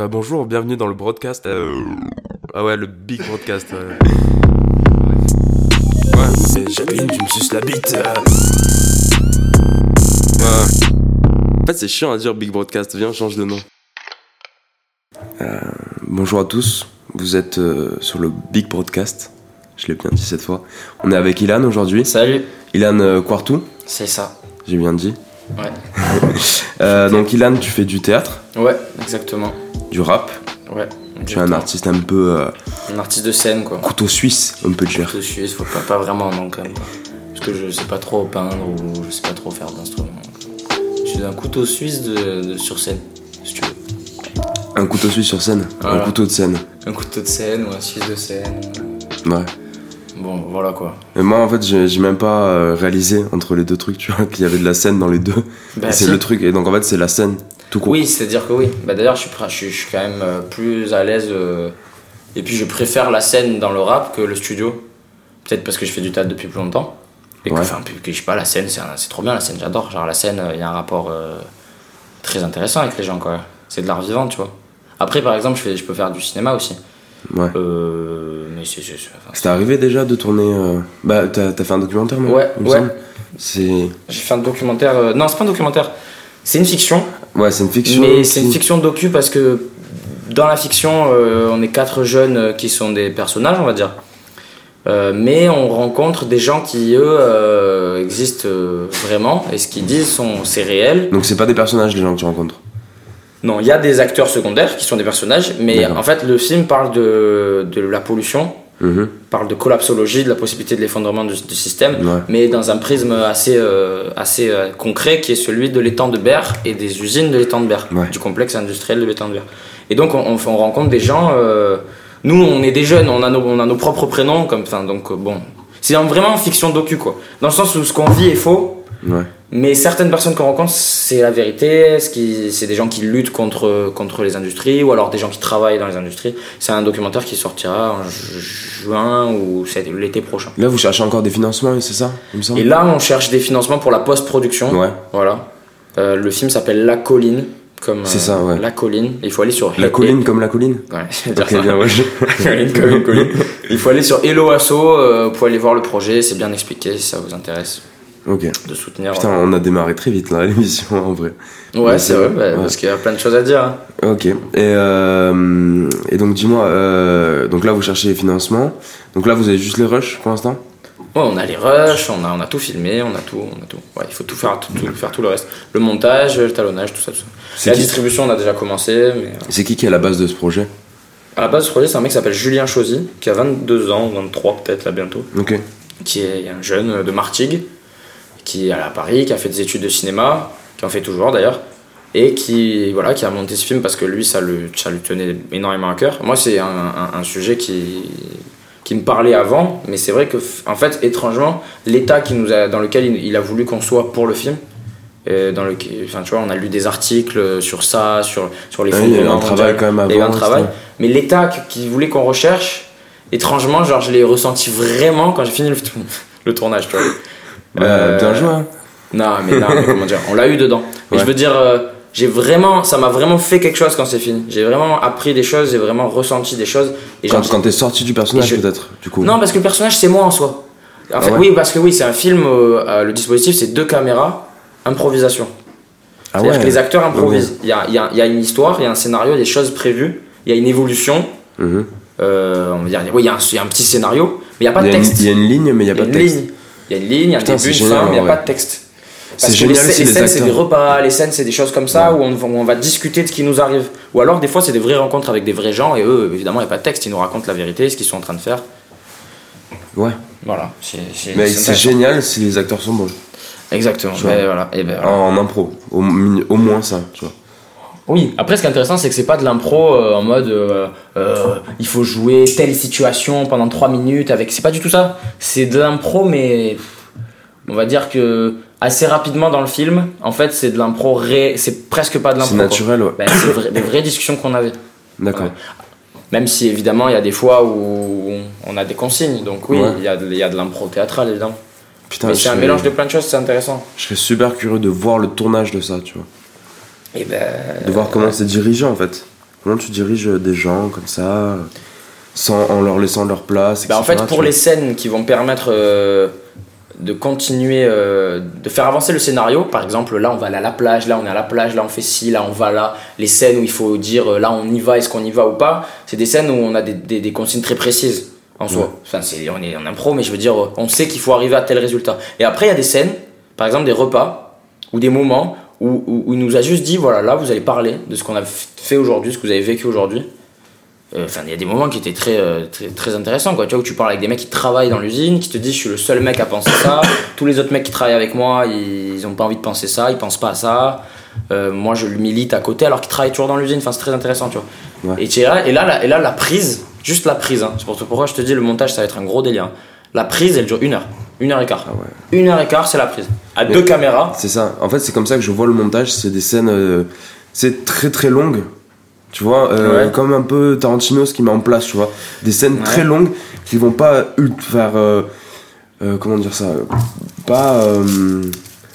Bah, bonjour, bienvenue dans le broadcast. Euh, Ah ouais, le big broadcast. ouais. Ouais, c'est Jacqueline, tu me suces la bite. euh. Ouais. En fait, c'est chiant à dire big broadcast. Viens, on change de nom. Euh, bonjour à tous. Vous êtes euh, sur le big broadcast. Je l'ai bien dit cette fois. On est avec Ilan aujourd'hui. Salut, Ilan euh, Quartou, c'est ça. j'ai bien dit. Ouais. Euh, donc Ilan, tu fais du théâtre, Ouais, exactement. du rap. Ouais. Tu es un artiste un peu euh, Un artiste de scène, quoi. couteau suisse, on peut dire. Je suis, faut pas, pas vraiment, non, quand même. Parce que je sais pas trop peindre ou je sais pas trop faire d'instruments. Je suis un couteau suisse de, de- sur scène, si tu veux. Un couteau suisse sur scène, Voilà. un couteau de scène. Un couteau de scène ou un suisse de scène. Ouais. Bon, voilà quoi. Et moi, en fait, j'ai même pas euh, réalisé entre les deux trucs, tu vois, qu'il y avait de la scène dans les deux. Bah, c'est si. le truc. Et donc, en fait, c'est la scène, tout court. Oui, c'est-à-dire que oui. Bah, D'ailleurs, je suis, je, suis, je suis quand même euh, plus à l'aise. euh, et puis, je préfère la scène dans le rap que le studio. Peut-être parce que je fais du théâtre depuis plus longtemps. Et que, enfin, que je sais pas, la scène, c'est trop bien la scène, j'adore. Genre, la scène, il y a un rapport euh, très intéressant avec les gens, quoi. C'est de l'art vivant, tu vois. Après, par exemple, je, fais, je peux faire du cinéma aussi. Ouais. Euh, mais c'est. enfin, arrivé déjà de tourner. euh, Bah, t'as fait un documentaire, non Ouais, ouais. J'ai fait un documentaire. euh, Non, c'est pas un documentaire. C'est une fiction. Ouais, c'est une fiction. Mais c'est une fiction docu parce que dans la fiction, euh, on est quatre jeunes qui sont des personnages, on va dire. Mais on rencontre des gens qui, eux, existent vraiment et ce qu'ils disent, sont, c'est réel. Donc, c'est pas des personnages, les gens que tu rencontres. Non, il y a des acteurs secondaires qui sont des personnages, mais en fait, le film parle de, de la pollution, Mhm. parle de collapsologie, de la possibilité de l'effondrement du, du système, Ouais. mais dans un prisme assez, euh, assez euh, concret qui est celui de l'étang de Berre et des usines de l'étang de Berre, Ouais. du complexe industriel de l'étang de Berre. Et donc on, on, on rencontre des gens, euh, nous on est des jeunes, on a nos, on a nos propres prénoms, comme, donc bon, c'est vraiment fiction docu quoi, dans le sens où ce qu'on vit est faux, Ouais. Mais certaines personnes qu'on rencontre, c'est la vérité. C'est des gens qui luttent contre, contre les industries ou alors des gens qui travaillent dans les industries. C'est un documentaire qui sortira en ju- juin ou c'est l'été prochain. Là, vous cherchez encore des financements, c'est ça Il me semble Et là, on cherche des financements pour la post-production. Ouais. Voilà. Euh, le film s'appelle La Colline. Comme, C'est euh, ça, ouais. La Colline. Il faut aller sur. La colline comme la colline Ouais, je vais dire Ok, ça. bien, ouais. je- La colline comme une colline. Il faut aller sur Hello Asso euh, pour aller voir le projet. C'est bien expliqué si ça vous intéresse Ok. de soutenir. Putain, on a démarré très vite là, l'émission en vrai. Ouais, Ouais, c'est vrai, bah, Ouais. parce qu'il y a plein de choses à dire. hein. Ok. Et, euh, et donc dis-moi, euh, donc là vous cherchez les financements. Donc là vous avez juste les rushs pour l'instant? Ouais, on a les rushs, on a, on a tout filmé, on a tout, on a tout. Ouais, il faut tout faire, tout, tout- faire tout le reste. Le montage, le talonnage, tout ça, tout ça. La qui- distribution, on a déjà commencé, mais euh, C'est qui qui est à la base de ce projet? À la base, ce projet, c'est un mec qui s'appelle Julien Chosy, qui a 22 ans, 23 peut-être là bientôt, Ok. qui est un jeune de Martigues, qui est allé à Paris, qui a fait des études de cinéma, qui en fait toujours d'ailleurs, et qui, voilà, qui a monté ce film parce que lui, ça, le, ça lui tenait énormément à cœur. Moi, c'est un, un- un sujet qui, qui me parlait avant, mais c'est vrai que, en fait, étrangement, l'état qui nous a, dans lequel il, il a voulu qu'on soit pour le film, euh, dans le, enfin, tu vois, on a lu des articles sur ça, sur, sur les Ah oui, il y a eu un travail quand même Il y a eu un avant, travail. Mais l'état qu'il voulait qu'on recherche, étrangement, genre, je l'ai ressenti vraiment quand j'ai fini le, le tournage, tu vois. Bah, Euh, Bien joué. Hein. Non, mais non, mais comment dire, on l'a eu dedans. Mais Ouais. je veux dire, euh, j'ai vraiment, ça m'a vraiment fait quelque chose quand c'est fini. J'ai vraiment appris des choses, j'ai vraiment ressenti des choses. Et Quand, t'es sorti du personnage je- peut-être, du coup. non, parce que le personnage, c'est moi en soi. En fait, ouais oui, parce que oui, c'est un film, euh, euh, le dispositif, c'est deux caméras, improvisation. ah C'est-à-dire ouais. que les acteurs improvisent. Il y a, il y a- il y a une histoire, il y a un scénario, il y a des choses prévues, il y a une évolution. Mhm. Euh, on va dire, oui, il y, a un- il y a un petit scénario, mais il n'y a pas de texte. il y a une ligne, mais il n'y a pas de texte. ligne. Il y a une ligne, il y a un Putain, début, une fin, mais il n'y a ouais. pas de texte. Parce que génial les, aussi, les les scènes, c'est des repas, les scènes, c'est des choses comme ça où on, où on va discuter de ce qui nous arrive. Ou alors, des fois, c'est des vraies rencontres avec des vrais gens et eux, évidemment, il n'y a pas de texte, ils nous racontent la vérité, ce qu'ils sont en train de faire. Ouais. Voilà. Mais c'est génial si les acteurs sont bons. Exactement. Ben, voilà. Et ben, voilà. En, en impro. Au, au moins ça, tu vois. Oui, après ce qui est intéressant, c'est que c'est pas de l'impro euh, en mode euh, euh, il faut jouer telle situation pendant 3 minutes avec. C'est pas du tout ça. C'est de l'impro, mais on va dire que assez rapidement dans le film, en fait, c'est de l'impro ré... C'est presque pas de l'impro. C'est naturel, ouais. Ben, c'est des vraies discussions qu'on avait. D'accord. Ouais. Même si évidemment il y a des fois où on a des consignes, donc oui, Ouais. il y, a de, il y a de l'impro théâtral évidemment. Putain, c'est un mélange de plein de choses, c'est intéressant. Je serais super curieux de voir le tournage de ça, tu vois. Et ben. De voir comment c'est dirigé en fait. Comment tu diriges des gens comme ça, sans, en leur laissant leur place Bah, en fait, pour les scènes qui vont permettre euh, de continuer, euh, de faire avancer le scénario, par exemple, là on va aller à la plage, là on est à la plage, là on fait ci, là on va là, les scènes où il faut dire euh, là on y va, est-ce qu'on y va ou pas, c'est des scènes où on a des, des, des consignes très précises en soi. Ouais. Enfin, c'est, on est en impro, mais je veux dire, euh, on sait qu'il faut arriver à tel résultat. Et après, il y a des scènes, par exemple des repas ou des moments où, où, où il nous a juste dit voilà, là vous allez parler de ce qu'on a fait aujourd'hui, ce que vous avez vécu aujourd'hui. Euh, Enfin, il y a des moments qui étaient très, euh, très, très intéressants, quoi. Tu vois, où tu parles avec des mecs qui travaillent dans l'usine, qui te disent je suis le seul mec à penser ça. Tous les autres mecs qui travaillent avec moi, ils, ils ont pas envie de penser ça, ils pensent pas à ça. Euh, moi, je le milite à côté alors qu'ils travaillent toujours dans l'usine. Enfin, c'est très intéressant, tu vois. Ouais. Et, là, et, là, la, et là, la prise, juste la prise, hein, c'est pour pourquoi je te dis le montage, ça va être un gros délire. hein. La prise, elle dure une heure, une heure et quart. Ah ouais. Une heure et quart, c'est la prise. À Mais- deux caméras. C'est ça. En fait, c'est comme ça que je vois le montage. C'est des scènes, euh, c'est très très longues. Tu vois, euh, Ouais. comme un peu Tarantino ce qu'il met en place, tu vois. Des scènes Ouais. très longues qui vont pas faire. euh, comment dire ça Pas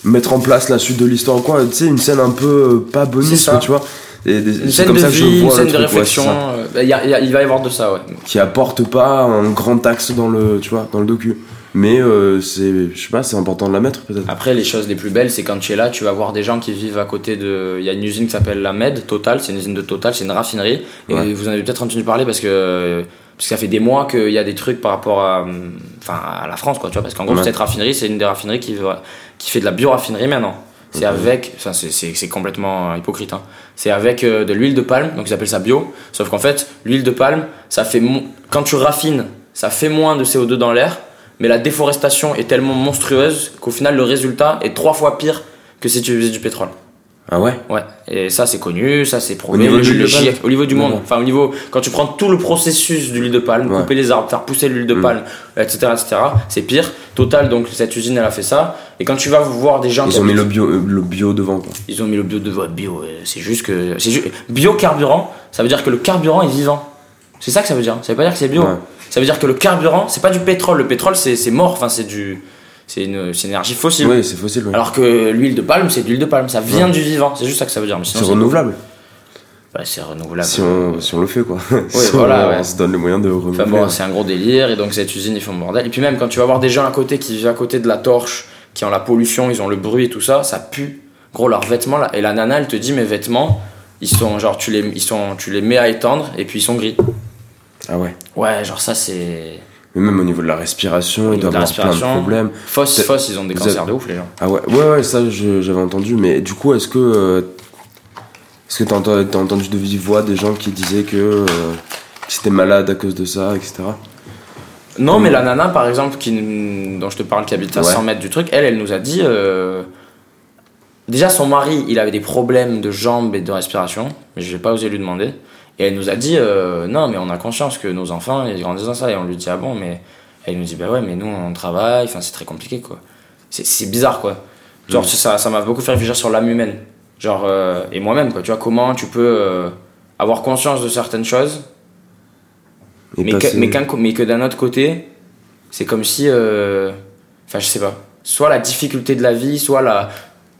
mettre en place la suite de l'histoire ou quoi. Tu sais, une scène un peu pas bonus, quoi, tu vois. Et des- Une scène comme de ça que je vie, une scène de ouais, réflexion. bah, il y a- il y a- il va y avoir de ça, ouais. qui apporte pas un grand axe dans le, tu vois, dans le docu. Mais euh, c'est, je sais pas, c'est important de la mettre peut-être. Après, les choses les plus belles, c'est quand tu es là, tu vas voir des gens qui vivent à côté de. Il y a une usine qui s'appelle la Med, Total, c'est une usine de Total, c'est une raffinerie. Et Ouais. vous en avez peut-être entendu parler parce que. Parce que ça fait des mois qu'il y a des trucs par rapport à, enfin, à la France, quoi, tu vois. Parce qu'en gros, Ouais. cette raffinerie, c'est une des raffineries qui, qui fait de la bioraffinerie maintenant. C'est avec. Enfin, c'est- complètement hypocrite. hein. C'est avec euh, de l'huile de palme, donc ils appellent ça bio. Sauf qu'en fait, l'huile de palme, ça fait. Quand tu raffines, ça fait moins de CO2 dans l'air, mais la déforestation est tellement monstrueuse qu'au final, le résultat est trois fois pire que si tu faisais du pétrole. Ah ouais? Ouais, et ça c'est connu, ça c'est prouvé. Au niveau l'huile de GIEC, Au niveau du monde, enfin au niveau, quand tu prends tout le processus de l'huile de palme, Ouais. couper les arbres, faire pousser l'huile de Mm. palme, etc., etc., c'est pire. Total, donc cette usine elle a fait ça. Et quand tu vas voir des gens Ils ont mis le bio, euh, le bio devant quoi. ils ont mis le bio de ouais, bio, c'est juste que. ju- Biocarburant, ça veut dire que le carburant est vivant. C'est ça que ça veut dire. Ça veut pas dire que c'est bio. Ouais. Ça veut dire que le carburant, c'est pas du pétrole. Le pétrole, c'est mort. Enfin, c'est du. C'est une, énergie fossile. Oui, c'est fossile. ouais. Alors que l'huile de palme, c'est de l'huile de palme. Ça vient Ouais. du vivant. C'est juste ça que ça veut dire. C'est renouvelable. Ouais, c'est renouvelable. Si on, si on le fait quoi. Si on- voilà, on, ouais. se donne les moyens de renouveler. Enfin bon, c'est un gros délire et donc cette usine ils font le bordel. Et puis même quand tu vas voir des gens à côté qui vivent à côté de la torche, qui ont la pollution, ils ont le bruit et tout ça, ça pue. Gros leurs vêtements là. Et la nana elle te dit mes vêtements, ils sont genre tu les, ils sont, tu les mets à étendre et puis ils sont gris. Ah ouais. Ouais, genre ça c'est. Mais même au niveau de la respiration, Au il niveau doit de la avoir plein de problèmes. Fausse, C'est- fausse, ils ont des cancers de ouf les gens. Ah ouais, ouais, ouais, ça j'avais entendu. Mais du coup, est-ce que. euh, est-ce que t'as entendu, entendu de vive voix des gens qui disaient que. euh, qu'ils étaient malades à cause de ça, etc. Non, mais la nana, par exemple, qui, dont je te parle, qui habite à Ouais. 100 mètres du truc, elle, elle nous a dit. euh, Déjà, son mari, il avait des problèmes de jambes et de respiration, mais je n'ai pas osé lui demander. Et elle nous a dit euh, Non, mais on a conscience que nos enfants, ils grandissent dans ça. Et on lui dit Ah bon, mais. Elle nous dit Bah ouais, mais nous, on travaille, enfin, c'est très compliqué, quoi. C'est- bizarre, quoi. Genre, Mm. ça ça m'a beaucoup fait réfléchir sur l'âme humaine. Genre, euh, et moi-même, quoi. Tu vois, comment tu peux euh, avoir conscience de certaines choses Et mais, que, mais, co- mais que d'un autre côté, c'est comme si. Enfin, je sais pas. Soit la difficulté de la vie, soit la.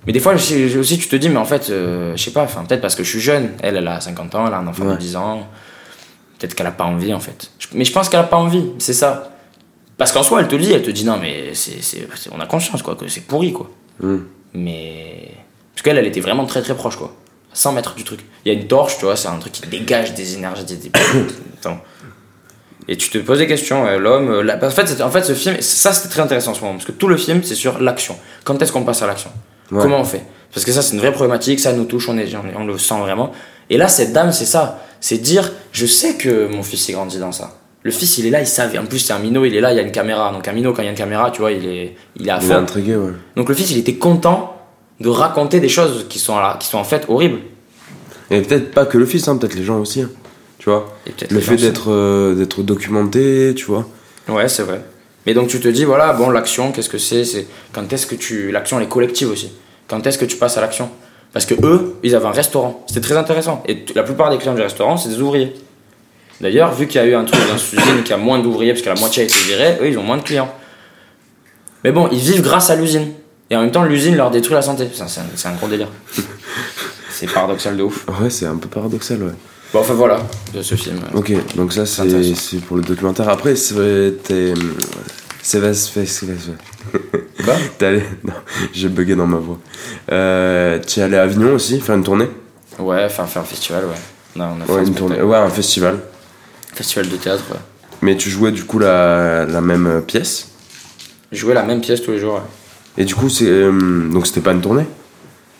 Mais des fois je- aussi, tu te dis, mais en fait, euh, je sais pas, peut-être parce que je suis jeune. Elle, elle a 50 ans, elle a un enfant de Ouais. 10 ans. Peut-être qu'elle a pas envie, en fait. Je- Mais je pense qu'elle a pas envie, c'est ça. Parce qu'en soi, elle te le dit, elle te dit, non, mais c'est, c'est- c'est- on a conscience, quoi, que c'est pourri, quoi. Hmm. Mais. Parce qu'elle, elle était vraiment très très proche, quoi. À 100 mètres du truc. Il y a une torche, tu vois, c'est un truc qui dégage des énergies. Des... des- Attends. Et tu te poses des questions, ouais, l'homme. euh, la- En, fait, en fait, ce film, ça c'était très intéressant en ce moment, parce que tout le film, c'est sur l'action. Quand est-ce qu'on passe à l'action? Ouais. Comment on fait? Parce que ça, c'est une vraie problématique, ça nous touche, on, est, on, le sent vraiment. Et là, cette dame, c'est ça. C'est dire, je sais que mon fils, il grandit dans ça. Le fils, il est là, il savait. En plus, c'est un minot, il est là, il y a une caméra. Donc, un minot, quand il y a une caméra, tu vois, il est, il est à Il est fond. intrigué, ouais. Donc, le fils, il était content de raconter des choses qui sont, là, qui sont en fait horribles. Et peut-être pas que le fils, hein, peut-être les gens aussi. hein. Tu vois? Le fait d'être euh, d'être documenté, tu vois. Ouais, c'est vrai. Mais donc tu te dis, voilà, bon, l'action, qu'est-ce que c'est? C'est quand est-ce que tu. L'action, elle est collective aussi. Quand est-ce que tu passes à l'action? Parce que eux, ils avaient un restaurant. C'était très intéressant. Et la plupart des clients du restaurant, c'est des ouvriers. D'ailleurs, vu qu'il y a eu un truc dans cette usine qui a moins d'ouvriers parce que la moitié a été virée, eux, ils ont moins de clients. Mais bon, ils vivent grâce à l'usine. Et en même temps, l'usine leur détruit la santé. C'est un, gros délire. c'est paradoxal de ouf. Ouais, c'est un peu paradoxal, ouais. Bon, enfin voilà, de ce film. Ok, donc ça c'est pour le documentaire. Après, c'est t'es Sébastien. Quoi T'es allé Non, j'ai bugué dans ma voix. Euh, tu es allé à Avignon aussi faire une tournée? Ouais, enfin faire un festival, ouais. Non, on a fait Ouais, un une tournée. Ouais, un festival. Festival de théâtre, ouais. Mais tu jouais du coup la, la même euh, pièce? Je jouais la même pièce tous les jours, ouais. Et du coup, c'est euh, donc c'était pas une tournée?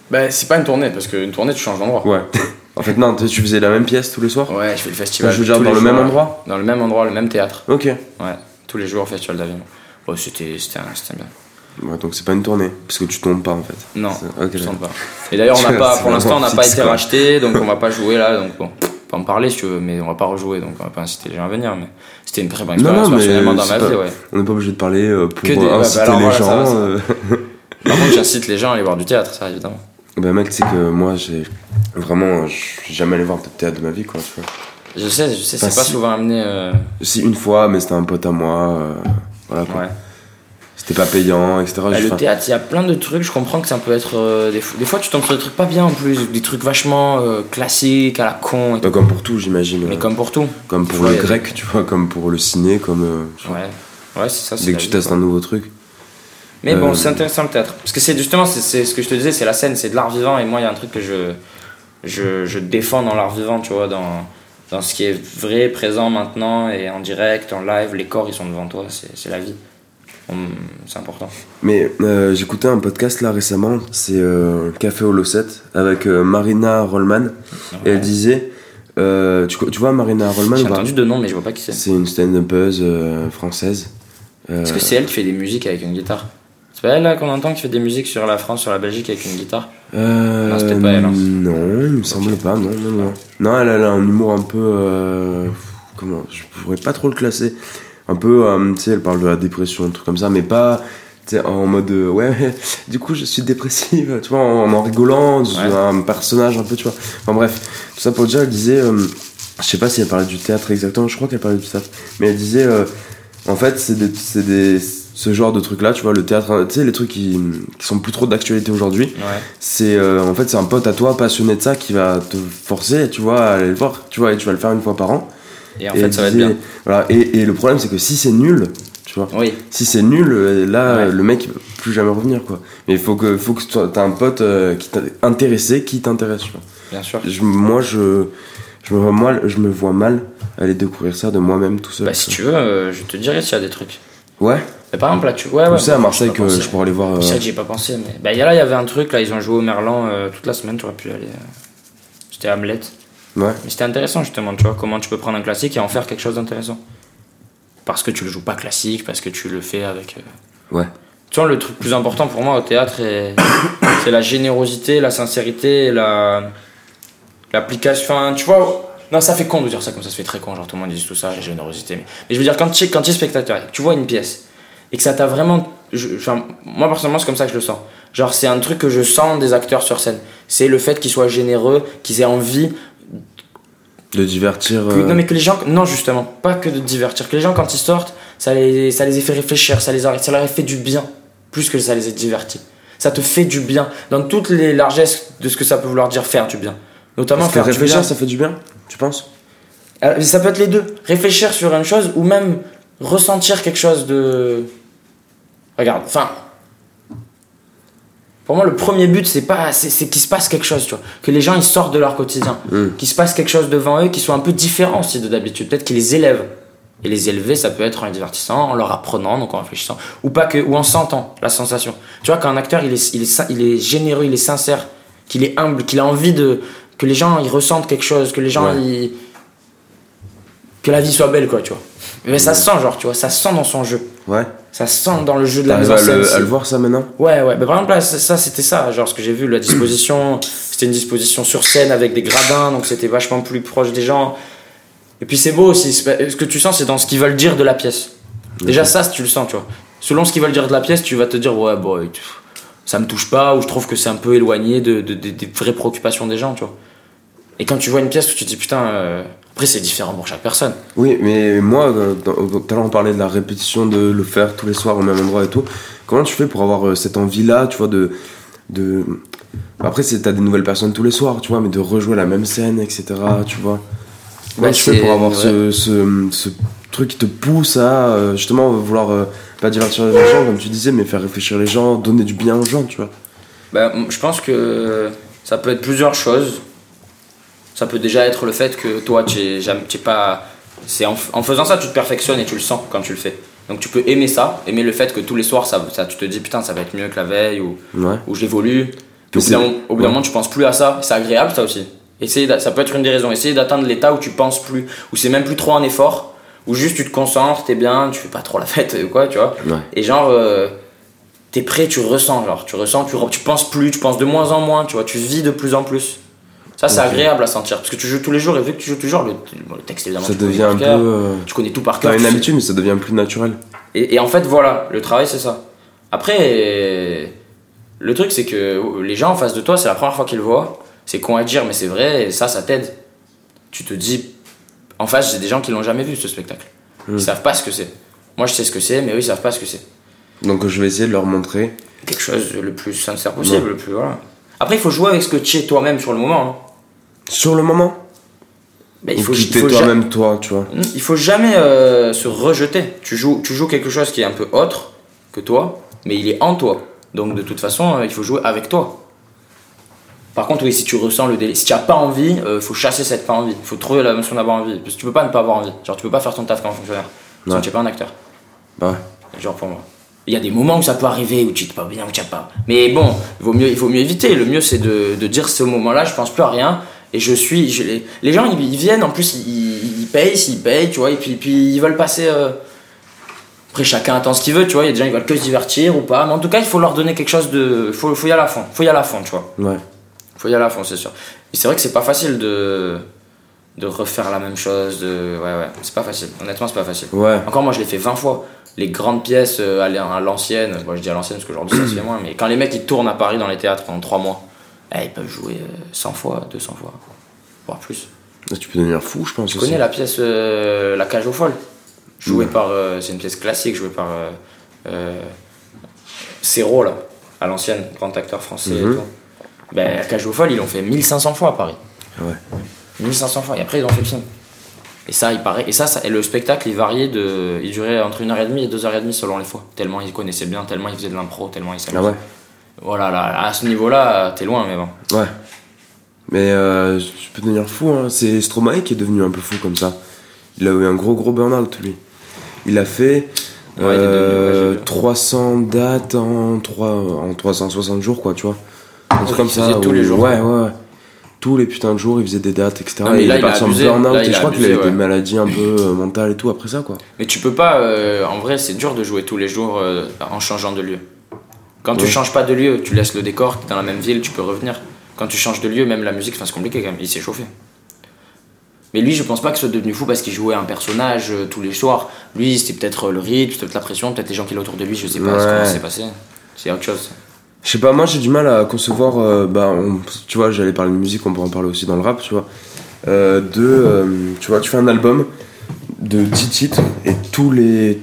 Bah, c'est pas une tournée, parce qu'une tournée, tu changes d'endroit. Ouais. en fait, non, tu faisais la même pièce tous les soirs? Ouais, je fais le festival. Je veux dire, dans le même endroit? Dans le même endroit, le même théâtre. Ok. Ouais, tous les jours au festival d'Avignon. Ouais, c'était c'était bien. Ouais, donc c'est pas une tournée, parce que tu tombes pas en fait. Non, je sens pas. Et d'ailleurs, on C'est pas, pour l'instant, on n'a pas été quoi. racheté, donc on va pas jouer là. Donc bon, on peut en parler si tu veux, mais on va pas rejouer, donc on va pas inciter les gens à venir. Mais c'était une très bonne expérience non, personnellement dans ma pas- vie, ouais. On n'est pas obligé de parler euh, pour Que des- inciter bah, alors les voilà, gens. euh. Par contre, j'incite les gens à aller voir du théâtre, ça évidemment. Bah mec, tu sais que moi, j'ai vraiment, je suis jamais allé voir de théâtre de ma vie, quoi. Tu vois. Je sais, je sais, c'est pas si. souvent amené. euh, Si une fois, mais c'était un pote à moi. euh, voilà quoi. Ouais. C'était pas payant, etc. Bah, le théâtre, il y a plein de trucs, je comprends que ça peut être. euh, des, fois, des fois, tu tombes sur des trucs pas bien en plus, des trucs vachement euh, classiques, à la con, et. Bah, comme pour tout, j'imagine. mais comme pour tout. comme pour Ouais, le grec, tu vois, comme pour le ciné, comme. Ouais, ouais, c'est ça. c'est Dès que tu testes un nouveau truc. Mais bon, c'est intéressant le théâtre. Parce que c'est justement, c'est- c'est ce que je te disais, c'est la scène, c'est de l'art vivant. Et moi, il y a un truc que je, je, je défends dans l'art vivant, tu vois, dans, dans ce qui est vrai, présent maintenant, et en direct, en live. Les corps, ils sont devant toi, c'est la vie. C'est important. Mais euh, j'écoutais un podcast là récemment, c'est euh, Café Holocet avec euh, Marina Rollman. Et elle disait. tu, tu vois Marina Rollman J'ai entendu deux noms, mais je vois pas qui c'est. C'est une stand-upeuse française. Est-ce que c'est elle qui fait des musiques avec une guitare? C'est pas elle là qu'on entend qui fait des musiques sur la France, sur la Belgique avec une guitare Euh, Non, c'était pas elle, hein. Non, il me semble pas, non, non, non. Non, elle, elle a un humour un peu. euh, comment Je pourrais pas trop le classer. Un peu, euh, tu sais, elle parle de la dépression, un truc comme ça, mais pas. En mode. euh, ouais, du coup, je suis dépressive, tu vois, en, en rigolant, Ouais. un personnage un peu, tu vois. Enfin bref, tout ça pour dire, elle disait. euh, je sais pas si elle parlait du théâtre exactement, je crois qu'elle parlait du théâtre. Mais elle disait. euh, en fait, c'est des, c'est des, ce genre de trucs là, tu vois, le théâtre, tu sais, les trucs qui, qui sont plus trop d'actualité aujourd'hui Ouais. c'est euh, en fait c'est un pote à toi passionné de ça qui va te forcer tu vois à aller le voir tu vois et tu vas le faire une fois par an Et en et fait, ça va être bien. voilà et, et le problème c'est que si c'est nul tu vois Oui, si c'est nul euh, là Ouais. le mec il va plus jamais revenir quoi mais il faut que faut que tu as un pote euh, qui t'a intéressé qui t'intéresse tu vois bien sûr. Je- moi je je me vois mal je me vois mal aller découvrir ça de moi-même tout seul Bah, si tu veux, euh, je te dirais s'il y a des trucs. Ouais Mais par exemple, là, tu. Ouais, tu ouais. sais à Marseille que je pourrais aller voir euh, C'est vrai que j'y ai pas pensé, mais. Bah, il y a là, il y avait un truc, là, ils ont joué au Merlan euh, toute la semaine, tu aurais pu y aller. euh, C'était Hamlet. ouais Mais c'était intéressant, justement, tu vois, comment tu peux prendre un classique et en faire quelque chose d'intéressant. Parce que tu le joues pas classique, parce que tu le fais avec. euh, ouais Tu vois, le truc plus important pour moi au théâtre, est- c'est la générosité, la sincérité, la l'application. Enfin, tu vois, non, ça fait con de dire ça comme ça, ça fait très con, genre tout le monde dit tout ça, la générosité. Mais, mais je veux dire, quand tu es, quand tu es spectateur, tu vois une pièce, et que ça t'a vraiment. je- enfin, moi, personnellement, c'est comme ça que je le sens. Genre, c'est un truc que je sens des acteurs sur scène. C'est le fait qu'ils soient généreux, qu'ils aient envie de divertir que- euh, non mais que les gens non justement pas que de divertir que les gens quand ils sortent ça les ça les a fait réfléchir ça les a, ça leur a fait du bien plus que ça les a divertis ça te fait du bien dans toutes les largesses de ce que ça peut vouloir dire faire du bien notamment faire du réfléchir ça fait du bien tu penses Alors, ça peut être les deux. Réfléchir sur une chose ou même ressentir quelque chose de regarde enfin pour moi le premier but c'est pas c'est qu'il se passe quelque chose tu vois. Que les gens ils sortent de leur quotidien. Mm. qu'il se passe quelque chose devant eux qui soit un peu différent aussi de d'habitude. Peut-être qu'ils les élèvent. Et les élever ça peut être en les divertissant en leur apprenant donc en réfléchissant. Ou pas que ou en sentant la sensation. Tu vois qu'un acteur il est il est il est généreux il est sincère qu'il est humble qu'il a envie de que les gens ils ressentent quelque chose que les gens Ouais. ils que la vie soit belle quoi tu vois mais ça se sent genre tu vois ça se sent dans son jeu ouais ça se sent dans le jeu de la mise en scène à le voir ça maintenant Ouais, ouais. Mais par exemple, là, ça, c'était ça. Genre, ce que j'ai vu, la disposition, c'était une disposition sur scène avec des gradins, donc c'était vachement plus proche des gens. Et puis c'est beau aussi. Ce que tu sens, c'est dans ce qu'ils veulent dire de la pièce. Déjà, ça, tu le sens, tu vois. Selon ce qu'ils veulent dire de la pièce, tu vas te dire, ouais, bon, ça me touche pas, ou je trouve que c'est un peu éloigné de, de- de- des vraies préoccupations des gens, tu vois. Et quand tu vois une pièce où tu te dis, putain, euh, après, c'est différent pour chaque personne. Oui, mais moi, euh, dans- tout à l'heure on parlait de la répétition, de le faire tous les soirs au même endroit et tout. Comment tu fais pour avoir euh, cette envie-là, tu vois, de. de... Après, c'est- t'as des nouvelles personnes tous les soirs, tu vois, mais de rejouer la même scène, etc., tu vois. Comment tu fais pour avoir ouais. ce, ce, ce truc qui te pousse à euh, justement vouloir euh, pas divertir les gens comme tu disais, mais faire réfléchir les gens, donner du bien aux gens, tu vois Bah, je pense que ça peut être plusieurs choses. Ça peut déjà être le fait que toi, tu pas. C'est en, en faisant ça, tu te perfectionnes et tu le sens quand tu le fais. Donc tu peux aimer ça, aimer le fait que tous les soirs, ça, ça, tu te dis putain, ça va être mieux que la veille ou, Ouais. ou j'évolue. Au bout d'un ouais. moment, tu penses plus à ça. C'est agréable ça aussi. Essayer ça peut être une des raisons. Essayer d'atteindre l'état où tu penses plus, où c'est même plus trop un effort, où juste tu te concentres, t'es bien, tu fais pas trop la fête ou quoi, tu vois. Ouais. Et genre, euh, t'es prêt, tu ressens, genre, tu ressens, tu, tu penses plus, tu penses de moins en moins, tu vois, tu vis de plus en plus. Ça, c'est agréable à sentir, parce que tu joues tous les jours, et vu que tu joues tous les jours, le, le texte évidemment, Ça tu devient un peu. euh, tu connais tout par cœur. T'as une habitude, mais ça devient plus naturel. et, et en fait, voilà, le travail, c'est ça. Après, le truc, c'est que les gens en face de toi, c'est la première fois qu'ils le voient. C'est con à dire, mais c'est vrai, et ça, ça t'aide. Tu te dis, en face, j'ai des gens qui l'ont jamais vu, ce spectacle. Hmm. Ils savent pas ce que c'est. Moi, je sais ce que c'est, mais eux, ils savent pas ce que c'est. Donc je vais essayer de leur montrer. Quelque chose le plus sincère possible, le plus, voilà. Après, il faut jouer avec ce que tu es toi-même sur le moment. hein. Sur le moment Mais il faut, quitter toi-même toi, tu vois. il faut jamais euh, se rejeter. Tu joues, tu joues quelque chose qui est un peu autre que toi, mais il est en toi. Donc de toute façon, euh, il faut jouer avec toi. Par contre, oui, si tu ressens le délai, si tu n'as pas envie, il faut chasser cette pas envie. Il faut trouver la notion d'avoir envie. Parce que tu peux pas ne pas avoir envie. Genre, tu peux pas faire ton taf comme fonctionnaire. Sinon, Ouais. tu n'es pas un acteur. Bah ouais. Genre pour moi. Il y a des moments où ça peut arriver, où tu n'es pas bien, où tu n'as pas. Mais bon, il vaut mieux, il faut mieux éviter. Le mieux, c'est de, de dire ce moment-là, je pense plus à rien. Et je suis. je- les, les gens, ils, ils viennent, en plus, ils, ils payent, s'ils payent, tu vois, et puis, puis ils veulent passer. euh, Après, chacun attend ce qu'il veut, tu vois. Il y a des gens, ils veulent que se divertir ou pas. Mais en tout cas, il faut leur donner quelque chose de. Il faut, faut y aller à fond. faut y aller à fond, tu vois. Ouais. faut y aller à fond, c'est sûr. Et c'est vrai que c'est pas facile de. de refaire la même chose. De... Ouais, ouais, c'est pas facile. Honnêtement, c'est pas facile. Ouais. Encore moi je l'ai fait 20 fois. Les grandes pièces euh, à l'an- à l'ancienne, moi je dis à l'ancienne parce qu'aujourd'hui ça se fait moins, mais quand les mecs ils tournent à Paris dans les théâtres pendant 3 mois, eh, ils peuvent jouer euh, 100 fois, 200 fois, voire plus. Tu peux devenir fou, je pense. Tu aussi. connais la pièce euh, La cage aux folles Jouée par. euh, c'est une pièce classique jouée par. Euh, euh, là, à l'ancienne, grand acteur français et tout. Ben, La cage aux folles, ils l'ont fait 1500 fois à Paris. Ouais. 1500 fois, et après ils ont fait le film. Et ça, il paraît. Et ça, ça- et le spectacle, il variait de. Il durait entre 1h30 et 2h30 selon les fois. Tellement ils connaissaient bien, tellement ils faisaient de l'impro, tellement ils Ah s'amusaient. ouais. Voilà, là, à ce niveau-là, t'es loin, mais bon. Ouais. Mais euh, tu peux devenir fou, hein. C'est Stromae qui est devenu un peu fou comme ça. Il a eu un gros gros burn-out, lui. Il a fait Ouais, il est devenu- euh, ouais. 300 dates en, 3, en 360 jours, quoi, tu vois. Un truc Ouais, comme ça. tous les jours. Ouais, ouais. Tous les putains de jours, il faisait des dates, etc. Non, mais et là, il est parti en burn-out. Et je crois qu'il a abusé, des maladies un peu euh, mentales et tout après ça, quoi. Mais tu peux pas. euh, en vrai, c'est dur de jouer tous les jours en changeant de lieu. Quand tu changes pas de lieu, tu laisses le décor, t'es dans la même ville, tu peux revenir. Quand tu changes de lieu, même la musique, c'est compliqué quand même. Il s'est chauffé. Mais lui, je pense pas qu'il soit devenu fou parce qu'il jouait un personnage euh, tous les soirs. Lui, c'était peut-être euh, le rythme, peut-être la pression, peut-être les gens qui étaient autour de lui, je sais pas Ouais. comment s'est passé. C'est autre chose. Je sais pas, moi j'ai du mal à concevoir. euh, bah, on- tu vois, j'allais parler de musique, on peut en parler aussi dans le rap, tu vois. Euh, de, tu vois, tu fais un album de 10 titres et tous les,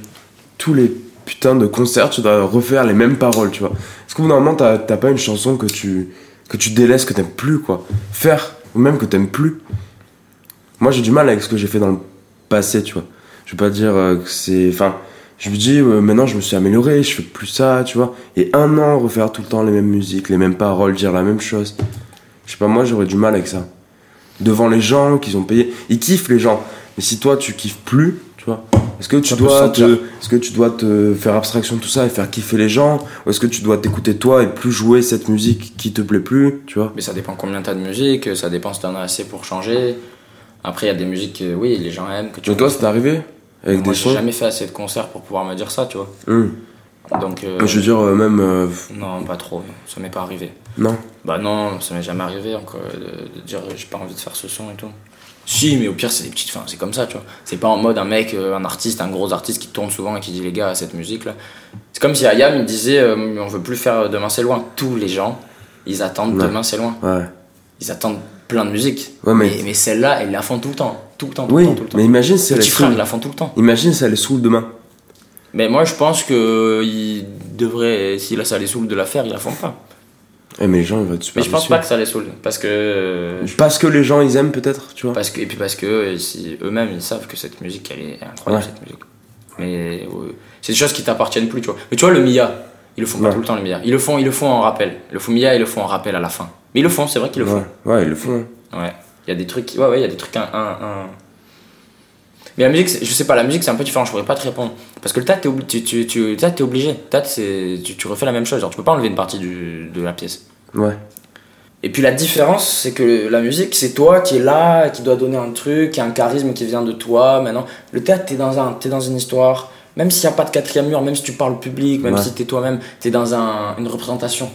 tous les putains de concerts, tu dois refaire les mêmes paroles, tu vois. Est-ce qu'au bout d'un moment, t'as t'as pas une chanson que tu, que tu délaisses, que t'aimes plus, quoi Faire, ou même que t'aimes plus. Moi j'ai du mal avec ce que j'ai fait dans le passé, tu vois. Je vais pas dire euh, que c'est. Enfin, je me dis, euh, maintenant je me suis amélioré, je fais plus ça, tu vois. Et un an, refaire tout le temps les mêmes musiques, les mêmes paroles, dire la même chose. Je sais pas, moi j'aurais du mal avec ça. Devant les gens qu'ils ont payé. Ils kiffent les gens. Mais si toi tu kiffes plus, tu vois, est-ce que tu dois te, est-ce que tu dois te faire abstraction de tout ça et faire kiffer les gens Ou est-ce que tu dois t'écouter toi et plus jouer cette musique qui te plaît plus, tu vois? Mais ça dépend combien t'as de musique, ça dépend si t'en as assez pour changer. Après, il y a des musiques que, oui, les gens aiment, que tu Donc toi, c'est arrivé Avec Moi, des j'ai sons? jamais fait assez de concerts pour pouvoir me dire ça, tu vois. Hum. Donc, euh, Je veux dire, euh, même. euh, non, pas trop, ça m'est pas arrivé. non? Bah non, ça m'est jamais arrivé encore de, de dire j'ai pas envie de faire ce son et tout. Si, mais au pire, c'est des petites. Enfin, c'est comme ça, tu vois. C'est pas en mode un mec, euh, un artiste, un gros artiste qui tourne souvent et qui dit les gars, cette musique là. C'est comme si Ayam il disait euh, on veut plus faire Demain c'est loin. Tous les gens, ils attendent Ouais. Demain c'est loin. Ouais. Ils attendent plein de musique. Ouais, mais- mais, celle-là, ils la font tout le temps. Tout le temps, tout Oui, le temps, tout le temps. mais imagine si elle la font tout le temps. Imagine si elle saoule demain. Mais moi, je pense que il devrait, si là ça les saoule de la faire, ils la font pas. Eh, mais les gens ils vont être super Mais je pense pas que ça les saoule. Parce que. euh, Parce que les gens ils aiment peut-être, tu vois. Parce que, et puis parce que euh, si- eux-mêmes ils savent que cette musique elle est incroyable Ouais. cette musique. Mais euh, c'est des choses qui t'appartiennent plus tu vois. Mais tu vois le Mia, ils le font pas Ouais. tout le temps le Mia. Ils le font, ils le font en rappel. Le font Mia ils le font en rappel à la fin. Mais ils le font, c'est vrai qu'ils le ouais. font. ouais, ils le font. hein. Ouais. Il y a des trucs, ouais ouais, il y a des trucs un, un, un- Mais la musique, je sais pas, la musique c'est un peu différent. Je pourrais pas te répondre parce que le théâtre t'es obli- tu, tu, tu, t'es obligé. C'est tu, tu refais la même chose. Genre tu peux pas enlever une partie du, de la pièce. Ouais. Et puis la différence, c'est que la musique, c'est toi qui est là, qui doit donner un truc, qui a un charisme qui vient de toi. Maintenant, le théâtre, t'es dans, un, t'es dans une histoire. Même s'il n'y a pas de quatrième mur, même si tu parles au public, même Ouais. si t'es toi-même, t'es dans un, une représentation.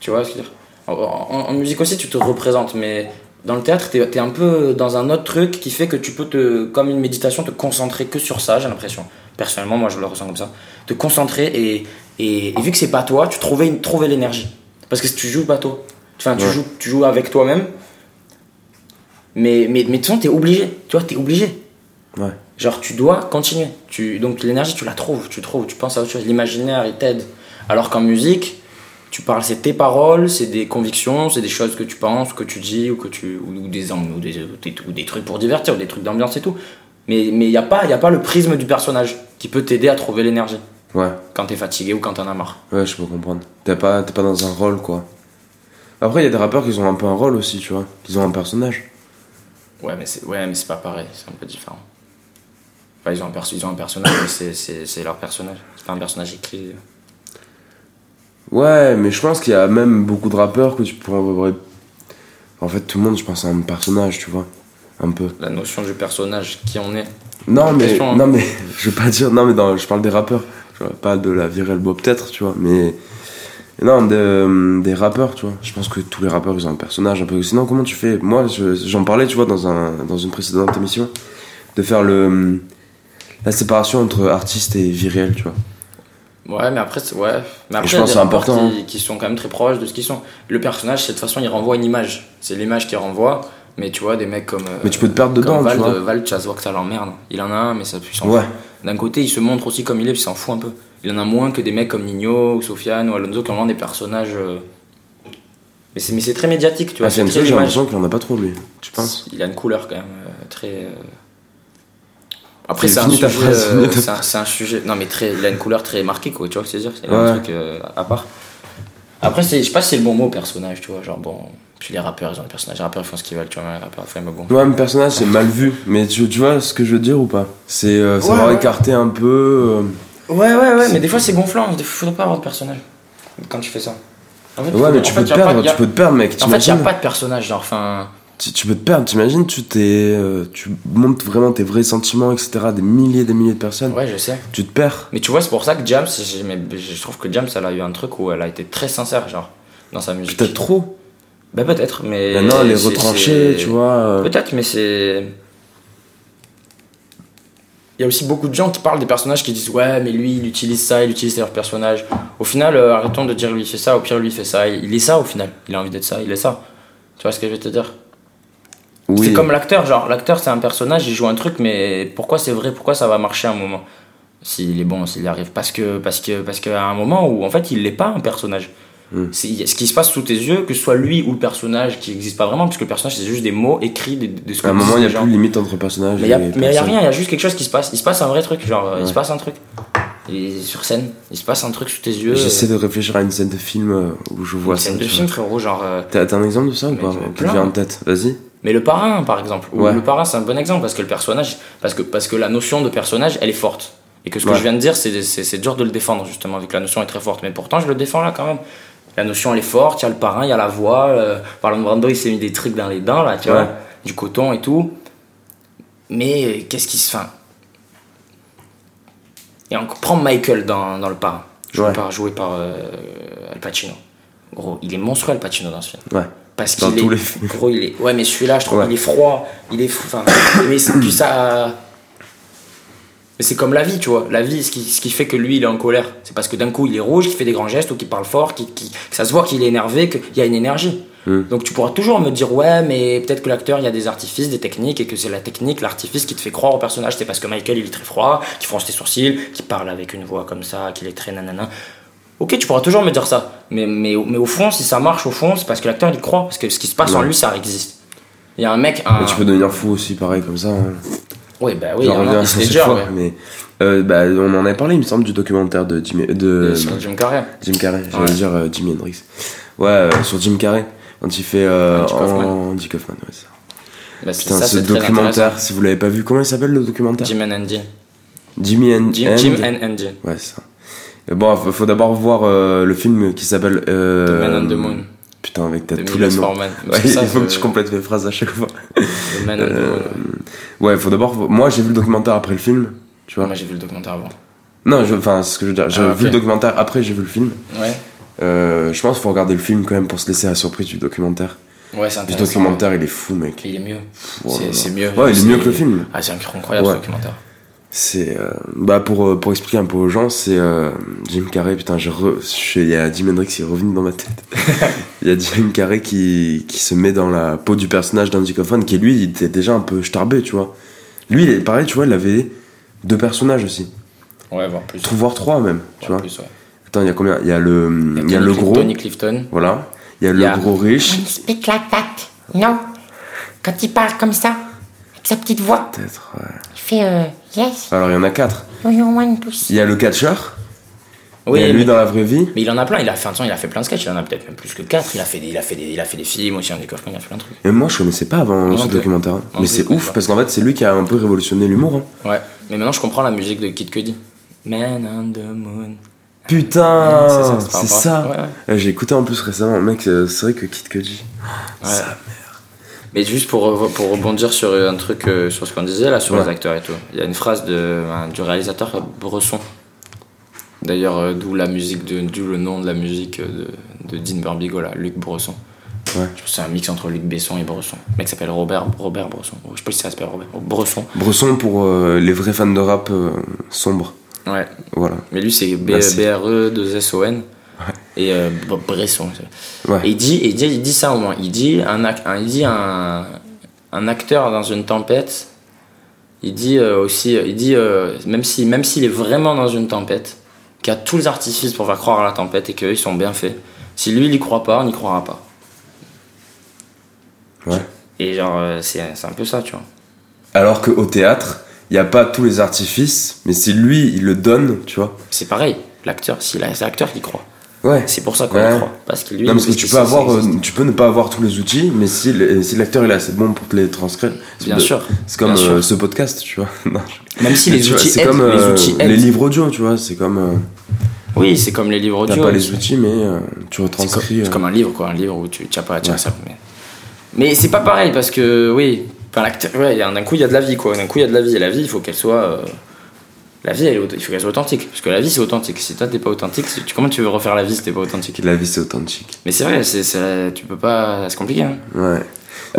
Tu vois ce que je veux dire? En, en- en musique aussi, tu te représentes, mais dans le théâtre, t'es, t'es un peu dans un autre truc qui fait que tu peux, te, comme une méditation, te concentrer que sur ça, j'ai l'impression. Personnellement, moi, je le ressens comme ça. Te concentrer et, et, et vu que c'est pas toi, tu trouvais, trouver l'énergie. Parce que tu joues pas toi, enfin, tu, Ouais. joues, tu joues avec toi-même, mais, mais, mais de toute façon, t'es obligé. Tu vois, t'es obligé. Ouais. Genre, tu dois continuer. Tu, donc, l'énergie, tu la trouves. Tu trouves, tu penses à autre chose. L'imaginaire, il t'aide. Alors qu'en musique, tu parles, c'est tes paroles, c'est des convictions, c'est des choses que tu penses, que tu dis, ou, que tu, ou, des, ou, des, ou des- ou des trucs pour divertir, ou des trucs d'ambiance et tout. Mais il n'y a, pas- y a pas le prisme du personnage qui peut t'aider à trouver l'énergie Ouais. quand t'es fatigué ou quand t'en as marre. Ouais, je peux comprendre. T'es pas, t'es pas dans un rôle, quoi. Après, il y a des rappeurs qui ont un peu un rôle aussi, tu vois. Ils ont un personnage. Ouais, mais c'est ouais, mais c'est pas pareil, c'est un peu différent. Enfin, ils, ont un perso- ils ont un personnage, mais c'est leur personnage. C'est pas un personnage écrit. Ouais, mais je pense qu'il y a même beaucoup de rappeurs que tu pourrais. En fait, tout le monde, je pense, a un personnage, tu vois. Un peu. La notion du personnage, qui on est. Non, mais. question, hein. Non, mais. Je veux pas dire. Non, mais dans, je parle des rappeurs. Pas de la virelle bob, peut-être, tu vois. Mais. Non, de- des rappeurs, tu vois. Je pense que tous les rappeurs, ils ont un personnage un peu. Sinon, comment tu fais? Moi, je- j'en parlais, tu vois, dans, un, dans une précédente émission, de faire le. La séparation entre artiste et réelle, tu vois. Ouais, mais après, ouais. Mais après, je pense c'est important, Qui, qui sont quand même très proches de ce qu'ils sont. Le personnage, c'est de toute façon, il renvoie une image. C'est l'image qui renvoie. Mais tu vois, des mecs comme. euh, Mais tu peux te perdre comme dedans, Vald, tu vois. euh, Vald, ça que l'emmerde. Il en a un, mais ça s'en Ouais. D'un côté, il se montre aussi comme il est, puis il s'en fout un peu. Il en a moins que des mecs comme Nino ou Sofiane ou Alonso qui ont vraiment des personnages. euh, Mais c'est mais c'est très médiatique, tu vois. Ah, c'est j'ai l'impression qu'il en a pas trop, lui. Tu penses? Il a une couleur quand même euh, très. Euh, Après, C'est un, sujet, euh, c'est un, sujet. Non, mais très, il a une couleur très marquée, quoi. Tu vois ce que je veux dire? C'est Ouais. un truc euh, à part. Après, c'est- je sais pas si c'est le bon mot, personnage, tu vois. Genre, bon. Puis les rappeurs, ils ont des personnages. Les rappeurs, ils font ce qu'ils veulent, tu vois. Les rappeurs, ils font mais bon. Ouais, mais personnage, c'est mal vu. Mais tu, tu vois ce que je veux dire ou pas? C'est euh, savoir Ouais, ouais. écarter un peu. Ouais, ouais, ouais, mais des fois, c'est gonflant. Il faudrait pas avoir de personnage quand tu fais ça. En fait, euh, Ouais, faut- mais tu peux te perdre, tu peux te perdre, mec. En fait, il n'y a pas de personnage, genre, enfin. Tu, tu peux te perdre, t'imagines, tu t'es, euh, tu montres vraiment tes vrais sentiments, etc. Des milliers, des milliers de personnes. Ouais, je sais. Tu te perds. Mais tu vois, c'est pour ça que James, je trouve que James, elle a eu un truc où elle a été très sincère, genre, dans sa musique. Peut-être trop. Bah, peut-être, mais. Est c'est- retranchée, c'est- tu vois. euh, Peut-être, mais c'est. Il y a aussi beaucoup de gens qui parlent des personnages qui disent Ouais, mais lui, il utilise ça, il utilise leur personnage. Au final, euh, arrêtons de dire lui, il fait ça, au pire, lui, il fait ça. Il est ça, au final. Il a envie d'être ça, il est ça. Tu vois ce que je veux te dire? Oui. C'est comme l'acteur, genre, l'acteur, c'est un personnage, il joue un truc, mais pourquoi c'est vrai Pourquoi ça va marcher à un moment? S'il est bon, s'il y arrive. Parce que, parce que, parce qu'à un moment où, en fait, il n'est pas un personnage. Hmm. C'est ce qui se passe sous tes yeux, que ce soit lui ou le personnage qui n'existe pas vraiment, puisque le personnage, c'est juste des mots écrits de, de ce que À un moment, il n'y a gens. plus de limite entre personnages. Mais il y a, et mais y a personnes. rien, il y a juste quelque chose qui se passe. Il se passe un vrai truc, genre, euh, il se passe un truc. Il est sur scène, il se passe un truc sous tes yeux. J'essaie de réfléchir à une scène de film euh, où je vois Une ça. scène de film, vois. frérot, genre. euh, T'as un exemple de ça ou pas? Qui vient en tête Vas-y. Mais le parrain, par exemple. Ouais. Le parrain, c'est un bon exemple parce que le personnage, parce que, parce que la notion de personnage, elle est forte. Et que ce que je viens de dire, c'est dur de le défendre, justement, vu que la notion est très forte. Mais pourtant, je le défends là quand même. La notion, elle est forte, il y a le parrain, il y a la voix. Euh, Marlon Brando, il s'est mis des trucs dans les dents, là, tu Ouais. vois, du coton et tout. Mais euh, qu'est-ce qui se fait? Et on prend Michael dans, dans le parrain, joué par, joué par euh, Al Pacino. Gros, il est monstrueux, Al Pacino, dans ce film. Ouais. Parce qu'il est les gros, il est. Ouais, mais celui-là, je trouve, Ouais. il est froid. Il est. Enfin, mais c'est- puis ça. Mais c'est comme la vie, tu vois. La vie, ce qui, ce qui fait que lui, il est en colère, c'est parce que d'un coup, il est rouge, qu'il fait des grands gestes, ou qu'il parle fort, qu'il, qu'il- que ça se voit qu'il est énervé, qu'il y a une énergie. Mm. Donc tu pourras toujours me dire, ouais, mais peut-être que l'acteur, il y a des artifices, des techniques, et que c'est la technique, l'artifice qui te fait croire au personnage. C'est parce que Michael, il est très froid, qu'il fronce tes sourcils, qu'il parle avec une voix comme ça, qu'il est très nanana. Ok, tu pourras toujours me dire ça. Mais, mais, mais au fond, si ça marche, au fond, c'est parce que l'acteur il croit. Parce que ce qui se passe en lui, ça existe. Il y a un mec. Un... Mais tu peux devenir fou aussi, pareil, comme ça. hein. Oui, bah oui, il y en a fois, ouais. mais euh, bah, on en avait parlé, il me semble, du documentaire de Jim, de, Jim Carrey. Jim Carrey, j'allais Ouais. dire euh, Jimi Hendrix. Ouais, euh, sur Jim Carrey, quand il fait euh, Andy Kaufman. en Andy Kaufman, ouais, ça. Bah, c'est- Putain, ça, ce c'est documentaire, si vous l'avez pas vu, comment il s'appelle le documentaire? Jim and Andy. Jimmy and Jim, Jim and Andy. Ouais, ça. Bon, faut, d'abord voir euh, le film qui s'appelle. Euh, The Man on the Moon. Putain, avec ta De tous les Milos noms. Forman. Ouais, C'est ça, il faut que tu complètes mes phrases à chaque fois. The Man on the Euh, Moon. Ouais, faut d'abord. Moi, j'ai vu le documentaire après le film, tu vois. Moi, j'ai vu le documentaire avant. Non, enfin, c'est ce que je veux dire. J'ai Ah, vu le documentaire après, j'ai vu le film. Ouais. Euh, je pense qu'il faut regarder le film quand même pour se laisser la surprise du documentaire. Ouais, c'est Le intéressant. documentaire, il est fou, mec. Il est mieux. Oh C'est mieux. Ouais, il est mieux que le film. Ah, c'est incroyable Ouais. ce documentaire. C'est. euh, bah, pour, euh, pour expliquer un peu aux gens, c'est euh, Jim Carrey. Putain, j'ai re- je- il y a Jim Hendrix qui est revenu dans ma tête. Il y a Jim Carrey qui, qui se met dans la peau du personnage d'Andy Kaufman, qui lui, il était déjà un peu starbé, tu vois. Lui, il est pareil, tu vois, il avait deux personnages aussi. Ouais, voire plus. Voire trois même, tu Voire vois. plus, ouais. Attends, il y a combien? Il y a le, il y a Tony le Clif- gros, Tony Clifton. voilà. Il y a Il le y a- gros riche. When he speak like that, non Quand il parle comme ça, sa petite voix, Peut-être, ouais. il fait euh, Yes, Alors, il y en a quatre. do you want to see Il y a le catcheur. Oui, il y a lui mais, dans la vraie vie. mais il en a plein. Il a fait, attends, il a fait plein de sketchs. Il en a peut-être même plus que 4. Il a fait des, il a fait des, il a fait des films aussi. Andy Kaufman, il a fait plein de trucs. Et moi, je connaissais pas avant Non ce documentaire. hein. Mais c'est ouf parce qu'en fait, c'est lui qui a un peu révolutionné l'humour. hein. Ouais. Mais maintenant, je comprends la musique de Kid Cudi. Man on the moon. Putain, c'est ça. Ouais, ouais. Euh, J'ai écouté en plus récemment, mec, euh, c'est vrai que Kid Cudi. Ouais. Ça, Mais juste pour, pour rebondir sur un truc, euh, sur ce qu'on disait là, sur Ouais. les acteurs et tout. Il y a une phrase de, euh, du réalisateur Bresson. D'ailleurs, euh, d'où la musique, de, d'où le nom de la musique euh, de, de Dean Burbigo, là, Luc Bresson. Ouais. Je pense que c'est un mix entre Luc Besson et Bresson. Le mec s'appelle Robert, Robert Bresson. Je sais pas si ça s'appelle Robert. Bresson. Bresson pour euh, les vrais fans de rap sombres. Ouais. Voilà. Mais lui, c'est B- Merci. B-R-E-2-S-O-N. Et euh, Bresson. Ouais. Et il dit, il, dit, il dit ça au moins. Il dit un, ac- un- il dit un, un acteur dans une tempête. Il dit euh, aussi, il dit euh, même si même s'il est vraiment dans une tempête, qu'il a tous les artifices pour faire croire à la tempête et qu'ils sont bien faits. Si lui il y croit pas, on n'y croira pas. Ouais. Et genre euh, c'est un peu ça, tu vois. Alors qu'au théâtre, il n'y a pas tous les artifices, mais c'est lui, il le donne, tu vois. C'est pareil. L'acteur, si l'acteur qui croit. Ouais. C'est pour ça qu'on Ouais. croit. Parce que lui, Non, parce que tu peux avoir, euh, tu peux ne pas avoir tous les outils, mais si, si l'acteur est assez bon pour te les transcrire, Bien de- sûr. C'est comme bien euh, sûr. ce podcast, tu vois. Non, Même si les vois, outils c'est aident, comme les euh, outils les aident. livres audio, tu vois. C'est comme euh, Oui, c'est comme les livres t'as audio. pas les outils, mais euh, tu C'est retranscris. c'est euh, comme un livre, quoi. Un livre où tu n'as pas à tirer Ouais. ça. Mais, mais c'est pas pareil parce que, oui, enfin, l'acteur, ouais, d'un coup, il y a de la vie, quoi. D'un coup, il y a de la vie. Et la vie, il faut qu'elle soit. La vie, elle il faut qu'elle soit authentique. Parce que la vie, c'est authentique. Si toi, t'es pas authentique, tu, comment tu veux refaire la vie si t'es pas authentique? La vie c'est authentique. Mais c'est vrai, c'est, c'est- tu peux pas. C'est compliqué, hein. Ouais.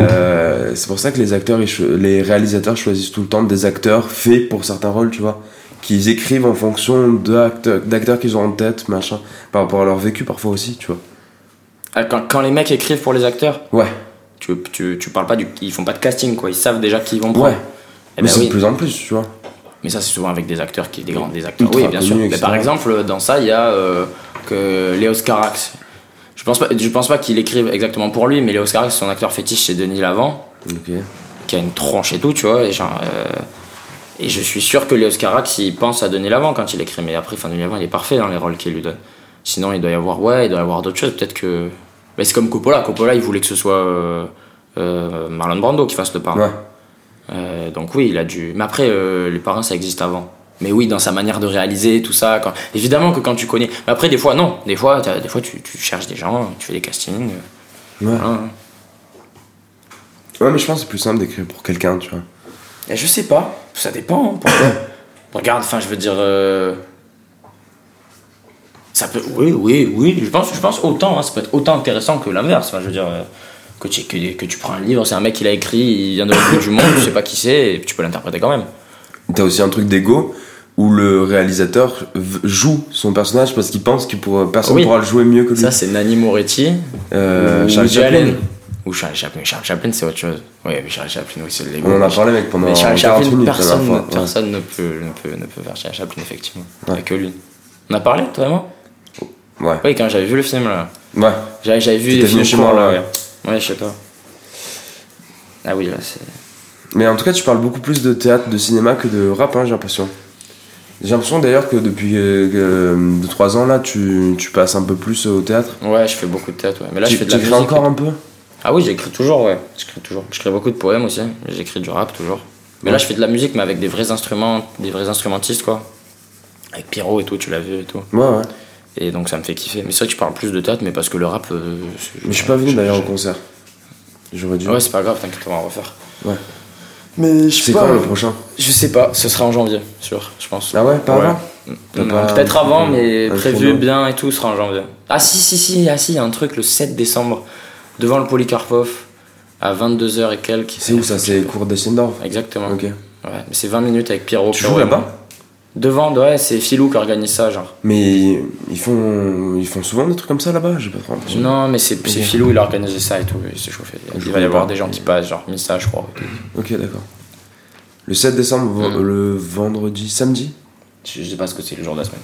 Euh, c'est pour ça que les acteurs, les réalisateurs choisissent tout le temps des acteurs faits pour certains rôles, tu vois. Qu'ils écrivent en fonction d'acteurs d'acteurs qu'ils ont en tête, machin. Par rapport à leur vécu parfois aussi, tu vois. Ah, Quand, quand les mecs écrivent pour les acteurs, Ouais. tu, tu, tu parles pas du. Ils font pas de casting, quoi. Ils savent déjà qui ils vont prendre. Ouais. Eh mais ben c'est oui. de plus en plus, tu vois. Mais ça, c'est souvent avec des acteurs qui des grands des acteurs. Ultra oui, bien sûr. Mais par exemple, dans ça, il y a euh, que Léos Carax. Je pense pas, je pense pas qu'il écrive exactement pour lui, mais Léos Carax, son acteur fétiche, c'est Denis Lavant, Ok. qui a une tronche et tout, tu vois. Et, genre, euh, et je suis sûr que Léos Carax, il pense à Denis Lavant quand il écrit. Mais après, enfin, Denis Lavant, il est parfait dans les rôles qu'il lui donne. Sinon, il doit y avoir, ouais, il doit y avoir d'autres choses. Peut-être que. Mais c'est comme Coppola. Coppola, il voulait que ce soit euh, Marlon Brando qui fasse le parrain. Ouais. Euh, donc oui, il a dû. Mais après, euh, les parrains, ça existe avant. Mais oui, dans sa manière de réaliser, tout ça. Quand... Évidemment que quand tu connais. Mais après, des fois, non. Des fois, des fois tu, tu cherches des gens, tu fais des castings. euh, Ouais. voilà. Ouais, mais je pense que c'est plus simple d'écrire pour quelqu'un, tu vois. Et je sais pas. Ça dépend. hein, Regarde, enfin, je veux dire. euh, Ça peut. Oui, oui, oui. Je pense, je pense autant. hein, ça peut être autant intéressant que l'inverse. Enfin, je veux dire. Que tu, que, que tu prends un livre, c'est un mec qui l'a écrit, il vient de l'autre bout du monde, tu sais pas qui c'est, et tu peux l'interpréter quand même. T'as aussi un truc d'ego où le réalisateur joue son personnage parce qu'il pense que pour, personne Oui. pourra le jouer mieux que lui. Ça, c'est Nanny Moretti. Euh, ou Charles Chaplin. Allen. Ou Charles Chaplin. Charles Chaplin, c'est autre chose. Oui, mais Charles Chaplin, oui, c'est le Lego. On en a parlé, mec, pendant Mais 40 Charles Chaplin, minutes personne, dernière fois. Ouais. personne ne, peut, ne, peut, ne peut faire Charles Chaplin, effectivement. Ouais. que lui. On a parlé, toi et moi? Ouais. Oui, quand j'avais vu le film là. Ouais. J'avais, vu les films chez moi, là, là. ouais. Ouais, je sais pas. Ah oui, là, c'est. Mais en tout cas, tu parles beaucoup plus de théâtre, de cinéma que de rap, hein, j'ai l'impression. J'ai l'impression d'ailleurs que depuis 2-3 ans, là, tu, tu passes un peu plus au théâtre. Ouais, je fais beaucoup de théâtre, ouais. Mais là, tu je fais de la écris musique. encore un peu? Ah oui, j'écris toujours, ouais. J'écris toujours. J'écris beaucoup de poèmes aussi. J'écris du rap toujours. Mais là, je fais de la musique, mais avec des vrais instruments, des vrais instrumentistes, quoi. Avec Pierrot et tout, tu l'as vu et tout. Ouais, ouais. Et donc, ça me fait kiffer. Mais c'est vrai que je parle plus de théâtre, mais parce que le rap. euh, Mais je suis pas venu d'ailleurs au concert. J'aurais dû. Ouais, c'est pas grave, t'inquiète, on va en refaire. Ouais. Mais je C'est quand le prochain? Je sais pas, ce sera en janvier, sûr, je pense. Ah ouais, pas avant? Non, pas- Peut-être avant, mais prévu bien et tout sera en janvier. Ah si, si, si, ah si, il y a un truc le 7 décembre, devant le Polycarpov, à 22h et quelques. C'est où ça? C'est cours d'Essendorf Exactement. Ok. Ouais, mais c'est 20 minutes avec Pierrot. Tu Pierrot joues et là-bas Devant, ouais, c'est Philou qui organise ça, genre. Mais ils font, ils font souvent des trucs comme ça là-bas J'ai pas trop. Non, mais c'est c'est Ok. Philou, il a organisé ça et tout, il s'est chauffé. Il va y avoir des gens qui passent, genre Missa, je crois. Ok, d'accord. Le 7 décembre, Mm. le vendredi, samedi? Je je sais pas ce que c'est le jour de la semaine.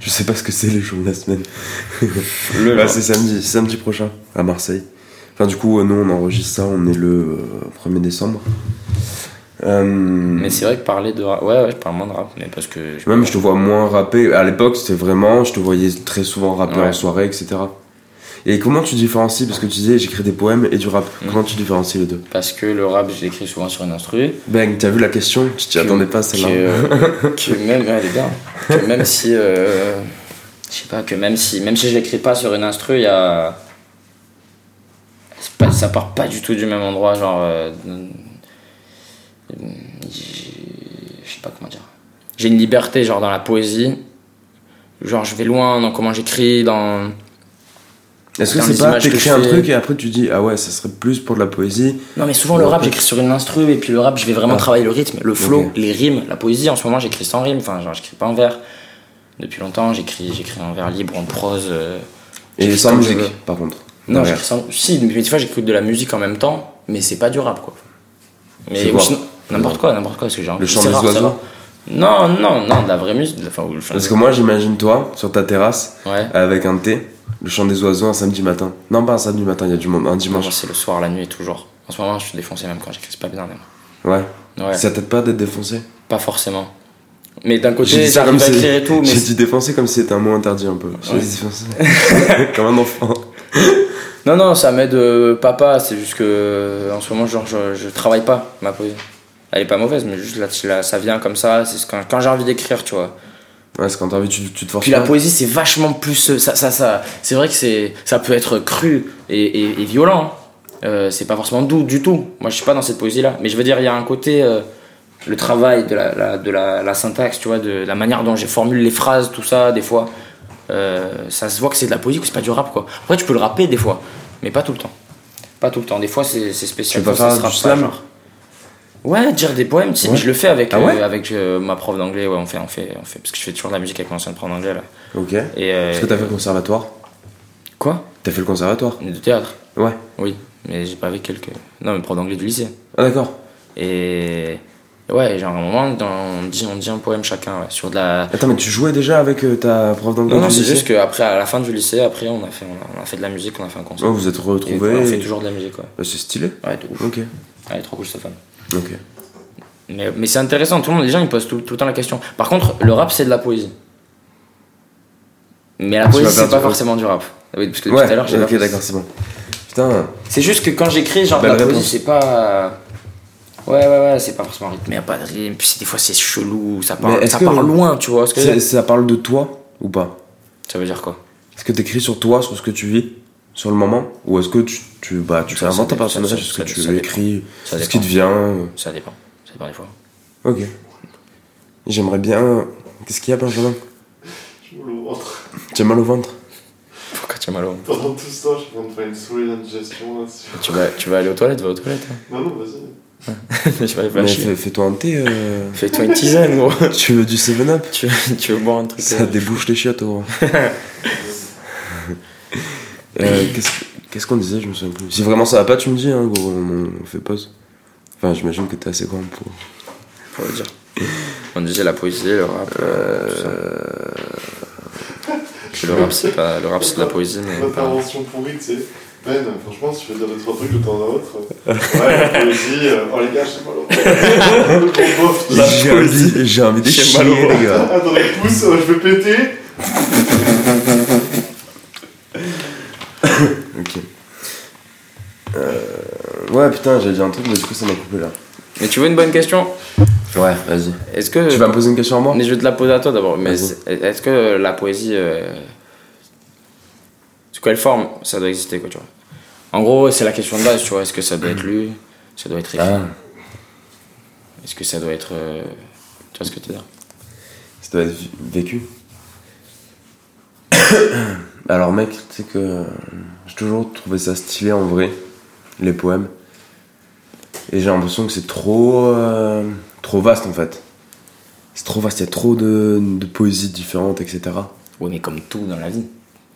Je sais pas ce que c'est les jours de la semaine. Le Bah, jour. c'est samedi, samedi prochain, à Marseille. Enfin, du coup, euh, nous, on enregistre ça, on est le euh, 1er décembre. Euh, Mais c'est vrai que parler de rap. Ouais, ouais, je parle moins de rap, mais parce que. je- Même, je te vois moins rapper. À l'époque, c'était vraiment, je te voyais très souvent rapper Ouais. en soirée, etc. Et comment tu différencies Parce que tu disais, j'écris des poèmes et du rap. Mm. Comment tu différencies les deux? Parce que le rap, je l'écris souvent sur une instru. Bang, t'as vu la question? Tu t'y attendais pas, celle-là. que, euh, que même ouais, elle est bien. que même si euh, je sais pas que même si même si je l'écris pas sur une instru il y a pas, ça part pas du tout du même endroit genre euh, je sais pas comment dire j'ai une liberté genre dans la poésie genre je vais loin dans comment j'écris dans Est-ce que c'est pas t'écris un truc et après tu dis, ah ouais, ça serait plus pour de la poésie Non, mais souvent le rap, j'écris sur une instru et puis le rap, je vais vraiment Ah. travailler le rythme, le flow, les rimes. La poésie, en ce moment, j'écris sans rime, enfin, genre, j'écris pas en vers. Depuis longtemps, j'écris, j'écris en vers libre, en prose. euh, Et sans musique, par contre. Non, j'écris sans. Si, mais des fois, j'écoute de la musique en même temps, mais c'est pas du rap, quoi. Mais sinon- n'importe quoi, n'importe quoi, parce que j'ai envie- Le chant des oiseaux. Non, non, non, de la vraie musique. Enfin, ou le chant Parce que moi, j'imagine toi, sur ta terrasse, Ouais. avec un thé, le chant des oiseaux un samedi matin. Non, pas un samedi matin, il y a du monde, un dimanche. c'est le soir, la nuit, toujours. En ce moment, je suis défoncé même quand j'écris, c'est pas bien, même. Ouais. Ouais, Ça t'aide pas d'être défoncé? Pas forcément. Mais d'un côté, ça comme si- et tout, mais J'ai dit défoncé comme si c'était un mot interdit un peu. J'ai Ouais. dit défoncé. comme un enfant. Non, non, ça m'aide euh, papa, c'est juste que euh, en ce moment, genre, je, je travaille pas ma poésie. Elle est pas mauvaise, mais juste là, là, ça vient comme ça, c'est ce quand, quand j'ai envie d'écrire, tu vois. Ouais, c'est quand t'as envie, tu, tu te forces Puis la poésie, c'est vachement plus. euh, Ça, ça, ça, c'est vrai que c'est, ça peut être cru et, et, et violent. hein. Euh, c'est pas forcément doux du tout. Moi, je suis pas dans cette poésie-là. Mais je veux dire, il y a un côté. euh, le travail de la, la- de la, la syntaxe, tu vois, de la manière dont je formule les phrases, tout ça, des fois. euh, ça se voit que c'est de la poésie, que c'est pas du rap, quoi. Après, tu peux le rapper des fois, mais pas tout le temps. Pas tout le temps. Des fois, c'est, spécial. Tu fois, pas faire du slam. Ouais, dire des poèmes, Ouais. mais je le fais avec, Ah ouais euh, avec euh, ma prof d'anglais, ouais, on fait, on fait, on fait, parce que je fais toujours de la musique avec mon ancienne prof d'anglais, là. Ok. Et, euh, Est-ce que t'as fait le conservatoire Quoi? T'as fait le conservatoire De théâtre Ouais. Oui, mais j'ai pas avec quelques. Non, mais prof d'anglais du lycée. Ah d'accord. Et. Ouais, genre à un moment, dans- on, dit, on dit un poème chacun, ouais, sur de la. Attends, mais tu jouais déjà avec euh, ta prof d'anglais Non, non, c'est juste qu'après, à la fin du lycée, après, on a fait, on a, on a fait de la musique, on a fait un concert. Oh, vous êtes Et retrouvés. on fait toujours de la musique, ouais. Bah, c'est stylé. Ouais, de ouf. Ok. Ouais, trop cool, Stéphane. Ok. Mais, mais c'est intéressant, tout le monde, les gens, ils posent tout, tout le temps la question. Par contre, le rap, c'est de la poésie. Mais la poésie, c'est pas forcément du rap. Oui, parce que Ouais, tout à l'heure, j'ai ok, d'accord, c'est bon. Putain, C'est juste que quand j'écris, genre Belle la poésie, réponse. c'est pas. Ouais, ouais, ouais, c'est pas forcément rythmé, y a pas de rime. Puis des fois, c'est chelou, ça est-ce ça part loin, tu vois ce que ça parle de toi ou pas? Ça veut dire quoi? Est-ce que t'écris sur toi, sur ce que tu vis, sur le moment Ou est-ce que tu, tu, bah, tu Ça, fais inventer un personnage, est-ce que ça- tu ça écris Ça ce qui te vient euh, Ça dépend. Ça dépend des fois. Ok. J'aimerais bien. Qu'est-ce qu'il y a, Benjamin? J'ai mal au ventre. Tu as mal au ventre? Pourquoi tu as mal au ventre? Pendant tout ce temps, je suis en train de faire une souris d'indigestion là-dessus. tu vas, tu vas aller aux toilettes, va aux toilettes. hein. Non, non, vas-y. je vais aller Mais flasher. fais- fais-toi un thé. euh, Fais-toi une tisane, gros. tu veux du 7-up tu, veux- tu veux boire un truc Ça euh, débouche les chiottes, gros. Euh, Qu'est-ce qu'on disait Je me souviens plus. Si vraiment ça va pas, tu me dis, hein, gros, on, on fait pause. Enfin, j'imagine que t'es assez grand pour. pour le dire. On disait la poésie, le rap. euh, tout ça. Le rap, c'est pas le rap, c'est de la poésie, mais. pas- Intervention pourrie, tu sais. Ben, franchement, si tu veux dire deux, trois trucs de temps à autre. euh, Ouais, la poésie. euh, Oh les gars, je sais pas le Bon, bof, J'ai envie, j'ai envie de J'ai chier, les gars. Attendez, pouce, euh, je vais péter. Ok. Euh, Ouais, putain, j'allais dire un truc, mais du coup, ça m'a coupé là. Mais tu veux une bonne question? Ouais, vas-y. Est-ce que. Tu vas me poser une question à moi? Mais je vais te la poser à toi d'abord. Mais est-ce que la poésie. euh, Sous quelle forme ça doit exister, quoi, tu vois? En gros, c'est la question de base, tu vois. Est-ce que ça doit être lu? Ça doit être écrit Ah, Est-ce que ça doit être. euh, Tu vois ce que tu veux dire? Ça doit être vécu? Alors, mec, tu sais que euh, j'ai toujours trouvé ça stylé en vrai, les poèmes. Et j'ai l'impression que c'est trop. euh, trop vaste en fait. C'est trop vaste, il y a trop de, de poésies différentes, etc. Oui, mais comme tout dans la vie.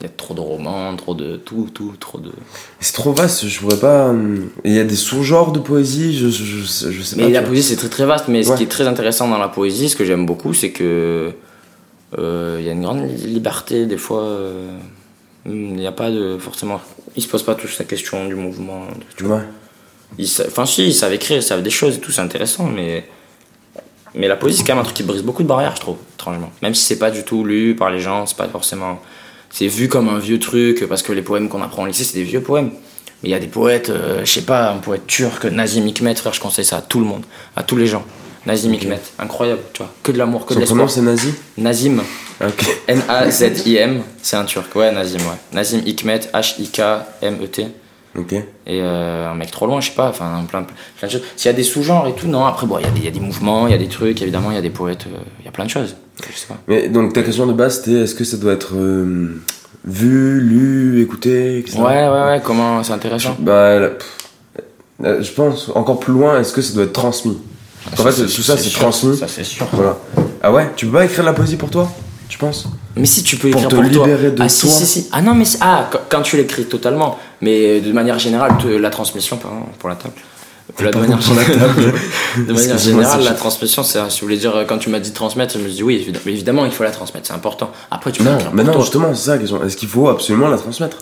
Il y a trop de romans, trop de tout, tout, trop de. C'est trop vaste, je pourrais pas. et Il y a des sous-genres de poésie, je, je, je sais- je sais pas. Mais la poésie, c'est très très vaste. Mais ce qui est très intéressant dans la poésie, ce que j'aime beaucoup, c'est que. euh, Il y a une grande liberté, des fois. euh, Il n'y a pas de. Forcément. Ils se posent pas tous la question du mouvement. tu vois. Ouais. Ils sa- Enfin, si, ils savent écrire, ils savent des choses et tout, c'est intéressant, mais. Mais la poésie, c'est quand même un truc qui brise beaucoup de barrières, je trouve, étrangement. Même si c'est pas du tout lu par les gens, c'est pas forcément. C'est vu comme un vieux truc, parce que les poèmes qu'on apprend au lycée, c'est des vieux poèmes. Mais il y a des poètes, euh, je sais pas, un poète turc, Nazim Hikmet, frère, je conseille ça à tout le monde, à tous les gens. Nazim Hikmet, incroyable, tu vois. Que de l'amour, que de Son prénom l'espoir. c'est nazi Nazim, Ah, Ok. N-A-Z-I-M, c'est un turc, ouais, Nazim, ouais. Nazim Hikmet, H-I-K-M-E-T. Ok. Et euh, un mec trop loin, je sais pas, enfin plein, plein de choses. S'il y a des sous-genres et tout, non, après, bon, il y, a des- il y a des mouvements, il y a des trucs, évidemment, il y a des poètes, euh, il y a plein de choses. Je sais pas. Mais donc ta question de base c'était est-ce que ça doit être euh, vu, lu, écouté, etc. Ouais, ouais, ouais, comment, c'est intéressant. Bah, là, pff, je pense encore plus loin, est-ce que ça doit être transmis? En fait, tout ça c'est transmis. Ça, c'est sûr. Voilà. Ah ouais Tu peux pas écrire de la poésie pour toi Tu penses? Mais si tu peux Pour écrire te pour toi. libérer de ah, si, toi. si, si. Ah non, mais ah, quand, tu l'écris totalement, mais de manière générale, la transmission, pardon, pour la table. La- de manière pour la générale, table. de manière générale, la transmission, c'est, si vous voulez dire, quand tu m'as dit transmettre, je me suis dit oui, évidemment, il faut la transmettre, c'est important. Après, tu peux Non, mais pour non, toi. justement, c'est ça la question. Est-ce qu'il faut absolument la transmettre?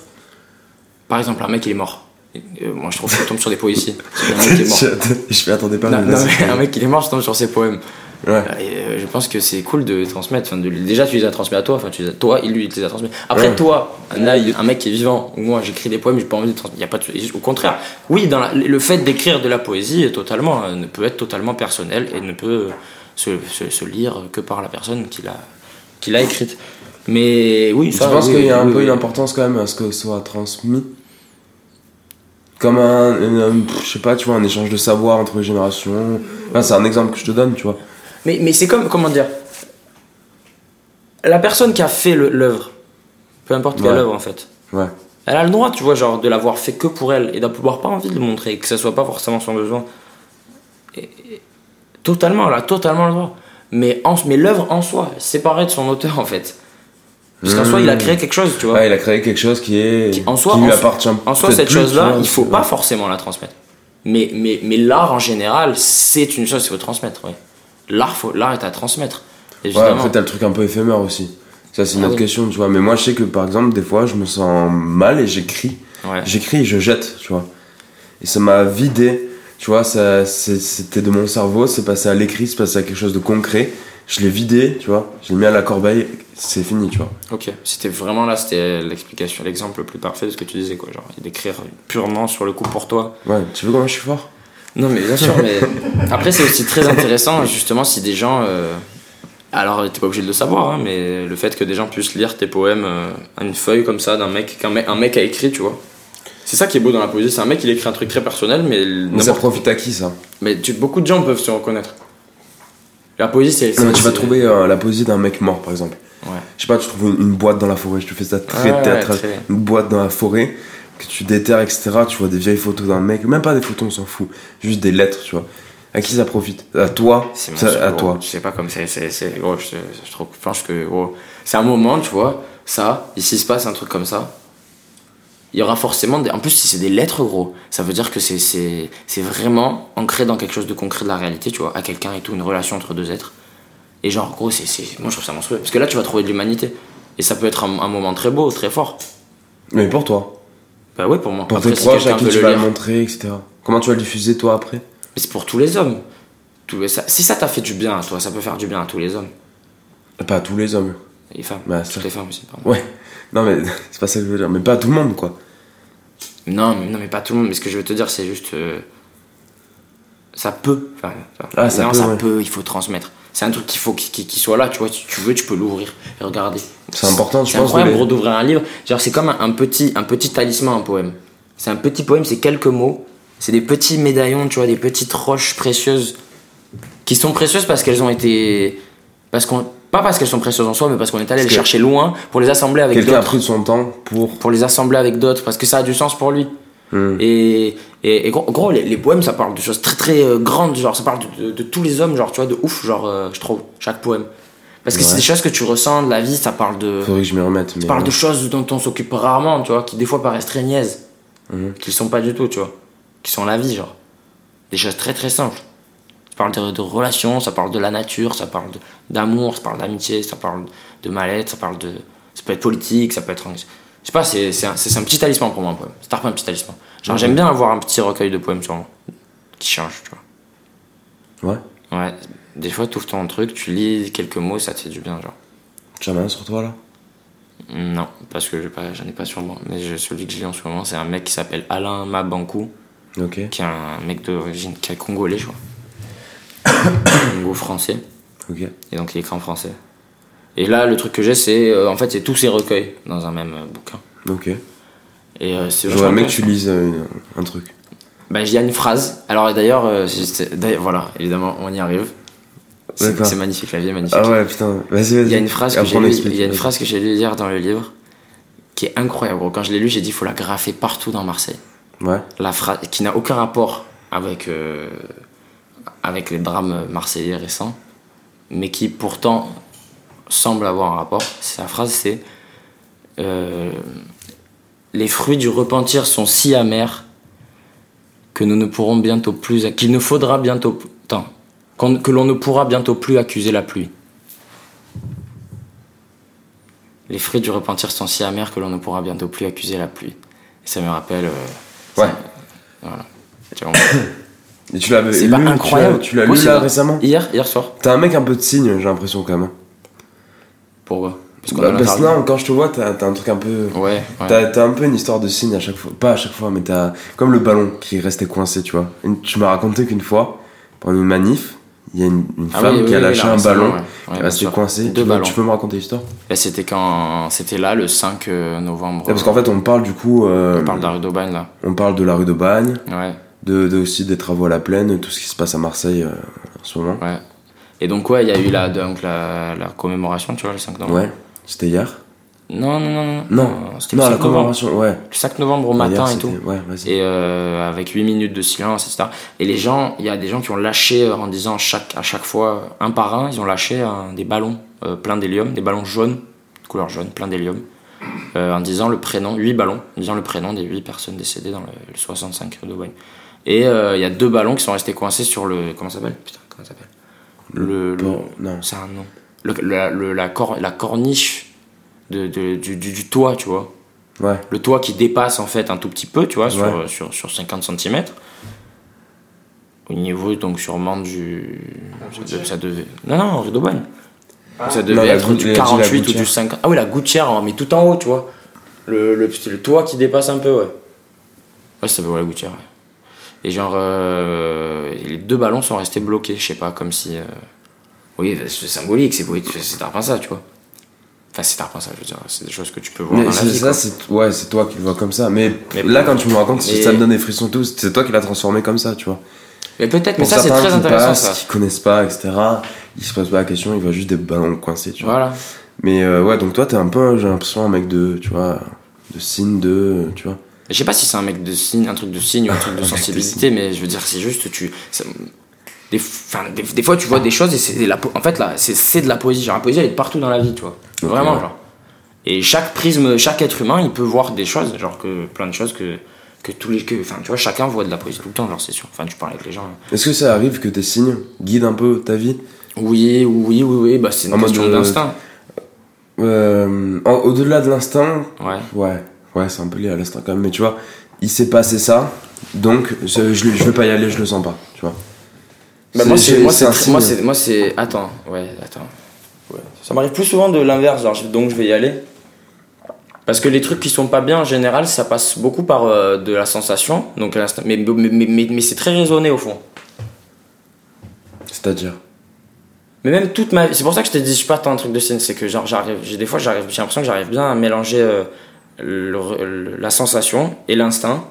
Par exemple, un mec, il est mort. Euh, moi, je trouve que je tombe sur des poésies. Je je m'y attendais pas. Non, mais non, mais un mec qui est mort, je tombe sur ses poèmes. Ouais. Et, euh, je pense que c'est cool de transmettre. Enfin, de, déjà, tu les as transmis à toi. Enfin, tu les as- toi, il lui, il les a transmis. Après, Ouais. toi, un, un mec qui est vivant, ou moi, j'écris des poèmes, j'ai pas envie de transmettre. Y a pas de- au contraire. Oui, dans la- le fait d'écrire de la poésie est totalement, euh, ne peut être totalement personnel et ne peut se, se- se lire que par la personne qui l'a, qui l'a écrite. Mais oui, penses oui, qu'il y a un oui, peu une importance quand même à ce que ce soit transmis Comme un, je sais pas, tu vois, un échange de savoir entre les générations. Enfin, c'est un exemple que je te donne, tu vois. Mais, mais c'est comme, comment dire? La personne qui a fait l'œuvre, peu importe quelle Ouais. œuvre en fait, Ouais. elle a le droit, tu vois, genre de l'avoir fait que pour elle et d'avoir pas envie de le montrer, que ça soit pas forcément son besoin. Et- et- totalement, elle a totalement le droit. Mais, en- mais l'œuvre en soi, séparée de son auteur en fait. Parce qu'en Mmh. soi, il a créé quelque chose, tu vois. Ouais, il a créé quelque chose qui est. Qui- en soi, qui lui en- appartient. En soi, cette chose-là, il faut c'est- pas forcément la transmettre. Mais, mais, mais l'art en général, c'est une chose qu'il faut transmettre, oui. L'art, faut- l'art est à transmettre, Ouais, évidemment. après, t'as le truc un peu éphémère aussi. Ça, c'est une Ah autre oui. question, tu vois. Mais moi, je sais que par exemple, des fois, je me sens mal et j'écris. Ouais. J'écris et je jette, tu vois. Et ça m'a vidé, tu vois. ça- C'était de mon cerveau, c'est passé à l'écrit, c'est passé à quelque chose de concret. Je l'ai vidé, tu vois. Je l'ai mis à la corbeille, c'est fini, tu vois. Ok, c'était vraiment là, c'était l'explication, l'exemple le plus parfait de ce que tu disais, quoi. Genre, d'écrire purement sur le coup pour toi. Ouais, tu veux comment je suis fort? Non, mais bien sûr, mais après, c'est aussi très intéressant, justement, si des gens. euh, Alors, t'es pas obligé de le savoir, hein, mais le fait que des gens puissent lire tes poèmes euh, à une feuille comme ça, d'un mec qu'un mec, un mec a écrit, tu vois. C'est ça qui est beau dans la poésie, c'est un mec, il écrit un truc très personnel, mais. Mais ça profite à qui, ça? Mais tu- beaucoup de gens peuvent se reconnaître. La poésie, c'est. Non, mais Tu vas trouver euh, la poésie d'un mec mort, par exemple. Ouais. Je sais pas, tu trouves une, une boîte dans la forêt, je te fais ça très Ouais, théâtral. très. Une boîte dans la forêt, que tu déterres, etc. Tu vois des vieilles photos d'un mec, même pas des photos, on s'en fout. Juste des lettres, tu vois. À qui ça profite? À toi ça- monstrueux, À toi. Je sais pas comme c'est. je, trouve, pense que c'est un moment, tu vois. Ça, ici se passe un truc comme ça. Il y aura forcément des. En plus, si c'est des lettres, gros, ça veut dire que c'est, vraiment ancré dans quelque chose de concret de la réalité, tu vois, à quelqu'un et tout, une relation entre deux êtres. Et genre, gros, c'est, c'est, moi je trouve ça monstrueux. Parce que là, tu vas trouver de l'humanité. Et ça peut être un, un moment très beau, très fort. Mais pour toi, Bah ouais, pour moi. pour Après, tes proches, à qui tu le vas lire. le montrer, etc. Comment tu vas le diffuser toi après? Mais c'est pour tous les hommes. Tous les- si ça t'a fait du bien à toi, ça peut faire du bien à tous les hommes. Pas à tous les hommes. Les femmes. Bah, toutes ça- les femmes aussi, pardon. Ouais. Non mais c'est pas ça que je veux dire. Mais pas tout le monde quoi. Non, mais, non, mais pas tout le monde. Mais ce que je veux te dire, c'est juste. euh, ça peut. Enfin, Ah, ça non, peut, ça ouais. peut, il faut transmettre. C'est un truc qu'il faut qu'il soit là, tu vois. Si tu veux, tu peux l'ouvrir et regarder. C'est important, je C'est pense. incroyable les- gros, d'ouvrir un livre. C'est comme un, un petit, un petit talisman, un poème. C'est un petit poème, c'est quelques mots. C'est des petits médaillons, tu vois, des petites roches précieuses. Qui sont précieuses parce qu'elles ont été. Parce qu'on, pas parce qu'elles sont précieuses en soi, mais parce qu'on est allé les chercher loin pour les assembler avec Quelqu'un a d'autres. pris de son temps pour. Pour les assembler avec d'autres, parce que ça a du sens pour lui. Hmm. Et, et, et gros, les, les poèmes, ça parle de choses très très euh, grandes, genre ça parle de, de- de tous les hommes, genre tu vois, de ouf, genre euh, je trouve, chaque poème. Parce que c'est des choses que tu ressens de la vie, ça parle de. Faudrait que je m'y remette. Mais Ça parle ouais. de choses dont on s'occupe rarement, tu vois, qui des fois paraissent très niaises, Mhm. qui sont pas du tout, tu vois, qui sont la vie, genre. Des choses très très simples. Ça parle de, de relations, ça parle de la nature, ça parle d'amour, ça parle d'amitié, ça parle de mal-être, ça parle de. Ça peut être politique, ça peut être. Je sais pas, c'est un, petit talisman pour moi, un poème. C'est un petit talisman. Genre, j'aime bien avoir un petit recueil de poèmes sur moi, qui change, tu vois. Ouais. Ouais, des fois, tu ouvres ton truc, tu lis quelques mots, ça te fait du bien, genre. J'en ai un sur toi là? Non, parce que j'en ai pas sur moi. Mais celui que j'ai en ce moment, c'est un mec qui s'appelle Alain Mabankou, Ok. qui est un mec d'origine, qui est congolais, je crois. Congo français. Ok. Et donc en français. Et là, le truc que j'ai, c'est. euh, en fait, c'est tous ces recueils dans un même euh, bouquin. Ok. Et euh, c'est vois mec tu lises euh, une- un truc. Bah, il y a une phrase. Alors d'ailleurs, euh, voilà, évidemment, on y arrive. C'est magnifique, la vie est magnifique. Ah ouais putain. Vas-y vas-y. Il y a une phrase que j'ai que j'ai lue hier dans le livre qui est incroyable. Quand je l'ai lu, j'ai dit il faut la graffer partout dans Marseille. Ouais. La phrase qui n'a aucun rapport avec euh, avec les drames marseillais récents, mais qui pourtant semble avoir un rapport. C'est la phrase, c'est euh, les fruits du repentir sont si amers que nous ne pourrons bientôt plus qu'il ne faudra bientôt qu'on- que l'on ne pourra bientôt plus accuser la pluie. Les fruits du repentir sont si amers que l'on ne pourra bientôt plus accuser la pluie. Et ça me rappelle. euh, Ouais. voilà. Et tu C'est lu, pas tu l'as- incroyable. Tu l'as lu là récemment Hier, hier soir. T'as un mec un peu de signe, j'ai l'impression quand même. Pourquoi? Parce qu'on Bah, parce que non, quand je te vois, t'as t'as un truc un peu. Ouais, ouais. T'as t'as un peu une histoire de signe à chaque fois. Pas à chaque fois, mais t'as. Comme le ballon qui est resté coincé, tu vois. Une- tu m'as raconté qu'une fois, pendant une manif, il y a une, une Ah femme oui, qui a oui, lâché là, un ballon, qui est bien resté sûr. coincé. Deux tu, peux- ballons. tu peux me raconter l'histoire? Et c'était quand. C'était là, le 5 euh, novembre. Parce qu'en fait, on parle du coup. euh, On parle de la rue d'Aubagne, là. on parle de la rue de Bagne, Ouais, de, de aussi des travaux à la plaine, tout ce qui se passe à Marseille euh, en ce moment. ouais. Et donc, ouais, il y a eu la, donc, la, la commémoration, tu vois, le 5 novembre. Ouais, c'était hier? Non, non, non, non. Non, c'était le la 5 novembre. commémoration, ouais. Le 5 novembre au matin et tout. Ouais, vas-y. Et euh, avec 8 minutes de silence, etc. Et les gens, il y a des gens qui ont lâché euh, en disant chaque, à chaque fois, un par un, ils ont lâché des ballons euh, pleins d'hélium, des ballons jaunes, de couleur jaune, plein d'hélium, euh, en disant le prénom, 8 ballons, en disant le prénom des 8 personnes décédées dans le, le 65 rue d'Aubagne. Et euh, il y a deux ballons qui sont restés coincés sur le. Comment ça s'appelle? Putain, comment ça s'appelle? Le. le- Bon, non. c'est un nom. Le, la, le- la, cor- la corniche de, de- du, du, du toit, tu vois Ouais, le toit qui dépasse en fait un tout petit peu, tu vois, sur, Ouais. sur, sur 50 cm. Au niveau donc sûrement du. Ça devait, ça devait- Non, non, rue d'Aubagne. Donc, ça devait Non, être du il a dit la 48 ou du 50. Ah oui, la gouttière, mais tout en haut, tu vois. Le, le, le toit qui dépasse un peu, ouais. Ouais, ça s'appelle ouais, la gouttière, ouais. Et genre, euh, les deux ballons sont restés bloqués, je sais pas, comme si. euh, Oui, c'est symbolique, c'est un ça, tu vois. Enfin, c'est un ça, je veux dire, c'est des choses que tu peux voir mais dans la c'est vie. ça, c'est ouais, c'est toi qui le vois comme ça. Mais, Mais là, quand tu me racontes, ça me donne des frissons tous. C'est toi qui l'as transformé comme ça, tu vois. Mais peut-être, mais ça c'est très intéressant passent, ça. qui connaissent pas, etc. Ils se posent pas la question, ils voient juste des ballons coincés, tu vois. Voilà. Mais euh, ouais, donc toi, t'es un peu, j'ai l'impression, un mec de, tu vois, de signe de, tu vois. Je sais pas si c'est un mec de signe, un truc de signe ou un truc de sensibilité, mais je veux dire, c'est juste tu. ça- des, enfin, des, des fois, tu vois des choses et c'est de la, po- en fait là, c'est c'est de la poésie. Genre la poésie, elle est partout dans la vie, tu vois. Vraiment, genre. Et chaque prisme, chaque être humain, il peut voir des choses, genre que plein de choses que que tous les, que, enfin, tu vois, chacun voit de la poésie tout le temps, genre c'est sûr. Enfin, tu parles avec les gens. Est-ce que ça arrive que tes signes guident un peu ta vie? Oui, oui, oui, oui, bah c'est une En question d'instinct. euh, au-delà de l'instinct, Ouais. ouais, ouais, c'est un peu lié à l'instinct quand même, mais tu vois, il s'est passé ça, donc je, je, je vais pas y aller, je le sens pas, tu vois. Bah, moi, c'est, moi, c'est, moi, c'est, attends, ouais, attends. Ouais. Ça m'arrive plus souvent de l'inverse, genre, donc je vais y aller. Parce que les trucs qui sont pas bien en général, ça passe beaucoup par euh, de la sensation, donc mais, mais, mais, mais, c'est très raisonné au fond. C'est-à-dire? Mais même toute ma c'est pour ça que je t'ai dit, je suis pas tant un truc de signe, c'est que genre j'arrive, j'ai des fois j'arrive, j'ai l'impression que j'arrive bien à mélanger euh, la sensation et l'instinct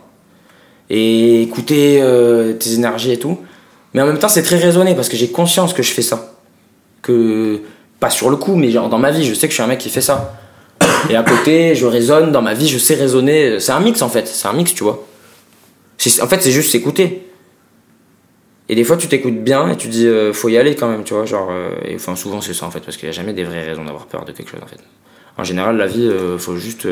et écouter euh, tes énergies et tout. Mais en même temps, c'est très raisonné parce que j'ai conscience que je fais ça. Que pas sur le coup, mais genre dans ma vie, je sais que je suis un mec qui fait ça. Et à côté, je raisonne dans ma vie, je sais raisonner. C'est un mix en fait, c'est un mix, tu vois. En fait, c'est juste s'écouter. Et des fois, tu t'écoutes bien et tu dis, euh, faut y aller quand même, tu vois. Genre, euh, et, enfin, souvent, c'est ça en fait, parce qu'il n'y a jamais des vraies raisons d'avoir peur de quelque chose en fait. En général, la vie, faut juste.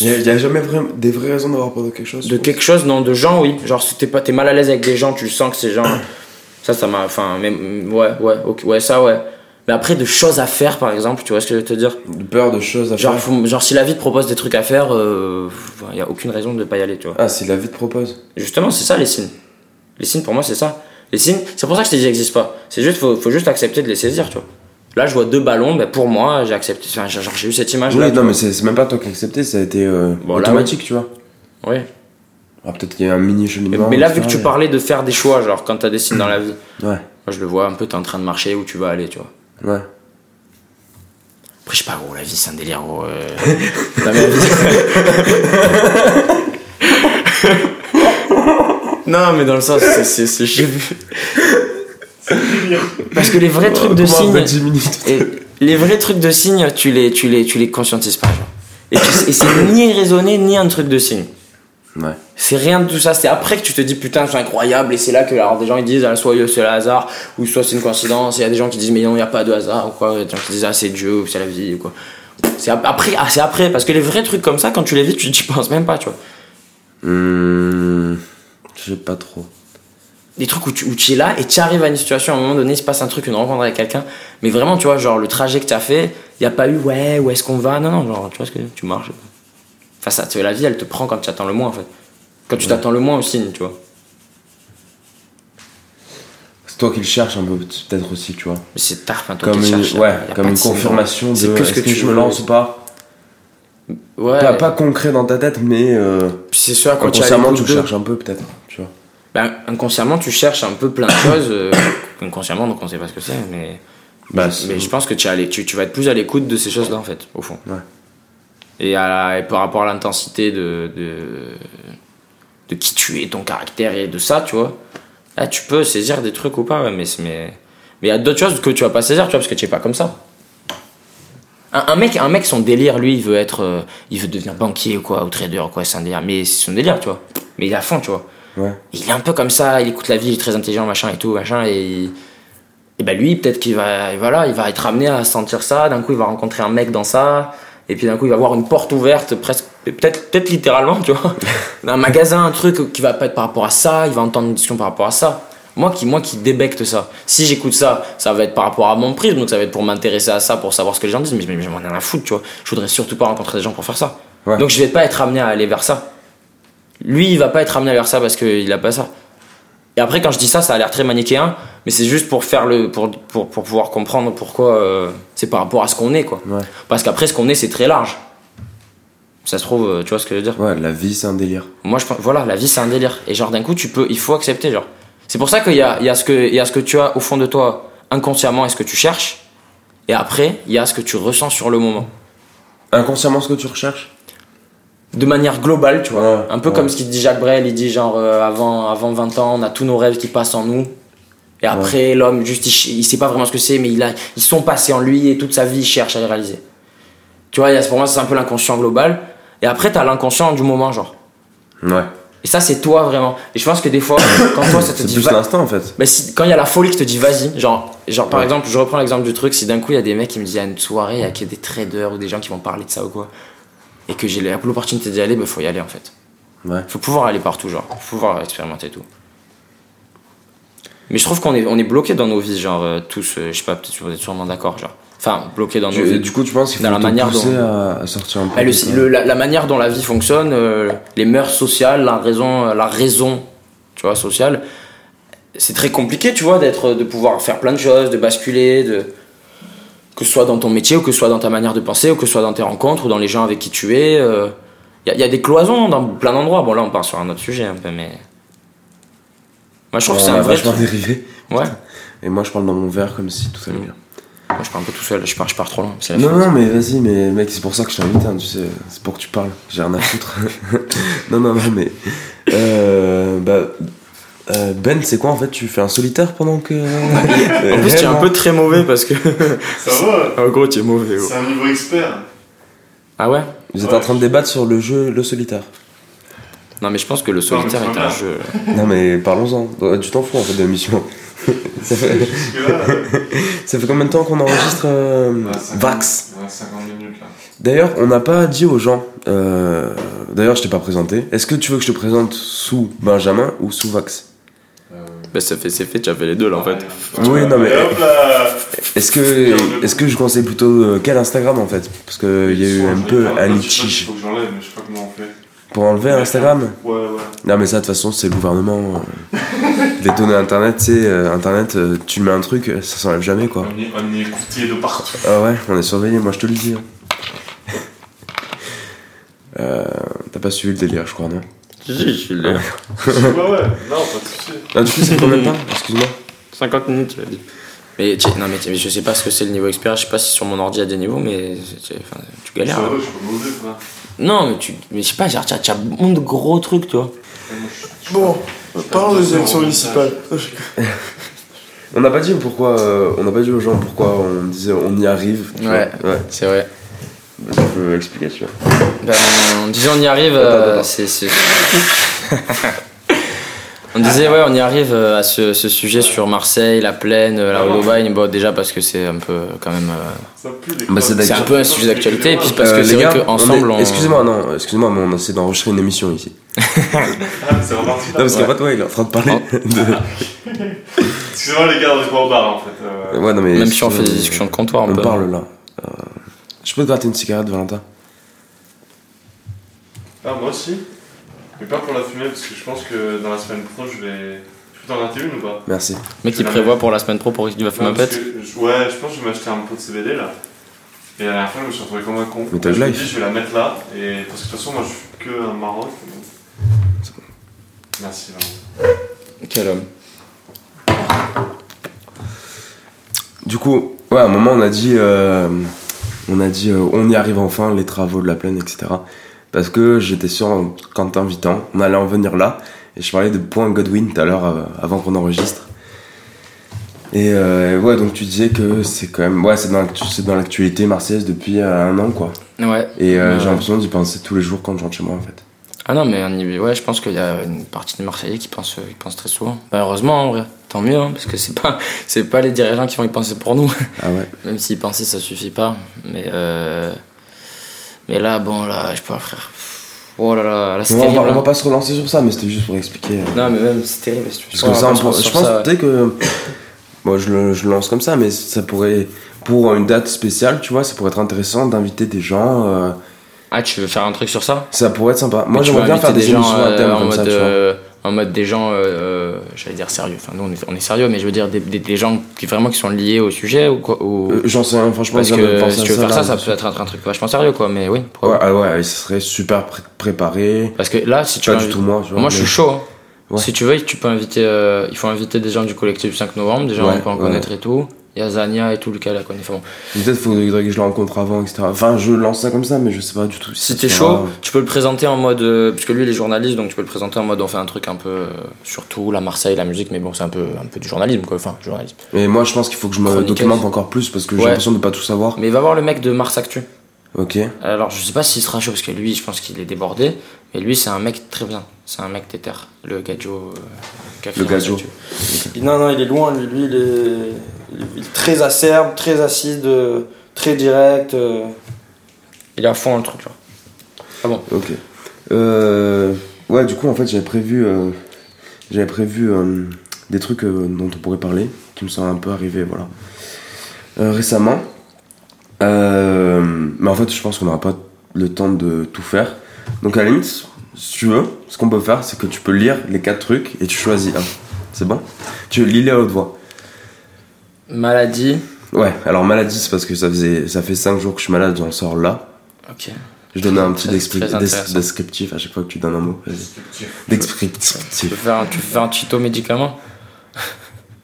Euh, Il y, a- jamais vraiment des vraies raisons d'avoir peur de quelque chose de quelque chose, non, de gens, oui. Genre, si t'es pas, t'es mal à l'aise avec des gens, tu sens que ces gens. Ça, ça m'a. Enfin, même. Ouais, ouais, ok, ouais, ça, ouais. Mais après, de choses à faire, par exemple, tu vois ce que je veux te dire? De peur de choses à genre, faire. faut- genre, si la vie te propose des trucs à faire, il n'y a aucune raison de pas y aller, tu vois. Ah, si la vie te propose. Justement, c'est ça les signes. Les signes, pour moi, c'est ça. Les signes, c'est pour ça que je t'ai dit, ils n'existent pas. C'est juste, faut, faut juste accepter de les saisir, tu vois. Là, je vois deux ballons, ben, pour moi, j'ai accepté. Enfin, genre, j'ai eu cette image-là. Oui, tu non, mais c'est même pas toi qui as accepté, ça a été euh, Bon, là, automatique, tu vois. Ouais. Ah, peut-être qu'il y a un mini Mais, cheminement. mais là, vu que tu mais- parlais de faire des choix, genre, quand t'as des signes dans la vie, Ouais, moi, je le vois un peu, t'es en train de marcher où tu vas aller, tu vois. ouais. Après, je sais pas, gros, la vie, c'est un délire, gros. euh. La même vie. non, mais dans le sens, c'est- chiant. Parce que les vrais trucs de signes. après 10 minutes Et les vrais trucs de signes, tu les, tu les, tu les conscientises pas, genre. Et, c'est ni raisonné, ni un truc de signe. Ouais. C'est rien de tout ça. C'est après que tu te dis putain, c'est incroyable. Et c'est là que alors, des gens ils disent ah, soit c'est le hasard, ou soit c'est une coïncidence. Et il y a des gens qui disent mais non, il n'y a pas de hasard, ou quoi. Il y a des gens qui disent ah, c'est Dieu, ou c'est la vie, ou quoi. C'est ap- après, ah, c'est après. Parce que les vrais trucs comme ça, quand tu les vis, tu n'y penses même pas, tu vois. Hum, je sais pas trop. Des trucs où tu, où tu es là et tu arrives à une situation, à un moment donné, il se passe un truc, une rencontre avec quelqu'un. Mais vraiment, tu vois, genre le trajet que tu as fait, il n'y a pas eu ouais, où est-ce qu'on va? Non, non, genre, tu vois ce que tu marches. Enfin, ça, tu vois, la vie, elle te prend quand tu attends le moins, en fait. Quand tu t'attends le moins au signe, tu vois. C'est toi qui le cherches un peu, peut-être aussi, tu vois. Mais c'est tard, enfin, toi Comme qui une, cherches, ouais, comme une confirmation de C'est que ce est-ce que que, tu je me lance ou pas. Ouais, Pas, pas concret dans ta tête, mais euh, c'est ce à quoi tu tu le cherches un peu, peut-être. Ben, inconsciemment, tu cherches un peu plein de choses. euh, inconsciemment, donc on sait pas ce que c'est, mais. Bah, Mais je pense que tu, tu, tu vas être plus à l'écoute de ces choses-là, en fait, au fond. Ouais. Et, à, et par rapport à l'intensité de, de, de qui tu es, ton caractère et de ça, tu vois, là, tu peux saisir des trucs ou pas, ouais, mais c'est- mais mais il y a d'autres choses que tu vas pas saisir, tu vois, parce que tu es pas comme ça. Un, un mec, un mec, son délire, lui, il veut être, euh, il veut devenir banquier ou quoi, ou trader ou quoi, c'est un délire. Mais c'est son délire, tu vois. Mais il est à fond, tu vois. Ouais. Il est un peu comme ça, il écoute la vie, il est très intelligent, machin et tout, machin, et, et ben lui, peut-être qu'il va, voilà, il va être amené à sentir ça, d'un coup il va rencontrer un mec dans ça, et puis d'un coup il va avoir une porte ouverte, presque, peut-être, peut-être littéralement, tu vois, un magasin, un truc qui va pas être par rapport à ça, il va entendre une discussion par rapport à ça. Moi qui, moi qui débecte ça, si j'écoute ça, ça va être par rapport à mon prisme, donc ça va être pour m'intéresser à ça, pour savoir ce que les gens disent, mais, mais j'en ai rien à foutre, tu vois. Je voudrais surtout pas rencontrer des gens pour faire ça. Ouais. Donc je vais pas être amené à aller vers ça. Lui, il va pas être amené vers ça parce qu'il a pas ça. Et après, quand je dis ça, ça a l'air très manichéen, mais c'est juste pour faire le, pour, pour, pour pouvoir comprendre pourquoi euh, c'est par rapport à ce qu'on est, quoi. Ouais. Parce qu'après, ce qu'on est, c'est très large. Ça se trouve, euh, tu vois ce que je veux dire? Ouais, la vie, c'est un délire. Moi, je pense, voilà, la vie, c'est un délire. Et genre, d'un coup, tu peux, il faut accepter, genre. C'est pour ça qu'il y a, il y, a ce que, il y a ce que tu as au fond de toi, inconsciemment, et ce que tu cherches. Et après, il y a ce que tu ressens sur le moment. Inconsciemment, ce que tu recherches? De manière globale, tu vois. Ouais, un peu ouais. comme ce qu'il dit Jacques Brel, il dit genre euh, avant, avant 20 ans, on a tous nos rêves qui passent en nous. Et après, l'homme, juste, il, sait pas vraiment ce que c'est, mais il a, ils sont passés en lui et toute sa vie, il cherche à les réaliser. Tu vois, pour moi, c'est un peu l'inconscient global. Et après, t'as l'inconscient du moment, genre. Ouais. Et ça, c'est toi vraiment. Et je pense que des fois, quand toi, ça te C'est dit va- l'instinct, en fait. mais si, quand il y a la folie qui te dit vas-y, genre, genre par exemple, je reprends l'exemple du truc, si d'un coup il y a des mecs qui me disent il y a une soirée, il y a que des traders ou des gens qui vont parler de ça ou quoi, et que j'ai l'opportunité d'y aller, bah faut y aller en fait. Ouais. Faut pouvoir aller partout, genre, faut pouvoir expérimenter tout. Mais je trouve qu'on est, on est bloqué dans nos vies, genre, euh, tous, euh, je sais pas, peut-être vous êtes sûrement d'accord, genre. Enfin, bloqué dans nos vies. du coup, tu penses qu'il faut la manière dont- à, à sortir un peu Ah, le- le- la, la manière dont la vie fonctionne, euh, les mœurs sociales, la raison, la raison, tu vois, sociale, c'est très compliqué, tu vois, d'être, de pouvoir faire plein de choses, de basculer, de que ce soit dans ton métier ou que ce soit dans ta manière de penser ou que ce soit dans tes rencontres ou dans les gens avec qui tu es. Il y, a- y a des cloisons dans plein d'endroits. Bon là, on part sur un autre sujet un peu, mais moi je trouve que c'est un vrai. vachement truc. dérivé. Ouais. Et moi, je parle dans mon verre comme si tout allait Mm. bien. Moi, je pars un peu tout seul. Je pars, je pars trop loin. La Non, non, mais vas-y, mais mec, c'est pour ça que je t'ai invité, hein, tu sais. C'est pour que tu parles. J'ai rien à foutre. non, non, non, mais. Euh, bah. Euh, ben, c'est quoi en fait Tu fais un solitaire pendant que. En plus, tu es un peu très mauvais parce que. Ça va en gros, tu es mauvais. C'est un niveau expert. Ah ouais? Vous êtes en train de débattre sur le jeu, le solitaire. Non, mais je pense que le solitaire est un jeu. Non, mais parlons-en. Tu t'en fous en fait de l'émission. ça, fait... Ça fait combien de temps qu'on enregistre euh, ouais, 50 Vax? Ouais, 50 minutes là. D'ailleurs, on n'a pas dit aux gens. euh, D'ailleurs, je t'ai pas présenté. Est-ce que tu veux que je te présente sous Benjamin ou sous Vax? Bah, ça fait, c'est fait, tu as fait les deux là en fait. Oui, non, mais- Est-ce que, est-ce que je conseille plutôt euh, quel Instagram en fait? Parce qu'il y a eu un peu un Il litige. faut que j'enlève, mais je sais pas comment on fait. Pour enlever Instagram? Ouais, ouais. Non, mais ça, de toute façon, c'est le gouvernement. euh, les données internet, tu sais, euh, internet, tu mets un truc, ça s'enlève jamais quoi. On est, on est écouté de partout. Ah ouais, on est surveillé, moi je te le dis. hein. Euh, T'as pas suivi le délire, je crois, non? Si, je suis le. ouais, ouais. Non, pas de soucis. Ah, du coup, c'est combien de temps Excuse-moi. 50 minutes, tu l'as dit. Mais, tu- non, mais, tu- mais je sais pas ce que c'est le niveau expert, je sais pas si sur mon ordi il y a des niveaux, mais enfin, tu galères. Ça hein. va, je suis pas mauvais, frère. Non, mais tu. Mais je sais pas, genre, tu as, tu as beaucoup de gros trucs, toi. Bon, parlons des élections municipales. On n'a pas dit pourquoi, euh, on n'a pas dit aux gens pourquoi on disait on y arrive. tu Ouais. vois. ouais. C'est vrai. Tu vois. Ben, on disait on y arrive, euh, c'est. c'est- on disait ouais, on y arrive euh, à ce, ce sujet sur Marseille, la plaine, euh, la Hollow-Bagne. Bon, déjà parce que c'est un peu quand même. euh, les Bah, c'est c'est un peu un sujet d'actualité, et puis parce Euh, que les c'est vrai gars, qu'ensemble on Excusez-moi, non, excusez-moi, mais on essaie d'enregistrer une émission ici. Ah, c'est reparti Non, parce là. qu'en fait, ouais, il est en train de parler. de- Excusez-moi les gars, on est pas au bar en fait. Euh, Ouais, non, mais. Même si on fait des euh, discussions de comptoir, on, On peut. parle là. Je peux te gratter une cigarette, Valentin Ah, moi aussi. Mais pas pour la fumer parce que je pense que dans la semaine pro, je vais. Je peux t'en gratter une ou pas Merci. Mec qui prévoit pour la semaine pro pour qu'il va fumer un pet. je- Ouais, je pense que je vais m'acheter un pot de CBD là. Et à la fin, je me suis retrouvé comme un con. Mais t'as je me life. dis, je vais la mettre là. Et parce que de toute façon, moi, je suis que un Maroc. Merci, vraiment. Quel homme. Du coup, ouais, à un moment, on a dit, euh, on a dit, euh, on y arrive enfin, les travaux de la plaine, etc. Parce que j'étais sûr qu'en t'invitant, on allait en venir là. Et je parlais de Point Godwin tout à l'heure, euh, avant qu'on enregistre. Et euh, ouais, donc tu disais que c'est quand même, ouais, c'est dans l'actualité marseillaise depuis un an, quoi. Ouais. Et j'ai l'impression d'y penser tous les jours quand je rentre chez moi, en fait. Ah non, mais on ouais, je pense qu'il y a une partie de Marseillais qui pense, qui pense très souvent. Bah, heureusement, en vrai. Tant mieux, hein, parce que c'est pas, c'est pas les dirigeants qui vont y penser pour nous. Ah ouais. Même s'y penser, ça suffit pas. Mais, euh... mais là, bon, là, je peux pas, frère. Oh là là, là, c'est On va, terrible. on va hein. pas se relancer sur ça, mais c'était juste pour expliquer. euh, Non, mais même, c'est terrible. Parce que va ça, on je pense ça. peut-être que. Moi, je le, je le lance comme ça, mais ça pourrait. Pour une date spéciale, tu vois, ça pourrait être intéressant d'inviter des gens. euh, Ah, tu veux faire un truc sur ça? Ça pourrait être sympa. Moi, j'aimerais veux bien faire des, gens, émissions à euh, thème en comme mode, ça, tu vois. euh, en mode des gens, euh, euh, j'allais dire sérieux. Enfin, nous, on est, on est sérieux, mais je veux dire des, des, des gens qui vraiment qui sont liés au sujet ou quoi. ou- Euh, J'en sais rien, franchement, Parce que si tu veux faire ça, ça peut être un, un truc vachement sérieux, quoi. Mais oui. Ouais, ah ouais, ça serait super pré- préparé. Parce que là, si tu Pas veux du tout moi, tu vois. Moi, je suis chaud. hein. Ouais. Si tu veux, tu peux inviter. euh, il faut inviter des gens du collectif 5 novembre, des gens Ouais, on peut en connaître et tout. Il y a Zania et tout, Lucas la connaît. Enfin, bon. Peut-être faudrait que je le rencontre avant, etc. Enfin, je lance ça comme ça, mais je sais pas du tout. Si ça t'es chaud, tu peux le présenter en mode. euh, Puisque lui, il est journaliste, donc tu peux le présenter en mode on fait un truc un peu. euh, sur tout, la Marseille, la musique, mais bon, c'est un peu, un peu du journalisme, quoi. Enfin, journalisme. Et moi, je pense qu'il faut que je me documente encore plus parce que j'ai Ouais. l'impression de pas tout savoir. Mais va voir le mec de Mars Actu. Ok. Alors, je sais pas s'il sera chaud parce que lui, je pense qu'il est débordé. Mais lui, c'est un mec très bien. C'est un mec téter. Le Gadjo. euh, Le Gadjo. Actu. Non, non, il est loin. Lui, lui il, est... il est très acerbe, très acide, euh, très direct. euh. Il est à fond dans le truc, là. Ok. Euh, ouais, du coup, en fait, j'avais prévu, euh, j'avais prévu euh, des trucs euh, dont on pourrait parler, qui me sont un peu arrivés, voilà. Euh, récemment. Euh, mais en fait, je pense qu'on n'aura pas le temps de tout faire. Donc, à la limite, si tu veux, ce qu'on peut faire, c'est que tu peux lire les quatre trucs et tu choisis un. C'est bon? Tu lis les à haute voix. Maladie. Ouais, alors maladie, c'est parce que ça, faisait, ça fait 5 jours que je suis malade, j'en sors là. Ok. Je donne un petit Très- despri- très des- intéressant. descriptif à chaque fois que tu donnes un mot. Tu Descriptif. peux faire un, tu peux faire un tuto médicament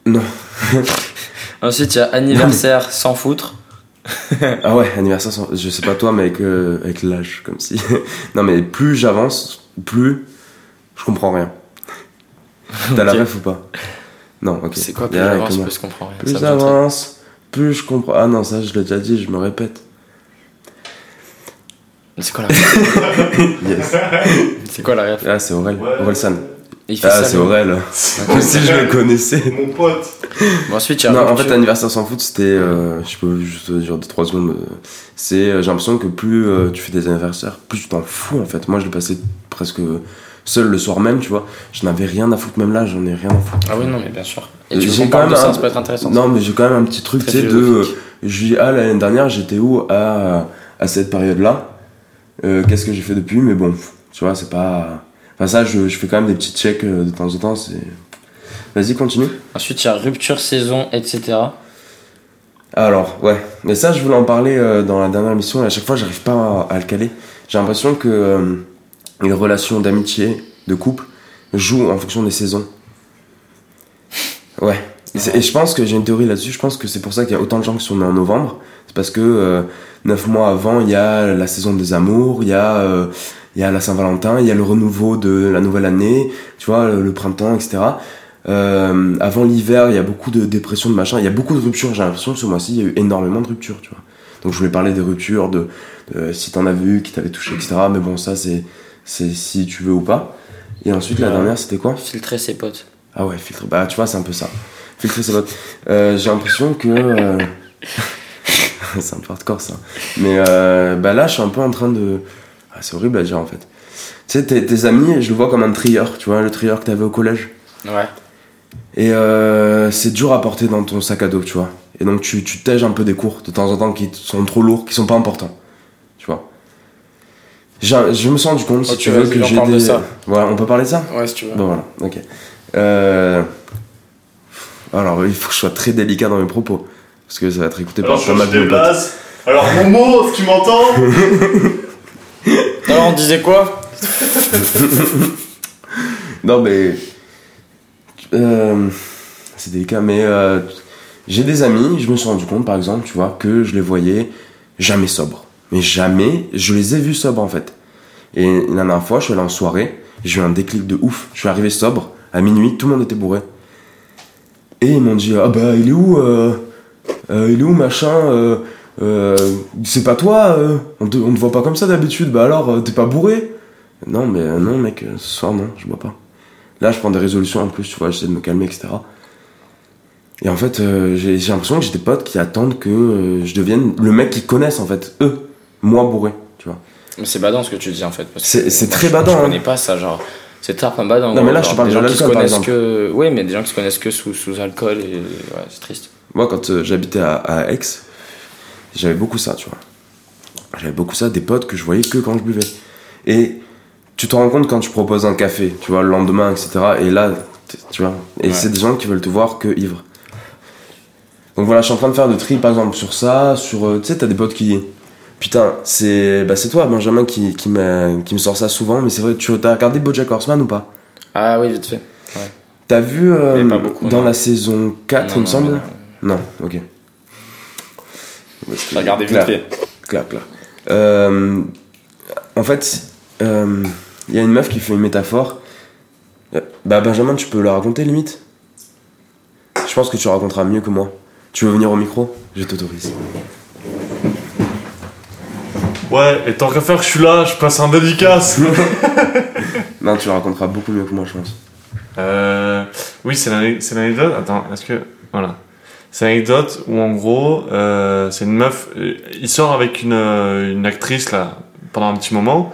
Non. Ensuite, il y a anniversaire sans foutre. Ah ouais, anniversaire, sans- je sais pas toi, mais avec, euh, avec l'âge, comme si. non, mais plus j'avance, plus je comprends rien. T'as la ref ou pas? Non, ok. C'est quoi plus j'avance, plus je comprends rien. Plus j'avance, plus je comprends. Ah non, ça je l'ai déjà dit, je me répète. C'est quoi la Yes. C'est quoi la ref Ah, c'est Aurel. Ouais. Aurel San. Il fait Ah, ça. c'est. Aurel. Comme si je le connaissais. Mon pote. Bon, ensuite, Non, en fait, l'anniversaire sans foot, c'était. euh, je peux juste dire 2-3 secondes. C'est. euh, J'ai l'impression que plus euh, tu fais des anniversaires, plus tu t'en fous en fait. Moi, je l'ai passé presque seul le soir même, tu vois. Je n'avais rien à foutre, même là, j'en ai rien à foutre. Ah oui, non, mais bien sûr. Et tu quand de ça, un- ça peut être intéressant. Non, mais j'ai quand même un petit truc, tu sais, de. Je dis, ah, l'année dernière, j'étais où? À, à cette période-là Euh, Qu'est-ce que j'ai fait depuis? Mais bon, tu vois, c'est pas. Enfin, ça, je, je fais quand même des petits checks euh, de temps en temps, c'est. Vas-y, continue. Ensuite, il y a rupture saison, etc. Alors, ouais. Mais ça, je voulais en parler euh, dans la dernière émission et à chaque fois, j'arrive pas à, à le caler. J'ai l'impression que euh, une relation d'amitié, de couple, joue en fonction des saisons. Ouais. Et, je pense que j'ai une théorie là-dessus. Je pense que c'est pour ça qu'il y a autant de gens qui sont nés en novembre. C'est parce que euh, neuf mois avant, il y a la saison des amours, il y a, euh, il y a la Saint-Valentin, il y a le renouveau de la nouvelle année, tu vois, le, le printemps, etc. Euh, avant l'hiver, il y a beaucoup de dépression, de machin. Il y a beaucoup de ruptures. J'ai l'impression que ce mois-ci, il y a eu énormément de ruptures, tu vois. Donc je voulais parler des ruptures, de, de si t'en as vu, qui t'avait touché, etc. Mais bon, ça, c'est, c'est si tu veux ou pas. Et ensuite, la dernière, c'était quoi? Filtrer ses potes. Ah ouais, filtre. Bah, tu vois, c'est un peu ça. Filtrer ses votes. Euh, j'ai l'impression que. euh, c'est un peu hardcore ça. Mais euh, bah là, je suis un peu en train de. Ah, c'est horrible à dire en fait. Tu sais, tes, tes amis, je le vois comme un trieur, tu vois, le trieur que t'avais au collège. Ouais. Et euh, c'est dur à porter dans ton sac à dos, tu vois. Et donc tu, tu tèges un peu des cours de temps en temps qui sont trop lourds, qui sont pas importants. Je me suis rendu compte, si tu veux, que j'ai parle des. de ça. Voilà, on peut parler de ça? Ouais, si tu veux. Bon voilà, ok. Euh... Alors il faut que je sois très délicat dans mes propos. Parce que ça va être écouté Alors, par pas mal de places. Alors, Momo, tu m'entends Alors, on disait quoi? Non mais... Euh, C'est délicat, mais euh, j'ai des amis, je me suis rendu compte par exemple, tu vois, que je les voyais jamais sobres. Mais jamais, je les ai vus sobres en fait. Et la dernière fois, je suis allé en soirée, j'ai eu un déclic de ouf. Je suis arrivé sobre, à minuit, tout le monde était bourré. Et ils m'ont dit, ah bah il est où euh, euh, Il est où machin euh, euh, C'est pas toi euh, on, te, on te voit pas comme ça d'habitude, bah alors euh, t'es pas bourré? Non mais non mec, ce soir non, je bois pas. Là je prends des résolutions en plus, tu vois, j'essaie de me calmer, etc. Et en fait, j'ai l'impression que j'ai des potes qui attendent que je devienne le mec qu'ils connaissent en fait, eux, moi bourré, tu vois. Mais c'est badant ce que tu dis en fait. parce C'est- c'est moi, très je- badant, Je hein. connais pas ça, genre. C'est tard, pas badant. Non, mais là, je te parle des de gens qui se connaissent que. Oui, mais des gens qui se connaissent que sous, sous alcool et. Ouais, c'est triste. Moi, quand euh, j'habitais à, à Aix, j'avais beaucoup ça, tu vois. J'avais beaucoup ça, des potes que je voyais que quand je buvais. Et tu te rends compte quand tu proposes un café, tu vois, le lendemain, etc. Et là, tu vois, et Ouais. c'est des gens qui veulent te voir que ivre. Donc voilà, je suis en train de faire de tri, par exemple, sur ça, sur... euh, Tu sais, t'as des potes qui... Putain, c'est bah, c'est toi, Benjamin, qui, qui, qui me sort ça souvent, mais c'est vrai, tu as regardé BoJack Horseman ou pas? Ah oui, vite fait. T'as vu euh, beaucoup, dans non. la saison 4, Non, il me semble? non. Non, ok. J'ai regardé vite fait. Clair, clair. Euh, en fait, euh, il y a une meuf qui fait une métaphore. Bah, Benjamin, tu peux la raconter limite? Je pense que tu raconteras mieux que moi. Tu veux venir au micro? Je t'autorise. Ouais, et tant qu'à faire que je suis là, je passe un dédicace. Non, tu la raconteras beaucoup mieux que moi, je pense. Euh, oui, c'est l'ane- c'est l'anecdote. Attends, est-ce que. Voilà. C'est l'anecdote où en gros, euh, c'est une meuf. euh, Il sort avec une, euh, une actrice là pendant un petit moment.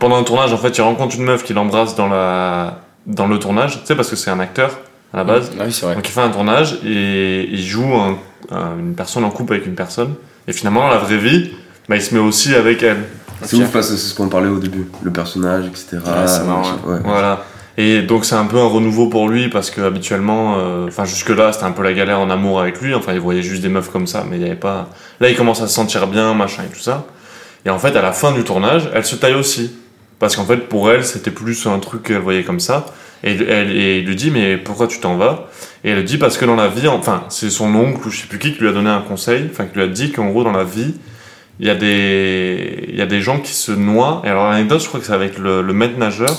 Pendant un tournage, en fait, il rencontre une meuf qui l'embrasse dans, la, dans le tournage. Tu sais, parce que c'est un acteur. à la base. Ah oui, c'est vrai. Donc il fait un tournage et il joue un- un- une personne en couple avec une personne. Et finalement, dans la vraie vie, bah, il se met aussi avec elle. C'est ouf parce que c'est ce qu'on parlait au début. Le personnage, etc. Ouais, c'est marrant, machin, ouais. Voilà. Et donc c'est un peu un renouveau pour lui parce que habituellement, euh, enfin jusque là c'était un peu la galère en amour avec lui. Enfin il voyait juste des meufs comme ça, mais il y avait pas. Là il commence à se sentir bien, machin et tout ça. Et en fait à la fin du tournage, elle se taille aussi parce qu'en fait pour elle c'était plus un truc qu'elle voyait comme ça. Et, elle, et il lui dit mais pourquoi tu t'en vas? Et elle lui dit parce que dans la vie, enfin c'est son oncle ou je sais plus qui qui lui a donné un conseil, enfin qui lui a dit qu'en gros dans la vie il y a des il y a des gens qui se noient. Et alors l'anecdote je crois que c'est avec le, le maître nageur.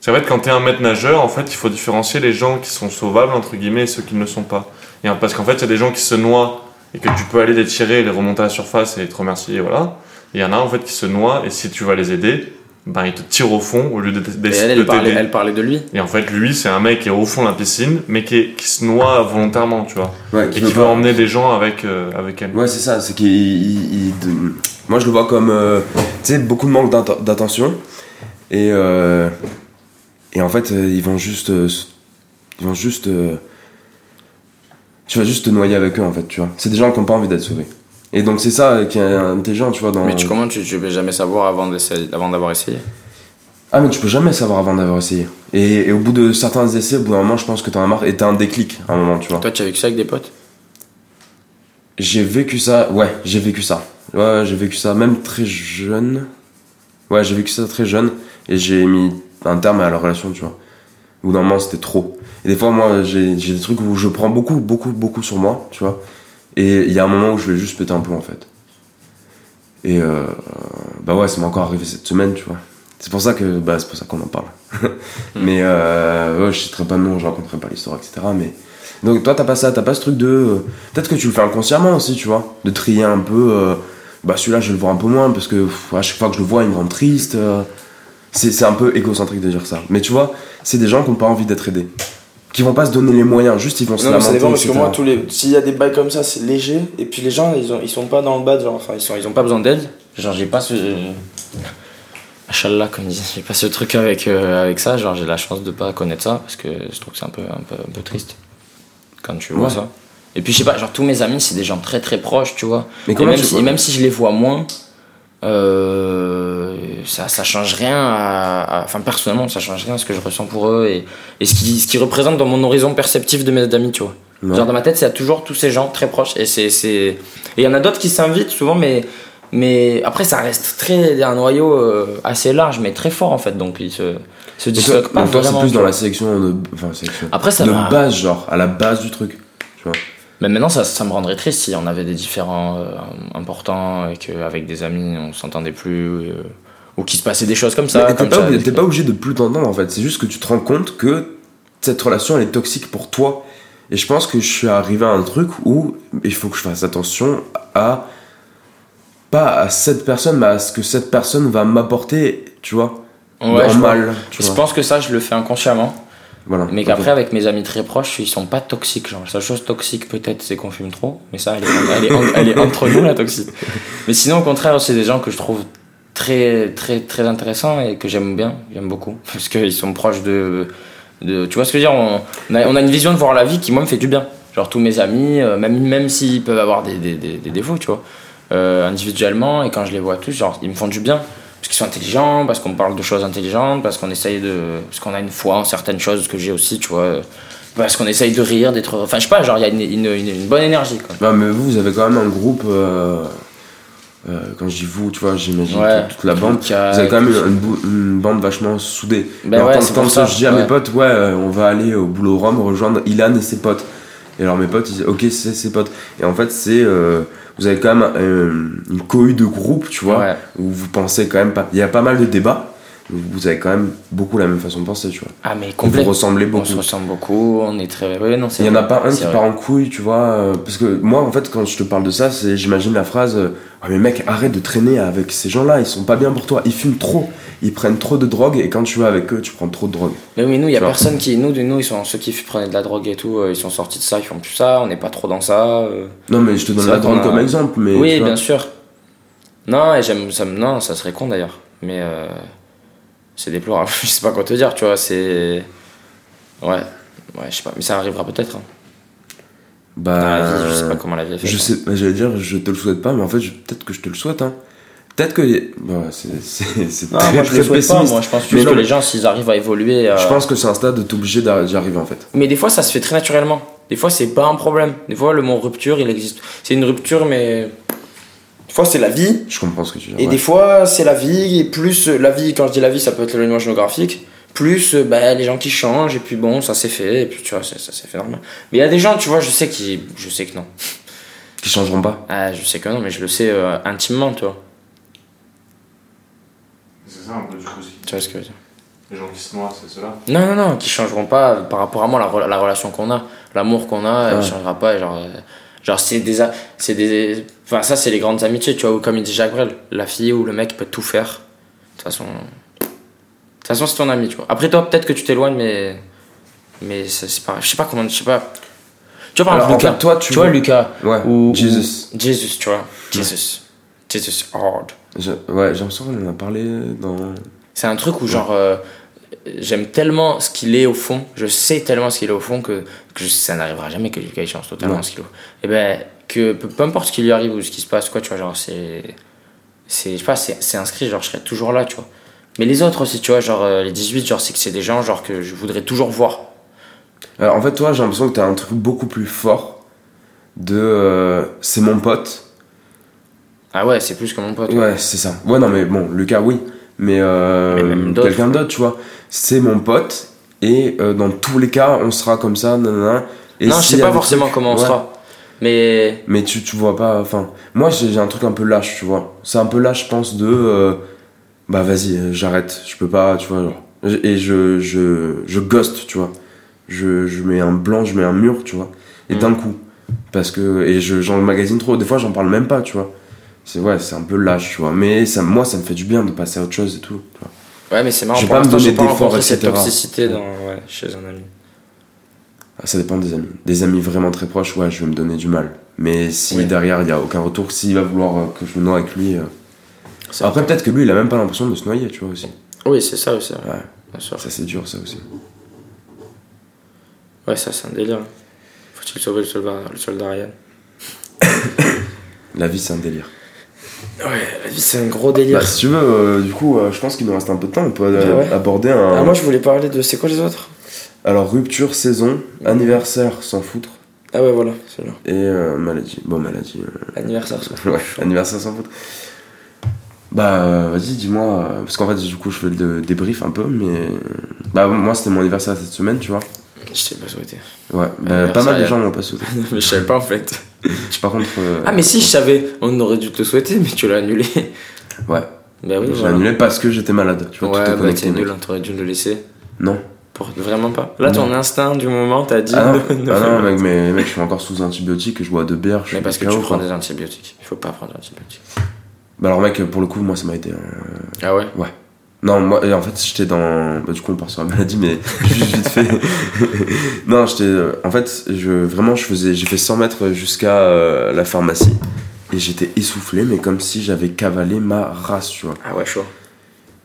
C'est vrai que quand t'es un maître nageur, en fait, il faut différencier les gens qui sont sauvables, entre guillemets, et ceux qui ne le sont pas. Et parce qu'en fait, il y a des gens qui se noient et que tu peux aller les tirer, les remonter à la surface et te remercier, et voilà. Il y en a, en fait, qui se noient et si tu vas les aider, ben, ils te tirent au fond au lieu de, de, Et elle, de elle, parlait, elle parlait de lui. Et en fait, lui, c'est un mec qui est au fond de la piscine, mais qui, est- qui se noie volontairement, tu vois. Ouais, Et qui qui veut pas- emmener des gens avec, euh, avec elle. Ouais, c'est ça, c'est qu'il. il- il- de- Moi, je le vois comme. euh, tu sais, beaucoup de manque d'atten- d'attention. Et. euh, Et en fait, ils vont juste. euh, Ils vont juste. euh, Tu vas juste te noyer avec eux, en fait, tu vois. C'est des gens qui n'ont pas envie d'être sauvés. Et donc, c'est ça qui est intelligent, tu vois. Dans... Mais tu, comment tu, tu peux jamais savoir avant avant d'avoir essayé? Ah, mais tu peux jamais savoir avant d'avoir essayé. Et, et au bout de certains essais, au bout d'un moment, je pense que t'en as marre et t'as un déclic à un moment, tu vois. Toi, tu as vécu ça avec des potes? J'ai vécu ça, ouais, j'ai vécu ça. Ouais, j'ai vécu ça, même très jeune. Ouais, j'ai vécu ça très jeune et j'ai mis un terme à la relation, tu vois. Au bout d'un moment, c'était trop. Et des fois, moi, j'ai des trucs où je prends beaucoup, beaucoup, beaucoup sur moi, tu vois. Et il y a un moment où je vais juste péter un plomb, en fait. Et euh, bah ouais, ça m'est encore arrivé cette semaine, tu vois. C'est pour ça que, bah, c'est pour ça qu'on en parle. mais euh, ouais, je citerai pas de nom, je raconterai pas l'histoire, etc. Mais donc toi, t'as pas ça, t'as pas ce truc de. euh, Peut-être que tu le fais inconsciemment aussi, tu vois, de trier un peu. euh, bah celui-là, je le voir un peu moins parce que à chaque fois que je le vois, il me rend triste. c'est un peu égocentrique de dire ça. Mais tu vois, c'est des gens qui ont pas envie d'être aidés, qui vont pas se donner les moyens, juste ils vont se Non, mais ça dépend parce que moi, tous les... s'il y a des bails comme ça, c'est léger. Et puis les gens, ils, ont... ils sont pas dans le bad, genre, enfin, ils, sont... ils ont pas besoin d'aide. Genre, j'ai pas ce. Inch'Allah, comme ils disent, j'ai pas ce truc avec, euh, avec ça. Genre, j'ai la chance de pas connaître ça parce que je trouve que c'est un peu, un, peu, un peu triste quand tu vois Ouais. ça. Et puis, je sais pas, genre, tous mes amis, c'est des gens très très proches, tu vois. Mais et, même si, vois et même si je les vois moins, euh, ça, ça change rien à, à- Enfin, personnellement, ça change rien à ce que je ressens pour eux et, et ce qui, ce qui représente dans mon horizon perceptif de mes amis, tu vois. Ouais. Genre, dans ma tête, c'est toujours tous ces gens très proches. Et c'est. c'est- Et il y en a d'autres qui s'invitent souvent, mais. Mais après, ça reste très un noyau euh, assez large, mais très fort en fait. Donc, ils se, se disloquent pas donc toi, c'est plus dans la sélection de. Enfin, sélection. Après, ça de base, genre, à la base du truc. Tu vois. Mais maintenant, ça, ça me rendrait triste si on avait des différends euh, importants et qu'avec des amis, on s'entendait plus. euh, ou qu'il se passait des choses comme ça. Mais t'es pas, ça, pas obligé de plus t'entendre en fait. C'est juste que tu te rends compte que cette relation elle est toxique pour toi. Et je pense que je suis arrivé à un truc où il faut que je fasse attention à. Pas à cette personne, mais à ce que cette personne va m'apporter, tu vois. Ouais, en je, pense que ça, je le fais inconsciemment. Voilà. Mais qu'après, avec mes amis très proches, ils sont pas toxiques. Genre, la seule chose toxique, peut-être, c'est qu'on fume trop. Mais ça, elle est, elle est, en- elle est entre nous, la toxique. Mais sinon, au contraire, c'est des gens que je trouve très, très, très intéressants et que j'aime bien. J'aime beaucoup. Parce qu'ils sont proches de, de. Tu vois ce que je veux dire on, on a, on a une vision de voir la vie qui, moi, me fait du bien. Genre, tous mes amis, euh, même, même s'ils peuvent avoir des, des, des, des défauts, tu vois, euh, individuellement, et quand je les vois tous, genre, ils me font du bien. Parce qu'ils sont intelligents, parce qu'on parle de choses intelligentes, parce qu'on essaye de. Parce qu'on a une foi en certaines choses que j'ai aussi, tu vois. Parce qu'on essaye de rire, d'être. Enfin, je sais pas, genre, il y a une, une, une- une bonne énergie, quoi. Non, mais vous, vous avez quand même un groupe. euh, euh, quand je dis vous, tu vois, j'imagine Ouais. toute, la bande. Vous avez quand même une, bande vachement soudée. Ben Alors, ouais, quand, ça, je dis à ouais. mes potes, ouais, euh, on va aller au boulot Rhum rejoindre Ilan et ses potes. Et alors mes potes, ils disent, ok, c'est ses potes. Et en fait, c'est. euh, vous avez quand même euh, une cohue de groupe, tu vois, Ouais. où vous pensez quand même pas. Il y a pas mal de débats, vous avez quand même beaucoup la même façon de penser, tu vois. Ah, mais Vous complet. vous ressemblez On beaucoup. se ressemble beaucoup, on est très. Ouais, non, c'est Il y en a pas un qui vrai. part en couille, tu vois. euh, parce que moi, en fait, quand je te parle de ça, c'est j'imagine la phrase euh, Ouais, mais mec, arrête de traîner avec ces gens-là, ils sont pas bien pour toi. Ils fument trop, ils prennent trop de drogue, et quand tu vas avec eux, tu prends trop de drogue. Mais oui, nous, il y a vois. personne qui. Nous, de nous, ils sont ceux qui prenaient de la drogue et tout, euh, ils sont sortis de ça, ils font plus ça, on n'est pas trop dans ça. Non, mais je te donne la drogue a- comme exemple, mais. oui, bien sûr. Non, et j'aime ça. Non, ça serait con d'ailleurs. Mais euh, c'est déplorable. Je sais pas quoi te dire, tu vois. C'est. Ouais. Ouais, je sais pas, mais ça arrivera peut-être. hein. Bah. Vie, je sais pas comment la vie est faite. Je sais, bah, j'allais dire, je te le souhaite pas, mais en fait, je- peut-être que je te le souhaite, hein. Peut-être que. Bon, c'est c'est- très, moi je le souhaite pas, moi je pense Mais juste non, que les gens s'ils arrivent à évoluer. euh, Je pense que c'est un stade obligé d'a- d'y arriver, en fait. Mais des fois ça se fait très naturellement. Des fois c'est pas un problème. Des fois le mot rupture il existe. C'est une rupture mais. Des fois c'est la vie. Je comprends ce que tu veux Et des fois c'est la vie. Et plus euh, la vie, quand je dis la vie ça peut être l'éloignement géographique. Plus euh, bah, les gens qui changent et puis bon ça s'est fait. Et puis tu vois c'est- ça s'est fait normal. Mais il y a des gens tu vois je sais qui. Je sais que non. Qui changeront pas. Ah, je sais que non mais je le sais euh, intimement tu vois. C'est ça un peu du coup. Tu vois ce que je veux dire. Les gens qui se noient, c'est cela. Non, non, non, qui changeront pas par rapport à moi, la, re- la relation qu'on a, l'amour qu'on a, elle Ouais. changera pas. et Genre, euh, genre c'est des, c'est des. Enfin, ça, c'est les grandes amitiés, tu vois, ou comme il dit Jacques Brel, la fille ou le mec peut tout faire. De toute façon. De toute façon, c'est ton ami, tu vois. Après, toi, peut-être que tu t'éloignes, mais. Mais c'est c'est pas. Je sais pas comment. Je sais pas. Tu vois, par exemple, en Lucas. fait, toi, tu tu vois, vois- Lucas. Ouais. Ou, Jesus. ou- Jesus, tu vois. Jesus. Jesus hard. Je- ouais, j'ai l'impression qu'on en a parlé dans. C'est un truc où, genre, euh, j'aime tellement ce qu'il est au fond, je sais tellement ce qu'il est au fond que, que ça n'arrivera jamais que Lucas change totalement Ouais. ce qu'il est. Et ben, que peu, importe ce qui lui arrive ou ce qui se passe, quoi, tu vois, genre, c'est. c'est je sais pas, c'est inscrit, genre, je serai toujours là, tu vois. Mais les autres aussi, tu vois, genre, euh, les 18, genre, c'est que c'est des gens, genre, que je voudrais toujours voir. Alors, en fait, toi, j'ai l'impression que t'as un truc beaucoup plus fort de. euh, c'est mon pote. Ah ouais, c'est plus que mon pote. Ouais, c'est ça. Ouais, non, mais bon, Lucas, oui. Mais, euh, quelqu'un d'autre, tu vois. C'est mon pote. Et euh, dans tous les cas, on sera comme ça, nanana. Et non, je sais pas forcément trucs- comment on ouais. sera. Mais. Mais tu, tu vois pas. Enfin, moi, j'ai un truc un peu lâche, tu vois. C'est un peu lâche, je pense, de. euh, bah, vas-y, euh, j'arrête. Je peux pas, tu vois. Genre. Et je, je, je ghost, tu vois. Je, je mets un blanc, je mets un mur, tu vois. Et Mm. d'un coup. Parce que. Et je- j'en magasine trop. Des fois, j'en parle même pas, tu vois. C'est ouais, c'est un peu lâche, tu vois. Mais ça, moi, ça me fait du bien de passer à autre chose et tout. tu vois. Ouais, mais c'est marrant. Je vais Pour pas me donner d'efforts, rencontré cette etc. toxicité dans, ouais, chez un ami. Ah, Ça dépend des amis. Des amis vraiment très proches, ouais, je vais me donner du mal. Mais si Oui. derrière, il y a aucun retour, s'il va vouloir euh, que je me noie avec lui. euh, Après, peut-être que lui, il a même pas l'impression de se noyer, tu vois aussi. Oui, c'est ça aussi. ouais. Ouais. Bien sûr. Ça, c'est dur, ça aussi. Ouais, ça, c'est un délire. Faut-il sauver le soldat, le soldat Ryan? La vie, c'est un délire. Ouais, c'est un gros délire. Bah, si tu veux, euh, du coup, euh, je pense qu'il nous reste un peu de temps. On peut euh, Ouais. aborder un. Ah, moi, je voulais parler de. C'est quoi les autres? Alors, rupture, saison, anniversaire, sans foutre. Ah, ouais, voilà, c'est là. Et maladie. Bon, maladie. Anniversaire, ça. ouais, anniversaire sans foutre. Bah, vas-y, dis-moi. Parce qu'en fait, du coup, je fais le débrief un peu, mais. Bah, moi, c'était mon anniversaire cette semaine, tu vois. Je t'ai pas souhaité. Ouais, bah, pas mal de gens m'ont pas souhaité. mais je savais pas en fait. Par contre. euh, Ah, mais si, je savais. On aurait dû te le souhaiter, mais tu l'as annulé. Ouais, Bah oui, j'ai voilà. annulé parce que j'étais malade. Tu vois, tout Ouais, est bah connecté. t'es mec. nul, t'aurais dû le laisser. Non. Pour... Vraiment pas. Là, ton instinct du moment, t'as dit. Ah non, ah non mec, mais mec, je suis encore sous antibiotiques et je bois deux bières. Je Mais suis parce que KO, tu prends quoi. des antibiotiques. Il faut pas prendre d'antibiotiques. Bah alors mec, pour le coup, moi ça m'a été. euh, Ah ouais Non, moi, en fait, j'étais dans. Bah, du coup, on part sur la maladie, mais juste vite fait. non, j'étais. euh, En fait, je, vraiment, je faisais. J'ai fait 100 mètres jusqu'à euh, la pharmacie. Et j'étais essoufflé, mais comme si j'avais cavalé ma race, tu vois. Ah ouais, chaud.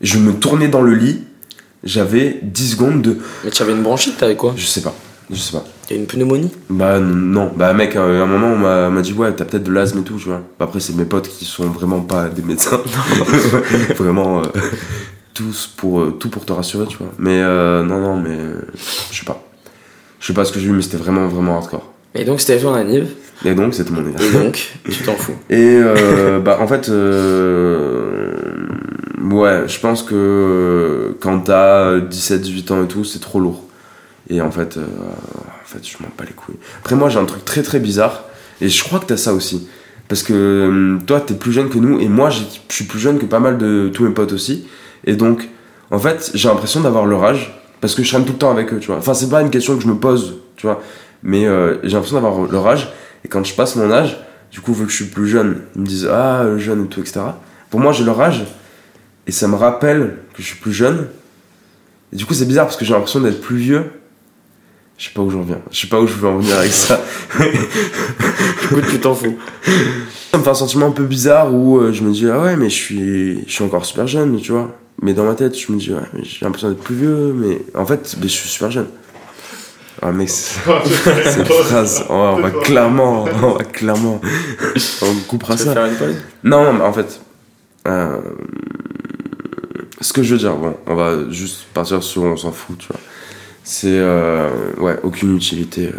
Je me tournais dans le lit, j'avais 10 secondes de. Mais tu avais une bronchite, t'avais quoi? Je sais pas. Je sais pas. T'as une pneumonie? Bah non, bah mec, euh, à un moment on m'a dit ouais t'as peut-être de l'asthme et tout, tu vois. Bah, après c'est mes potes qui sont vraiment pas des médecins. vraiment euh, tous pour euh, tout pour te rassurer, tu vois. Mais euh, non non mais je sais pas. Je sais pas ce que j'ai eu mais c'était vraiment vraiment hardcore. Et donc, c'était ton anniv. Et donc c'était mon Et anniversaire. donc, tu t'en fous. Et euh, bah en fait euh, ouais, je pense que quand t'as 17 18 ans et tout, c'est trop lourd. Et en fait euh, en fait, je m'en bats les couilles. Après moi, j'ai un truc très très bizarre et je crois que t'as ça aussi. Parce que toi, t'es plus jeune que nous et moi, je suis plus jeune que pas mal de tous mes potes aussi. Et donc, en fait, j'ai l'impression d'avoir leur âge parce que je traîne tout le temps avec eux, tu vois. Enfin, c'est pas une question que je me pose, tu vois. Mais euh, j'ai l'impression d'avoir leur âge et quand je passe mon âge, du coup, vu que je suis plus jeune, ils me disent ah euh, jeune et tout, etc. Pour moi, j'ai leur âge et ça me rappelle que je suis plus jeune. Et du coup, c'est bizarre parce que j'ai l'impression d'être plus vieux. Je sais pas où j'en viens. Je sais pas où je veux en venir avec ça. Écoute, tu t'en fous. Ça me fait un sentiment un peu bizarre où euh, je me dis ah ouais mais je suis je suis encore super jeune tu vois mais dans ma tête je me dis ouais mais j'ai l'impression d'être plus vieux mais en fait mais je suis super jeune Ah, mec, c'est- cette phrase, on va clairement, on va clairement, on coupera Tu veux ça. faire une pause? Non, mais en fait, euh, ce que je veux dire, bon, on va juste partir sur on s'en fout, tu vois. C'est, euh, ouais, aucune utilité. euh,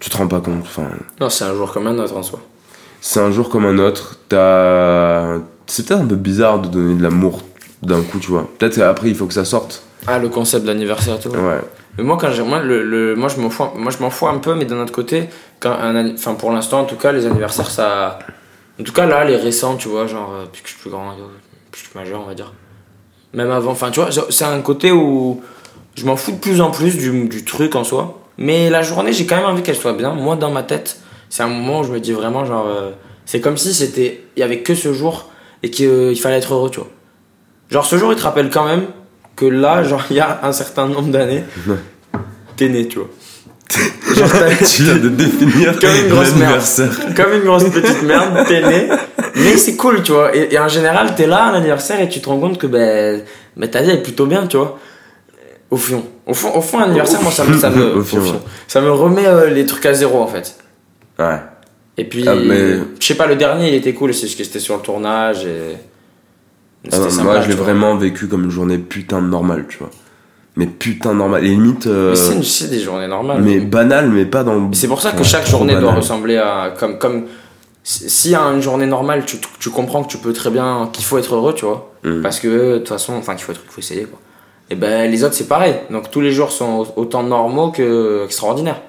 tu te rends pas compte. Enfin, Non, c'est un jour comme un autre en soi. C'est un jour comme un autre. T'as, c'est peut-être un peu bizarre de donner de l'amour d'un coup, tu vois. Peut-être qu'après il faut que ça sorte. Ah, le concept d'anniversaire tout. Ouais. Mais moi, quand j'ai, moi, le, le- moi, je m'en fous, moi, je m'en fous un peu, mais d'un autre côté, quand un, enfin, pour l'instant, en tout cas, les anniversaires, ça, en tout cas, là, les récents, tu vois, genre, euh, depuis que je suis plus grand, euh, plus je suis majeur, on va dire. Même avant, enfin, tu vois, c'est un côté où je m'en fous de plus en plus du, du truc en soi. Mais la journée, j'ai quand même envie qu'elle soit bien. Moi, dans ma tête, c'est un moment où je me dis vraiment, genre, euh, c'est comme si c'était, il y avait que ce jour et qu'il fallait être heureux, tu vois. Genre, ce jour, il te rappelle quand même que là, genre, il y a un certain nombre d'années, t'es né, tu vois. Genre, tu viens de définir Comme une grosse merde. comme une grosse petite merde, t'es né. Mais c'est cool, tu vois. Et, et en général, t'es là à l'anniversaire et tu te rends compte que ben, ben, ta vie est plutôt bien, tu vois. Au fond. Au fond, au fond l'anniversaire, moi, ça me, ça me, Au au fond, fond. ouais. ça me remet euh, les trucs à zéro, en fait. Ouais. Et puis, Ah, mais- je sais pas, le dernier, il était cool, c'est parce que c'était sur le tournage et. Ah non, sympa, moi, je l'ai vraiment vécu comme une journée putain de normale, tu vois. Mais putain normale. Et limite. euh, Mais c'est des journées normales. mais banale, mais pas dans C'est pour ça que Ouais, chaque journée doit ressembler à. Comme, comme, si à une journée normale, tu, tu comprends que tu peux très bien. qu'il faut être heureux, tu vois. Mm. Parce que, de toute façon, enfin, qu'il faut être, qu'il faut essayer, quoi. Et ben, les autres, c'est pareil. Donc, tous les jours sont autant normaux que extraordinaires.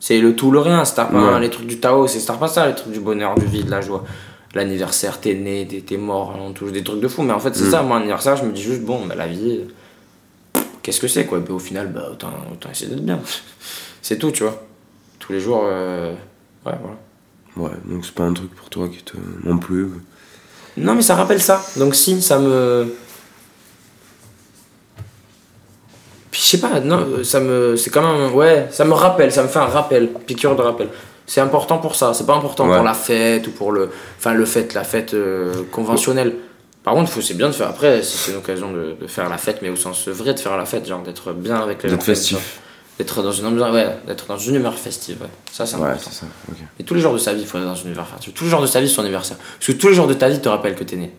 C'est le tout, le rien. Pas Ouais. les trucs du Tao, c'est pas ça, les trucs du bonheur, du vide, de la joie. L'anniversaire, t'es né, t'es mort, on touche des trucs de fou. Mais en fait, c'est Mm. ça, moi, anniversaire, je me dis juste, bon, bah, la vie, qu'est-ce que c'est, quoi? Au final, bah, autant, autant essayer d'être bien. c'est tout, tu vois. Tous les jours, euh, ouais, voilà. Ouais, donc c'est pas un truc pour toi qui te. non plus. Non, mais ça rappelle ça. Donc, si, ça me. Puis, je sais pas, non, euh, ça me. C'est quand même. Ouais, ça me rappelle, ça me fait un rappel, piqûre de rappel. C'est important pour ça, c'est pas important Ouais. pour la fête ou pour le. Enfin, le fait, la fête euh, conventionnelle. Par contre, c'est bien de faire après, si c'est une occasion de, de faire la fête, mais au sens vrai de faire la fête, genre d'être bien avec les gens. D'être festif. D'être dans une ouais, d'être dans une humeur festive, ouais. Ça, c'est Ouais, important. c'est ça. Ok. Et tous les jours de sa vie, il faut être dans une humeur festive. Tous les jours de sa vie, son anniversaire. Parce que tous les jours de ta vie te rappellent que t'es né.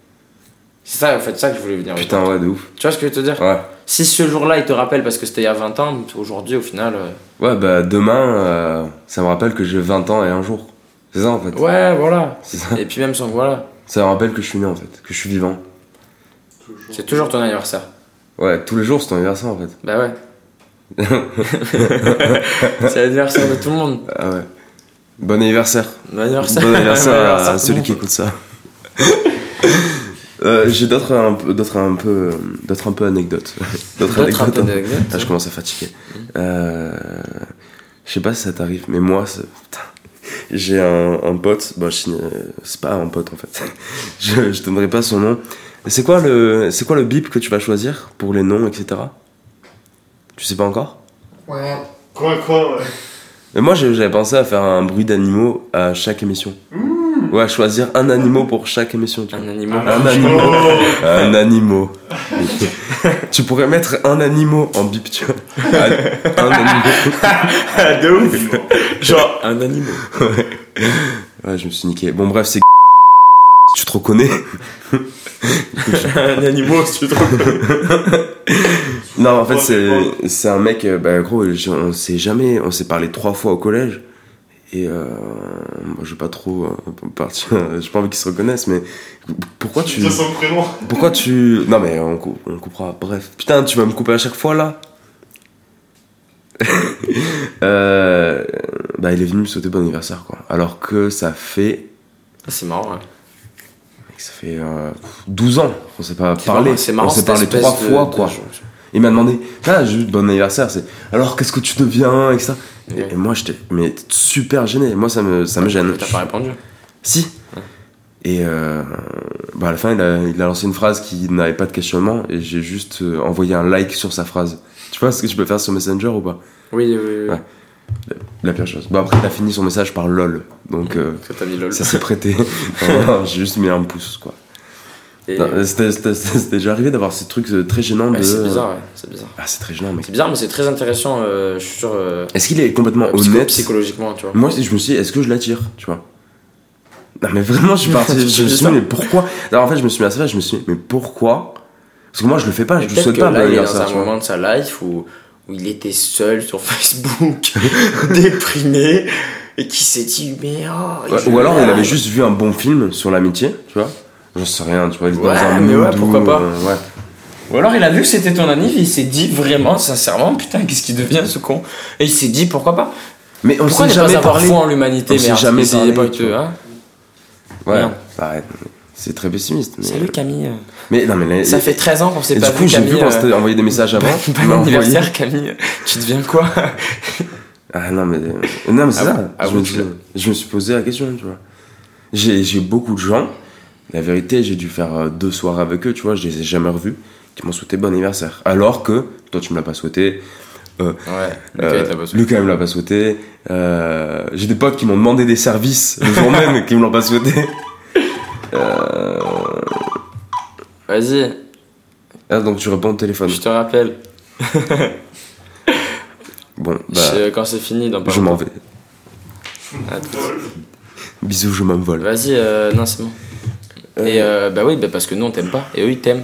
C'est ça, en fait, ça que je voulais venir. Putain, ouais, de ouf. Tu vois ce que je veux te dire Ouais. Si ce jour-là, il te rappelle parce que c'était il y a 20 ans, aujourd'hui, au final. euh, Ouais, bah demain, euh, ça me rappelle que j'ai 20 ans et un jour. C'est ça en fait. Ouais, voilà. C'est ça. Et puis même sans. Voilà. Ça me rappelle que je suis né en fait, que je suis vivant. C'est toujours ton anniversaire. Ouais, tous les jours c'est ton anniversaire en fait. Bah ouais. c'est l'anniversaire de tout le monde. Ah ouais. Bon anniversaire. Bon anniversaire. Bon anniversaire Bon à anniversaire, celui qui écoute ça. Euh, j'ai d'autres un peu d'autres un peu d'autres un peu anecdotes. D'autres D'autres un peu hein. Ah, je commence à fatiguer. Euh, je sais pas si ça t'arrive mais moi putain, j'ai un, un pote bon je- c'est pas un pote en fait. Je, je donnerai pas son nom. C'est quoi le c'est quoi le bip que tu vas choisir pour les noms etc tu sais pas encore? Ouais. Quoi, quoi, ouais. mais moi j'avais pensé à faire un bruit d'animaux à chaque émission ouais choisir un animal pour chaque émission tu vois. Un animal. Un animal. Un animal. tu pourrais mettre un animal en bip, tu vois. Un, un animal. de ouf. Genre, un animal. Ouais, je me suis niqué. Bon, bref, c'est. Tu te reconnais? Un animal, si tu trouves. Non, en fait, c'est c'est un mec. euh, Bah, gros, on s'est jamais. On s'est parlé trois fois au collège. Et euh, moi, je vais pas trop euh, partir. J'ai pas envie qu'ils se reconnaissent, mais pourquoi tu. Son prénom. Pourquoi tu. Non, mais on, cou- on coupera. Bref. Putain, tu vas me couper à chaque fois là euh, Bah, il est venu me souhaiter bon anniversaire, quoi. Alors que ça fait. Ah, c'est marrant, ouais. mec, Ça fait euh, 12 ans qu'on s'est pas C'est parlé. marrant, C'est marrant, on s'est parlé trois de- fois, de- quoi. Il m'a demandé, ah, juste bon anniversaire, c'est alors qu'est-ce que tu deviens, etc. Et, Ouais. et moi, j'étais mais super gêné. Moi, ça me, ça me gêne. T'as pas répondu? Si. Et euh, bah à la fin, il a, il a lancé une phrase qui n'avait pas de questionnement et j'ai juste euh, envoyé un like sur sa phrase. Tu vois ce que tu peux faire sur Messenger ou pas? Oui, oui, oui. Ouais. La pire chose. Bon, après, il a fini son message par lol. Donc, euh, Ça t'a mis lol. ça s'est prêté. J'ai juste mis un pouce, quoi. Non, C'était déjà arrivé d'avoir ces trucs euh, très gênants de. C'est bizarre, ouais, c'est bizarre. Ah, c'est très gênant, mec. C'est bizarre, mais c'est très intéressant, euh, je suis sûr. euh, Est-ce qu'il est complètement psycho- honnête psychologiquement, tu vois. Moi, je me suis dit, est-ce que je l'attire, tu vois? Non, mais vraiment, je suis parti. Je me suis dit, ça mais pourquoi? Alors, en fait, je me suis mis à ça, je me suis dit, mais pourquoi? Parce que moi, je le fais pas, Mais je le souhaite que pas, là, il est dans anniversaire, un moment de sa life où, où il était seul sur Facebook, déprimé, et qui s'est dit, mais oh. Ouais, ou alors, il avait juste vu un bon film sur l'amitié, tu vois J'en sais rien, tu vois, il est dans Ouais, un mais ouais, pourquoi où, pas. euh, ouais. Ou alors il a vu que c'était ton anniv, il s'est dit vraiment, sincèrement, putain, qu'est-ce qu'il devient ce con Et il s'est dit, pourquoi pas Mais on Pourquoi s'est pas jamais avoir parlé. foi en l'humanité, merde jamais parlé, pas vois. hein Ouais, arrête. C'est très pessimiste. Mais, Salut Camille. mais non, mais les- Ça fait 13 ans qu'on s'est pas du coup, vu, j'ai Camille. vu qu'on euh, s'était envoyé des messages avant. Bon envoyé- anniversaire Camille, tu deviens quoi Ah non, mais, euh, non, mais c'est Ah ça. bon Ah je, me tu je me suis posé la question, tu vois. J'ai j'ai beaucoup de gens, la vérité, j'ai dû faire euh, deux soirs avec eux, tu vois, je les ai jamais revus, qui m'ont souhaité bon anniversaire. Alors que, toi, tu me l'as pas souhaité, Ouais, euh, il souhaité. Lucas me l'a pas souhaité, euh, j'ai des potes qui m'ont demandé des services le jour même et qui me l'ont pas souhaité. Euh, Vas-y, ah, donc tu réponds au téléphone. je te rappelle. Bon, bah, Je- Quand c'est fini, dans je m'en vais. Bisous, je m'envole. Vas-y, euh, non, c'est bon. Et euh, bah oui, bah parce que nous on t'aime pas et eux ils t'aiment.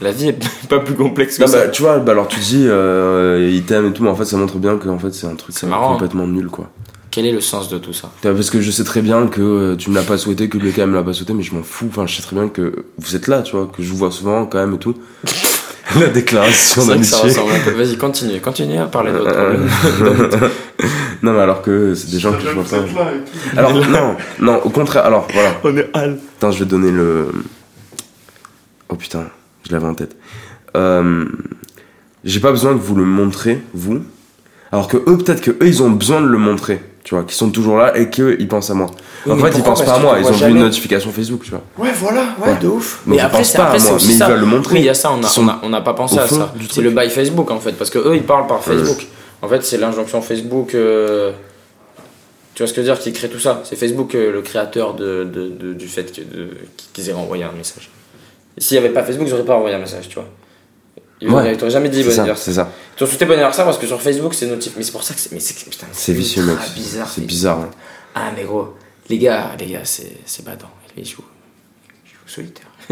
La vie est pas plus complexe que Non, ça. bah, tu vois, bah, alors tu dis, euh, il t'aime et tout, mais en fait, ça montre bien que en fait, c'est un truc euh, hein. complètement nul, quoi. Quel est le sens de tout ça? Parce que je sais très bien que euh, tu me l'as pas souhaité, que le me l'a pas souhaité, mais je m'en fous. Enfin, je sais très bien que vous êtes là, tu vois, que je vous vois souvent quand même et tout. La déclaration d'amitié. Vas-y, continue, continue à parler de votre Euh, problème. non, mais alors que c'est des gens que je vois pas. Alors, non, non, au contraire, alors, voilà. On est hal. Attends, je vais donner le. Oh putain, je l'avais en tête. Euh, J'ai pas besoin que vous le montrez, vous. Alors que eux, peut-être que eux, ils ont besoin de le montrer, tu vois, qu'ils sont toujours là et qu'ils pensent à moi. Oui, en fait, ils pensent Parce pas à moi, ils ont vu une notification Facebook, tu vois. Ouais, voilà, ouais, Ouais. de ouf. Donc, mais ils après, pensent c'est pas à après, c'est moi, mais ils veulent le montrer. Oui, il y a ça, on a, on a, on n'a pas pensé à ça. C'est le bail Facebook en fait, parce que eux ils parlent par Facebook. En fait, c'est l'injonction Facebook. euh, Tu vois ce que je veux dire Qui crée tout ça. C'est Facebook euh, le créateur de, de- de- du fait qu'ils aient renvoyé un message. S'il n'y avait pas Facebook, ils n'auraient pas envoyé un message, tu vois. Ils Ouais. ils t'auraient jamais dit bon ça, anniversaire. c'est ça. Ils t'ont souhaité bon anniversaire parce que sur Facebook c'est notif. Mais c'est pour ça que c'est. Mais c'est putain, C'est vicieux, mec. bizarre. C'est bizarre. hein. Ah, mais gros, les gars, les gars, c'est, c'est badant. Il joue, il joue solitaire.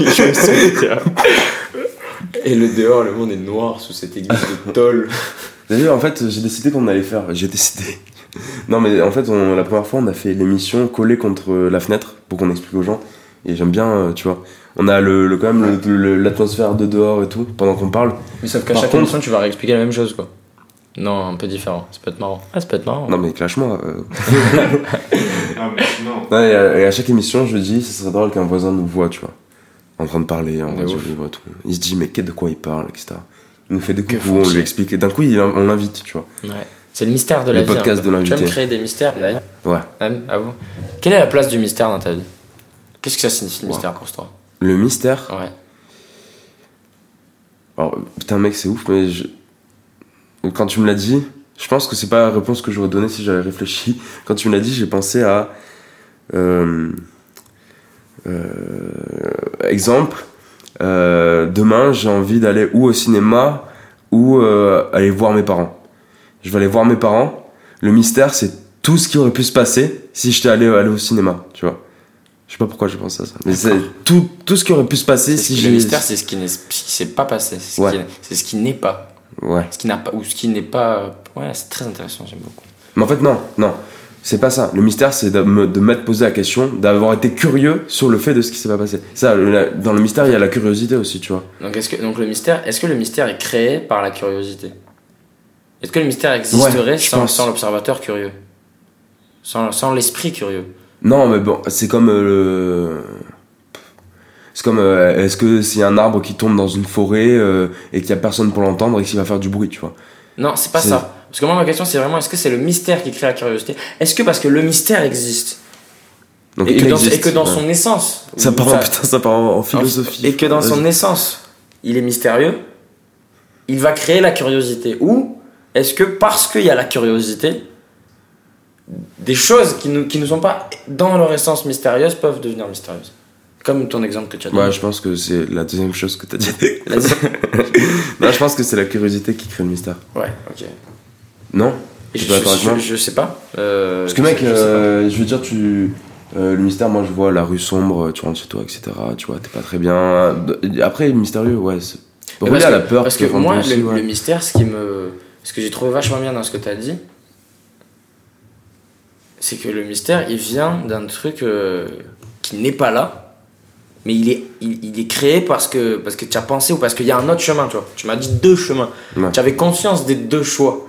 il joue solitaire. Et le dehors, le monde est noir sous cette église de tôle. D'ailleurs, en fait, j'ai décidé qu'on allait faire. J'ai décidé. Non, mais en fait, on- la première fois, on a fait l'émission collée contre la fenêtre pour qu'on explique aux gens. Et j'aime bien, euh, tu vois. On a le, le- quand même le- le- l'atmosphère de dehors et tout pendant qu'on parle. Mais sauf qu'à Par chaque contre- émission, tu vas réexpliquer la même chose, quoi. Non, un peu différent. Ça peut être marrant. Ah, ça peut être marrant. Non, mais clash-moi. euh. Ah, mais non. Non, et, à, et à chaque émission, je dis, ce serait drôle qu'un voisin nous voit, tu vois. En train de parler, en De radio libre et tout. Il se dit, mais de quoi il parle, etc. Il nous fait des coups, on lui explique. Et d'un coup, il- on l'invite, tu vois. Ouais. C'est le mystère de la Le vie. podcast un peu. de l'invité. Tu aimes créer des mystères, là Ouais. Même, à vous. Quelle est la place du mystère dans ta vie? Qu'est-ce que ça signifie le Wow. mystère pour toi? Le mystère. Ouais. Alors, putain, mec, c'est ouf, mais je... quand tu me l'as dit, je pense que c'est pas la réponse que j'aurais donnée si j'avais réfléchi. Quand tu me l'as dit, j'ai pensé à. euh, euh, exemple, euh, demain, j'ai envie d'aller ou au cinéma ou euh, aller voir mes parents. Je vais aller voir mes parents. Le mystère, c'est tout ce qui aurait pu se passer si j'étais allé, allé au cinéma, tu vois. Je sais pas pourquoi j'ai pensé à ça. Mais c'est tout, tout ce qui aurait pu se passer si j'ai. le mystère, c'est ce qui qui s'est pas passé. C'est ce, Ouais. qui, c'est ce qui n'est pas. Ouais. Ce qui n'a pas. Ou ce qui n'est pas. Ouais, c'est très intéressant, j'aime beaucoup. Mais en fait, non, non. C'est pas ça. Le mystère, c'est de m'être posé la question, d'avoir été curieux sur le fait de ce qui s'est pas passé. Ça, le- dans le mystère, il y a la curiosité aussi, tu vois. Donc, est-ce que, donc le mystère, est-ce que le mystère est créé par la curiosité? Est-ce que le mystère existerait Ouais, je sans, pense. sans l'observateur curieux? Sans, sans l'esprit curieux? Non, mais bon, c'est comme euh, le. C'est comme, euh, est-ce que c'est un arbre qui tombe dans une forêt euh, et qu'il y a personne pour l'entendre et qu'il va faire du bruit, tu vois? Non, c'est pas ça. Parce que moi, ma question, c'est vraiment est-ce que c'est le mystère qui crée la curiosité? Est-ce que parce que le mystère existe? Donc, et, que dans, existe, et que dans ouais. son essence. Ça part en, putain, ça part en, en philosophie. Et que dans son essence, il est mystérieux, il va créer la curiosité. Ou est-ce que parce qu'il y a la curiosité, des choses qui ne qui sont pas dans leur essence mystérieuse peuvent devenir mystérieuses Comme ton exemple que tu as Ouais, donné. je pense que c'est la deuxième chose que t'as dit. La- non, je pense que c'est la curiosité qui crée le mystère. Ouais, ok. Non? Tu je, je- sais pas. euh, Parce que mec, je euh, je veux dire, tu. euh, le mystère, moi je vois la rue sombre, tu rentres chez toi, etc. Tu vois, t'es pas très bien. Après, mystérieux, ouais. à la que- peur. Parce que rendre moi, le, ouais. le mystère, ce qui me. Ce que j'ai trouvé vachement bien dans ce que tu as dit, c'est que le mystère, il vient d'un truc euh, qui n'est pas là, mais il est, il, il est créé parce que, parce que tu as pensé ou parce qu'il y a un autre chemin, tu vois. Tu m'as dit deux chemins. Ouais. Tu avais conscience des deux choix.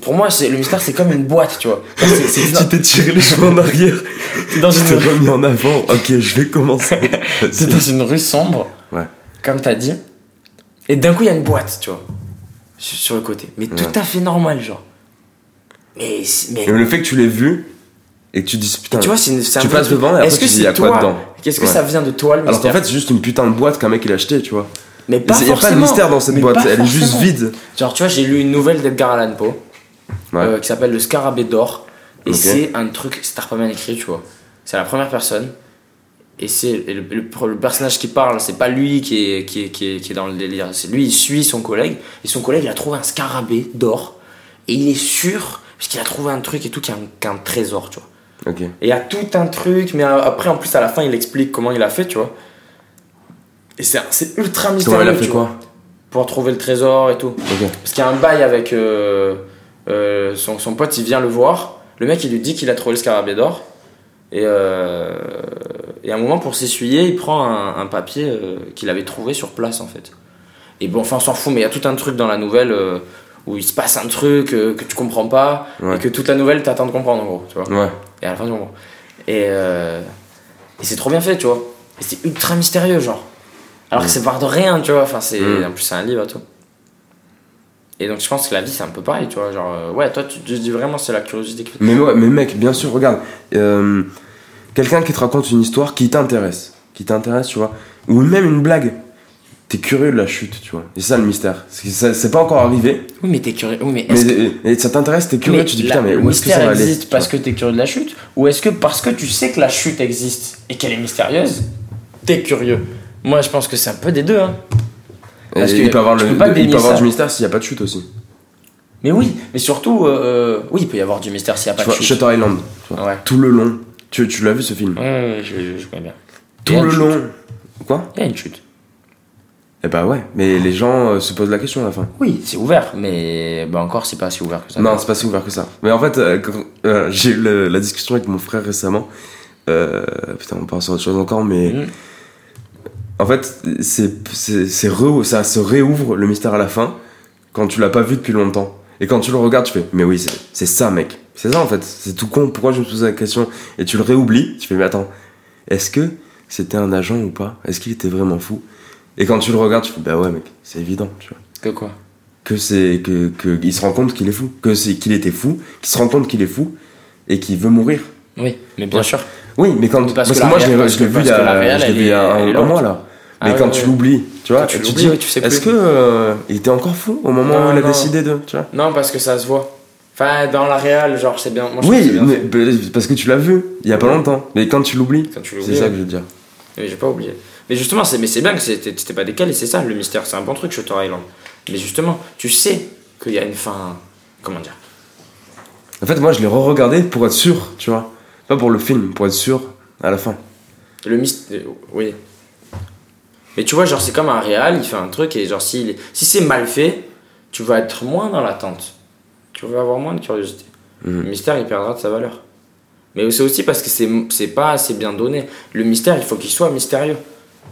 Pour moi, c'est, le mystère, c'est comme une boîte, tu vois. Tu t'es tiré les cheveux en arrière, tu une t'es remis en avant. Ok, je vais commencer. C'est dans une rue sombre, Ouais. comme t'as dit. Et d'un coup, il y a une boîte, tu vois, sur, le côté. Mais tout à fait normal, genre. Mais, le fait que tu l'aies vu et que tu dis putain. tu vois, une- tu passes devant et après Est-ce que tu dis, y a c'est quoi toi dedans Qu'est-ce que Ouais. ça vient de toi, le Alors qu'en fait, c'est juste une putain de boîte qu'un mec il a acheté, tu vois. Mais pas Il y a pas de mystère dans cette boîte, elle est juste vide. Genre, tu vois, j'ai lu une nouvelle d'Edgar Allan Poe Ouais. euh, qui s'appelle Le Scarabée d'or. Et c'est un truc, c'est pas bien écrit, tu vois. C'est la première personne. Et c'est le, le- le personnage qui parle, c'est pas lui qui est, qui, est, qui, est, qui est dans le délire. C'est lui, il suit son collègue. Et son collègue, il a trouvé un scarabée d'or. Et il est sûr, parce qu'il a trouvé un truc et tout, qu'il y a un, trésor, tu vois. Et il y a tout un truc, mais après, en plus, à la fin, il explique comment il a fait, tu vois. Et c'est, ultra mystérieux, tu vois. Pour trouver le trésor et tout. Parce qu'il y a un bail avec euh, euh, son, son pote, il vient le voir. Le mec, il lui dit qu'il a trouvé le scarabée d'or. Et, euh, et à un moment, pour s'essuyer, il prend un, un papier qu'il avait trouvé sur place, en fait. Et bon, enfin, on s'en fout, mais il y a tout un truc dans la nouvelle où il se passe un truc euh, que tu comprends pas. Ouais. Et que toute la nouvelle, t'attends de comprendre, en gros. Tu vois Ouais. et à la fin, comprends. Et, euh, et c'est trop bien fait, tu vois. Et c'est ultra mystérieux, genre. Alors que c'est part de rien, tu vois. Enfin, c'est, Mm. En plus, c'est un livre tout. Et donc, je pense que la vie, c'est un peu pareil, tu vois. Genre, euh, ouais, toi, tu te dis vraiment, c'est la curiosité qui. Mais, ouais, mais mec, bien sûr, regarde. Quelqu'un qui te raconte une histoire qui t'intéresse. Qui t'intéresse, tu vois. Ou même une blague. T'es curieux de la chute, tu vois. Et c'est ça le mystère. C'est pas encore arrivé. Oui, mais t'es curieux. Oui, mais que. ça t'intéresse, t'es curieux, mais tu dis putain, mais où est-ce que ça va aller existe parce que t'es curieux de la chute Ou est-ce que parce que tu sais que la chute existe et qu'elle est mystérieuse, t'es curieux Moi, je pense que c'est un peu des deux, hein. parce Et que il peut avoir, le, pas il peut avoir du mystère s'il n'y a pas de chute aussi. Mais oui, mais surtout, euh, oui, il peut y avoir du mystère s'il n'y a pas Tu vois, de chute. Shutter Island. tu vois. Ouais. Tout le long. Tu, tu l'as vu ce film Ouais, ouais, je, je connais bien. Tout le long. Quoi? Il y a une chute. Eh bah ouais, mais les gens euh, se posent la question à la fin. Oui, c'est ouvert, mais bah encore, c'est pas si ouvert que ça. Non, c'est pas si ouvert que ça. Mais en fait, euh, euh, j'ai eu le- la discussion avec mon frère récemment. Euh, putain, on parle sur autre chose encore, mais Mhm. en fait, c'est, c'est, c'est re- ça se réouvre le mystère à la fin quand tu l'as pas vu depuis longtemps. Et quand tu le regardes, tu fais, mais oui, c'est, c'est ça, mec. C'est ça en fait. C'est tout con. Pourquoi je me pose la question? Et tu le réoublies. Tu fais, mais attends, est-ce que c'était un agent ou pas? Est-ce qu'il était vraiment fou? Et quand tu le regardes, tu fais, bah ouais, mec, c'est évident, tu vois Que quoi? Que c'est que, que il se rend compte qu'il est fou, que c'est qu'il était fou, qu'il se rend compte qu'il est fou et qu'il veut mourir. Oui, mais bien Ouais. sûr. Oui, mais quand Parce parce, que moi je réelle- l'ai je vu il y a réelle, je l'ai elle vu il y a est- un, mois là. Ah mais quand ouais. tu l'oublies, tu vois, tu tu, dis tu sais est-ce que euh, il était encore fou au moment Non, où il a non. décidé de, tu vois? Non, parce que ça se voit. Enfin, dans la réelle, genre, c'est bien. Moi, je Oui, bien mais- fait. parce que tu l'as vu il y a pas longtemps. Mais quand tu l'oublies, c'est ça que je veux dire. Mais j'ai pas oublié. Mais justement, c'est mais c'est bien que c'était pas décalé, c'est ça le mystère. C'est un bon truc, Shutter Island. Mais justement, tu sais qu'il y a une fin. Comment dire? En fait, moi je l'ai re-regardé pour être sûr, tu vois. Pas pour le film, pour être sûr à la fin. Le mystère. Oui. Mais tu vois, genre, c'est comme un réal, il fait un truc et genre, est- si c'est mal fait, tu vas être moins dans l'attente. Tu vas avoir moins de curiosité. Mhm. Le mystère, il perdra de sa valeur. Mais c'est aussi parce que c'est c'est pas assez bien donné. Le mystère, il faut qu'il soit mystérieux.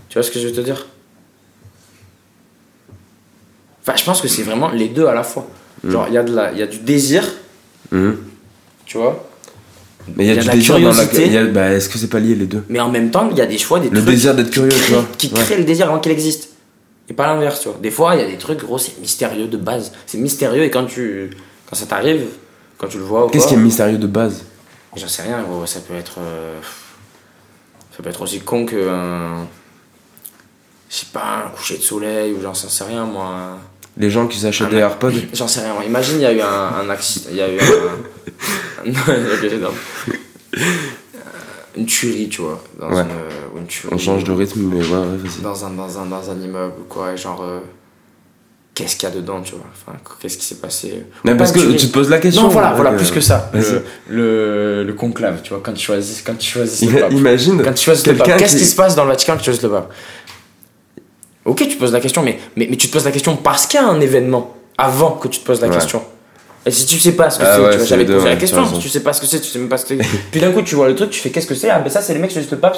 Tu vois ce que je veux te dire? Enfin, je pense que c'est vraiment les deux à la fois. Genre, il y, a de la- y a du désir, Mhm. tu vois, Mais il y a, Il y a du de la désir dans la. curiosité. il y a- bah, Est-ce que c'est pas lié les deux? Mais en même temps, il y a des choix, des Le trucs désir d'être curieux, tu vois. qui Ouais. crée le désir avant qu'il existe. Et pas l'inverse, tu vois. Des fois, il y a des trucs, gros, c'est mystérieux de base. C'est mystérieux et quand tu quand ça t'arrive, quand tu le vois Qu'est-ce qui est mystérieux de base? J'en sais rien, gros. Ça peut être. euh, Ça peut être aussi con que un. Je sais pas, un coucher de soleil ou j'en sais rien, moi. Les gens qui s'achètent Un des AirPods J'en sais rien, moi. Imagine, il y a eu un, un accident. Il y a eu non. une tuerie, tu vois. Dans Ouais. une, euh, une tuerie. On change de rythme, mais ouais, ouais. Dans un, dans un, dans un immeuble ou quoi, et genre. euh, Qu'est-ce qu'il y a dedans, tu vois Enfin, qu'est-ce qui s'est passé Mais parce que tuerie. tu te poses la question. Non, voilà, voilà, euh, plus que ça. Le, le, le conclave, tu vois, quand tu choisis, quand tu choisis le pape. Imagine. Quand tu choisis le quelqu'un pape, qu'est-ce qui- qui se passe dans le Vatican quand tu choisis le pape? Ok, tu poses la question, mais, mais, mais tu te poses la question parce qu'il y a un événement avant que tu te poses la Ouais. question. Et si tu sais pas ce que Ah c'est, ouais, tu vas jamais te poser la question. Si tu sais pas ce que c'est, tu sais même pas ce que c'est. Puis d'un coup, tu vois le truc, tu fais qu'est-ce que c'est? Ah, ben ça, c'est les mecs qui le pape.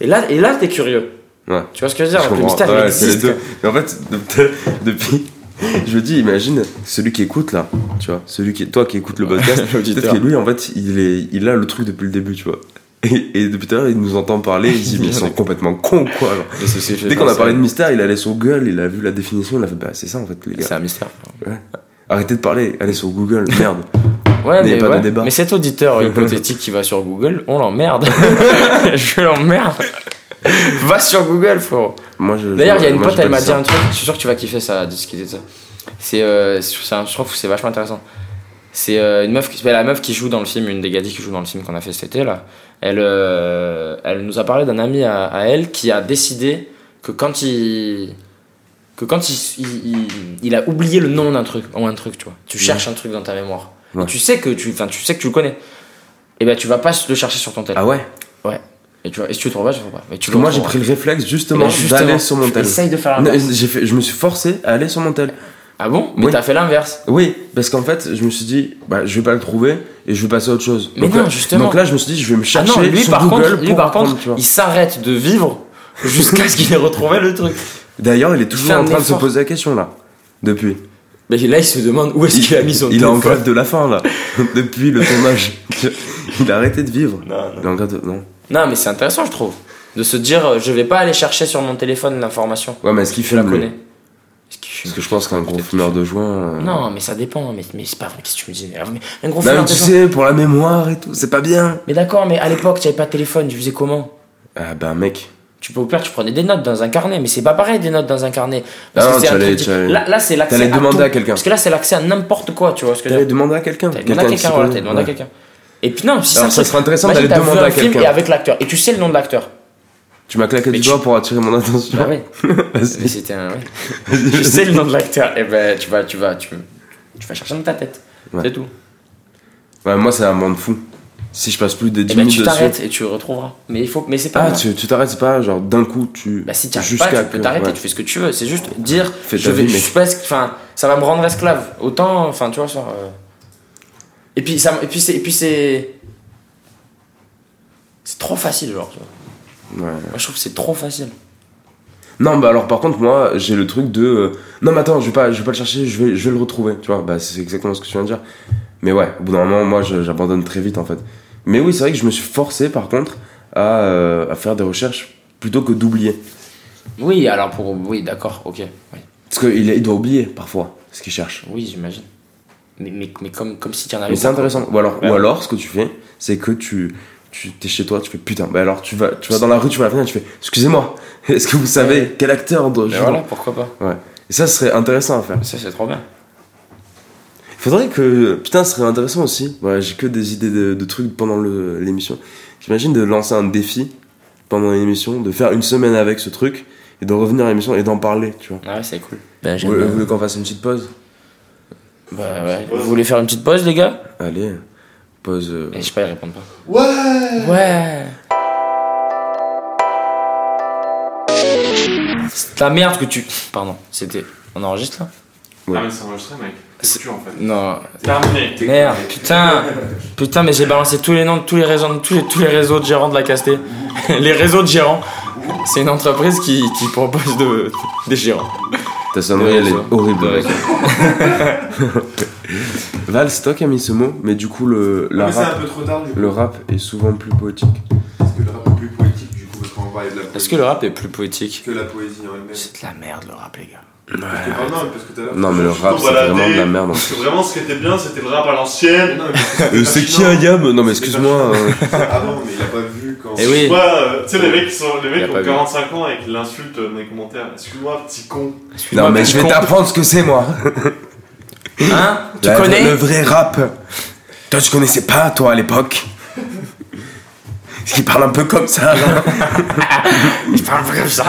Et là, et là t'es curieux. Ouais. Tu vois ce que je veux dire? Je Le comprends. mystère, il Ouais, les deux. Mais en fait, de- depuis, je me dis, imagine celui qui écoute là, tu vois, celui qui, toi qui écoute le podcast, peut-être que lui, en fait, il est, il a le truc depuis le début, tu vois. Et, et depuis tout à l'heure, il nous entend parler, il dit, mais ils sont complètement cons, quoi. genre. C'est- c'est Dès qu'on a parlé de mystère, il allait sur Google, il a vu la définition, il a fait, bah, c'est ça, en fait, les C'est gars. un mystère. Arrêtez de parler, allez sur Google, merde. Ouais, Mais pas de débat. mais cet auditeur hypothétique qui va sur Google, on l'emmerde. je l'emmerde. Va sur Google, frérot. D'ailleurs, il y a une moi, pote, elle m'a dit ça. un truc, je suis sûr que tu vas kiffer ça, discuter de ça. C'est, euh, c'est je trouve que c'est vachement intéressant. C'est euh, une meuf, qui, c'est la meuf qui joue dans le film, une des gadis qui joue dans le film qu'on a fait cet été là. Elle, euh, elle nous a parlé d'un ami à, à elle qui a décidé que quand il, que quand il, il, il- il a oublié le nom d'un truc ou un truc, tu vois, tu cherches un truc dans ta mémoire, Et Ouais. tu sais que tu, enfin, tu sais que tu le connais. Et ben tu vas pas le chercher sur ton téléphone. Ah ouais? Et, tu vois, et si tu le trouves pas, tu le trouves pas. Mais tu Parce que le moi, j'ai pris le réflexe, justement, ben, justement, d'aller sur mon tel. Essaye de faire j'ai fait, je me suis forcé à aller sur mon tel. Ah bon? Mais Oui. t'as fait l'inverse. Oui, parce qu'en fait, je me suis dit, bah, je vais pas le trouver et je vais passer à autre chose. Mais donc non, là, justement. Donc là, je me suis dit, je vais me Ah chercher non, lui sur par Google contre, lui par contre, il s'arrête de vivre jusqu'à ce qu'il ait retrouvé le truc. D'ailleurs, il est fait toujours en train de se poser la question là. Depuis. Mais là, il se demande où est-ce qu'il a mis son Il est en grève de la faim là. Depuis le tournage. il a arrêté de vivre. Non, Il est en de. Non. Non, mais c'est intéressant, je trouve. De se dire, euh, je vais pas aller chercher sur mon téléphone l'information. Ouais, mais est-ce qu'il Je la fume lui connais. Est-ce qu'il fume Parce que je pense qu'un gros fumeur de joint. euh, Non, mais ça dépend. Mais, mais c'est pas vrai, qu'est-ce que tu me dis Mais Un gros Non, fumeur de tu joint. sais, pour la mémoire et tout, c'est pas bien. Mais d'accord, mais à l'époque, tu avais pas de téléphone, tu faisais comment? Ah bah, mec. Tu peux au pire, tu prenais des notes dans un carnet, mais c'est pas pareil des notes dans un carnet. Parce Ah que non, allais- tu allais- Là, là c'est l'accès t'allais demander à quelqu'un. Parce que là, c'est l'accès à n'importe quoi, tu vois T'allais demander à quelqu'un. Demandé à quelqu'un, voilà, à quelqu'un. Et puis non, si Alors, ça truc- serait intéressant d'aller demander à quelqu'un. Et avec l'acteur. Et tu sais le nom de l'acteur. Tu m'as claqué Mais du tu- doigt pour attirer mon attention. Bah ouais. C'était un. ouais. Je sais le nom de l'acteur. Et ben, tu vas, tu vas, tu, tu vas chercher dans ta tête. Ouais. C'est tout. Ouais, moi, c'est un monde fou. Si je passe plus de 10 Et ben, minutes tu dessus. t'arrêtes et tu retrouveras. Mais il faut, mais c'est pas. Ah, tu tu t'arrêtes, c'est pas genre d'un coup, tu. Bah si tu pas, tu peux t'arrêter, ouais. tu fais ce que tu veux. C'est juste dire, Fais je vais, vie, je suis pas, enfin, ça va me rendre esclave. Autant, enfin, tu vois euh. Et puis ça, et puis c'est, et puis c'est, c'est trop facile, genre. tu vois. Ouais. Moi, je trouve que c'est trop facile. Non, bah alors par contre, moi, j'ai le truc de. euh, Non, mais attends, je vais pas, je vais pas le chercher, je vais, je vais le retrouver. Tu vois, bah c'est exactement ce que tu viens de dire. Mais ouais, au bout d'un moment, moi, je- j'abandonne très vite en fait. Mais oui, c'est vrai que je me suis forcé par contre à, euh, à faire des recherches plutôt que d'oublier. Oui, alors pour, oui, d'accord, ok, oui, Parce qu'il il doit oublier parfois ce qu'il cherche. oui, j'imagine. Mais, mais, mais comme, comme si tu en avais. Mais c'est intéressant. Ou alors, Ouais. ou alors, ce que tu fais, c'est que tu. Tu es chez toi, tu fais putain, bah alors tu vas, tu vas dans la rue, tu vas à la fenêtre, tu fais excusez-moi, est-ce que vous savez quel acteur doit jouer voilà, pourquoi pas. Ouais. Et ça, ce serait intéressant à faire. Ça, c'est trop bien. Faudrait que. Putain, ce serait intéressant aussi. Ouais, j'ai que des idées de, de trucs pendant le- l'émission. J'imagine de lancer un défi pendant l'émission, de faire une semaine avec ce truc et de revenir à l'émission et d'en parler, tu vois. Ah ouais, c'est cool. Ben, Vous vous voulez qu'on fasse une petite pause? Bah ouais. Vous voulez faire une petite pause, les gars? Allez, euh, Et je sais pas, ils répondent pas. Ouais Ouais. C'est la merde que tu. Pardon, c'était. On enregistre là? Ouais. Ah, mais c'est enregistré, mec. C'est tu en fait. Non. Terminé. Merde, putain. Putain, mais j'ai balancé tous les noms de tous les réseaux, tous les, tous les réseaux de gérants de la Casté. les réseaux de gérants. C'est une entreprise qui, qui propose de, des gérants. Ta sonnerie, elle est réseau. horrible. Réseau. Val, c'est toi qui as mis ce mot, mais du coup, le, la Mais c'est un rap, peu trop tard du coup. le rap est souvent plus poétique. Parce que le rap est plus poétique du coup, parce qu'on va parler de la poésie. Est-ce que le rap est plus poétique que la poésie en elle-même C'est de la merde le rap, les gars. Ah non, parce que. Non, mais le rap, c'est vraiment de la merde. Parce que vraiment, ce qui était bien, c'était le rap à l'ancienne. Non, Euh, c'est qui un yam Non, mais excuse-moi. euh, Avant, mais il a pas vu quand. Eh oui. Tu vois, euh, tu sais, les mecs qui sont, les Il mecs ont vu. 45 ans et qui l'insultent dans les commentaires. Excuse-moi, petit con. Non, mais je vais t'apprendre ce que c'est, moi. Hein Tu La- connais Le vrai rap. Toi, tu connaissais pas, toi, à l'époque. Parce qu'il parle un peu comme ça, là. Je parle comme ça.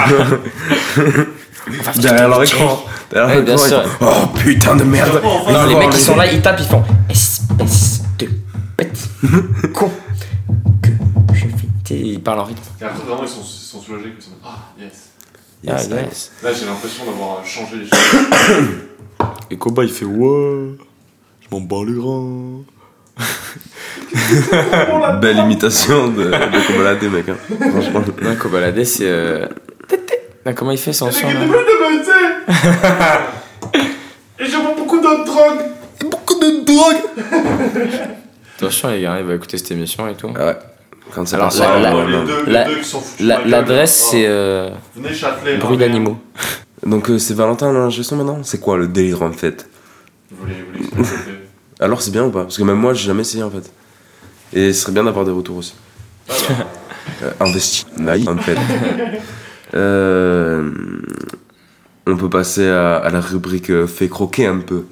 Derrière leur écran. Derrière Ouais, leur écran, font, Oh putain de merde. Non, les mecs qui sont là, ils tapent, ils font espèce de petit con que je sais, Ils parlent en rythme. Et après, vraiment, ils sont, ils sont soulagés. Ils sont en mode, ah, yes. Yes, Ah, yes. Là, j'ai l'impression d'avoir changé les choses. Et Koba, il fait ouais, je m'en bats les reins. Belle imitation de, de Kobalade, mec. Hein. Franchement. Non, Kobalade, c'est. Euh... comment il fait son son là Et je vends beaucoup de drogue. Beaucoup de drogue. Attention, les gars, il va écouter cette émission et tout. Ouais. Quand ça Alors. L'adresse, Oh. c'est euh, Venez Châtelet. bruit d'animaux. Donc euh, c'est Valentin l'ingé maintenant C'est quoi le délire en fait? Vous voulez, vous voulez expérimenter Alors c'est bien ou pas? Parce que même moi j'ai jamais essayé en fait. Et ce serait bien d'avoir des retours aussi. Ah bah, Euh, investi. Naïf en fait. Euh, on peut passer à, à la rubrique euh, fait croquer un peu.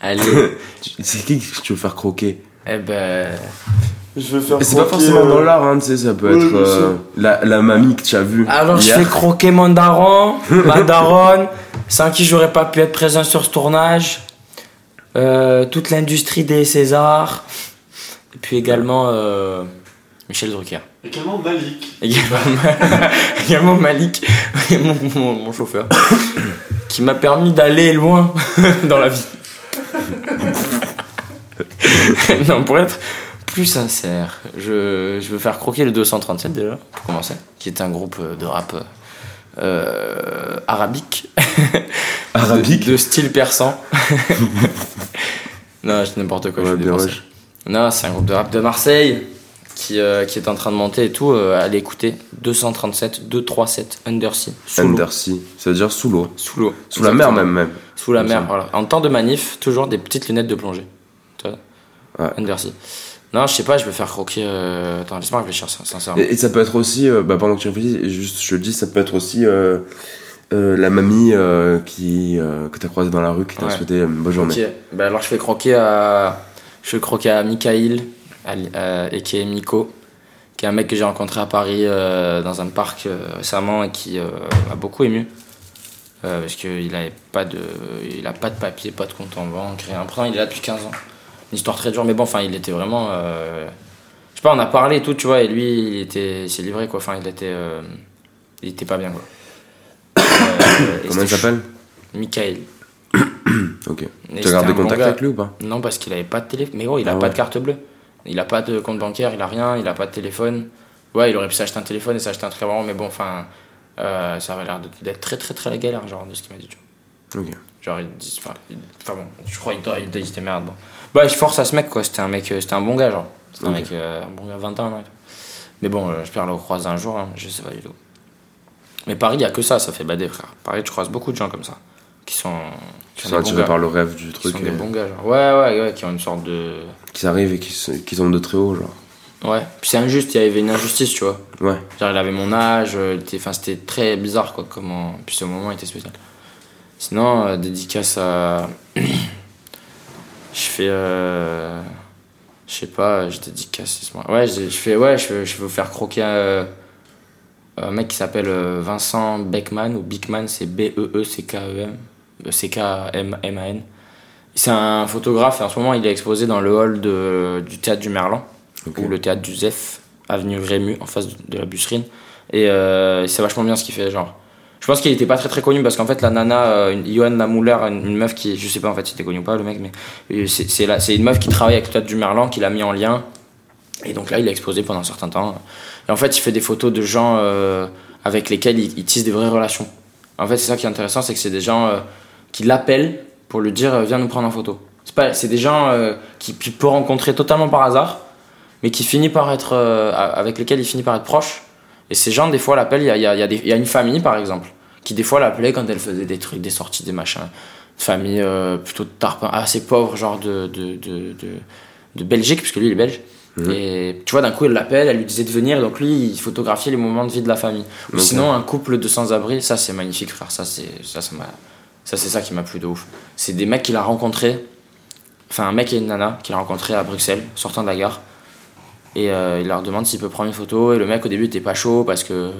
Allez, C'est qui que tu veux faire croquer? Eh ben. Je vais faire c'est pas forcément dans l'art, hein, tu sais, ça peut être euh, la, la mamie que tu as vue. Alors, je fais croquer mon daron, ma daronne, sans qui j'aurais pas pu être présent sur ce tournage. Euh, toute l'industrie des Césars. Et puis également euh, Michel Drucker. Également Malik. Également, également Malik, mon, mon- mon chauffeur, qui m'a permis d'aller loin dans la vie. non, pour être plus sincère, je, je veux faire croquer le 237 déjà, pour commencer, qui est un groupe de rap euh, arabique. Arabique de, de style persan. non, je dis n'importe quoi, je suis. Non, c'est un groupe de rap de Marseille qui, euh, qui est en train de monter et tout. Euh, allez écouter 237, 237 Undersea. Sous. Undersea, ça veut dire sous l'eau. Sous l'eau. Sous la mer même, même. Sous la mer, voilà. En temps de manif, toujours des petites lunettes de plongée. Ouais. Undersea. Non, je sais pas, je vais faire croquer. Euh... Attends, laisse-moi réfléchir, sin- sincèrement. Et, et ça peut être aussi, euh, bah, pendant que tu réfléchis, juste je le dis, ça peut être aussi euh, la mamie qui, que tu as croisée dans la rue qui t'a Ouais. souhaité une bonne journée. Ok, bah alors je fais croquer à. Je fais croquer à euh, et qui est Miko, qui est un mec que j'ai rencontré à Paris euh, dans un parc euh, récemment et qui euh, m'a beaucoup ému. Euh, parce qu'il avait pas de, il a pas de papier, pas de compte en banque, rien. Pourtant, il est là depuis 15 ans. Une histoire très dure, mais bon, enfin, il était vraiment. euh, je sais pas, on a parlé et tout, tu vois, et lui, il était, s'est livré, quoi. Enfin, il était, euh, il était pas bien, quoi. Euh, Comment il s'appelle Mikaël. Ok. Tu as gardé contact avec lui ou pas Non, parce qu'il avait pas de téléphone. Mais gros, il a Ah pas de carte bleue. Il a pas de compte bancaire, il a rien, il a pas de téléphone. Ouais, il aurait pu s'acheter un téléphone et s'acheter un truc avant, mais bon, enfin, euh, ça avait l'air d'être très très très la galère, genre, de ce qu'il m'a dit, tu vois. Ok. Genre, il dit, enfin, bon, je crois qu'il doit- il dit, c'était merde, bon. Bah, je force à ce mec, quoi, c'était un mec, euh, c'était un bon gars, genre. C'était un mec, euh, un bon gars, 21 ans tout. Mais bon, euh, j'espère le croiser un jour, hein, je sais pas du tout. Mais Paris, il y a que ça, ça fait bader, frère. Paris, tu croises beaucoup de gens comme ça, qui sont. Qui Qui sont attirés par le rêve du Qui truc. sont des euh, bons gars, genre. Ouais, ouais, ouais, qui ont une sorte de. Qui arrivent et qui, qui sont de très haut, genre. Ouais, puis c'est injuste, il y avait une injustice, tu vois. Ouais. Genre, il avait mon âge, euh, enfin, c'était très bizarre, quoi, comment. Puis ce moment était spécial. Sinon, euh, dédicace à. je fais. euh, Je sais pas, je dédicace. laisse-moi- Ouais, je, fais. Ouais, je, vais vous faire croquer un, un mec qui s'appelle Vincent Beckman, ou Beckman, c'est B-E-E-C-K-E-M. C-K-M-M-A-N. C'est un photographe et en ce moment il est exposé dans le hall de, du théâtre du Merlan ou le théâtre du Zef, avenue Rému, en face de, la busserine. Et euh, c'est vachement bien ce qu'il fait, genre. Je pense qu'il était pas très très connu parce qu'en fait la nana, euh, une, Johan Lamouler, une, une meuf qui, je sais pas en fait si était connu ou pas le mec, mais euh, c'est une meuf qui travaille avec le théâtre du Merlan qui l'a mis en lien. Et donc là il est exposé pendant un certain temps. Et en fait il fait des photos de gens euh, avec lesquels il, il tisse des vraies relations. En fait c'est ça qui est intéressant, c'est que c'est des gens qui l'appellent pour lui dire euh, viens nous prendre en photo. C'est pas, c'est des gens euh, qui, qui peut rencontrer totalement par hasard mais qui finit par être euh, avec lesquels il finit par être proche. Et ces gens, des fois, l'appellent. Il y a, y, a, y, a y a une famille, par exemple, qui des fois l'appelait quand elle faisait des trucs, des sorties, des machins. Une famille euh, plutôt de tarpin, assez pauvre, genre de, de, de, de, de Belgique, puisque lui, il est belge. Mhm. Et tu vois, d'un coup, elle l'appelle, elle lui disait de venir, donc lui, il photographiait les moments de vie de la famille. Ou sinon, un couple de sans-abri, ça, c'est magnifique, frère. Ça, c'est ça, ça, m'a- ça, c'est ça qui m'a plu de ouf. C'est des mecs qu'il a rencontrés, enfin, un mec et une nana qu'il a rencontrés à Bruxelles, sortant de la gare. Et euh, il leur demande s'il peut prendre une photo. Et le mec, au début, était pas chaud parce que.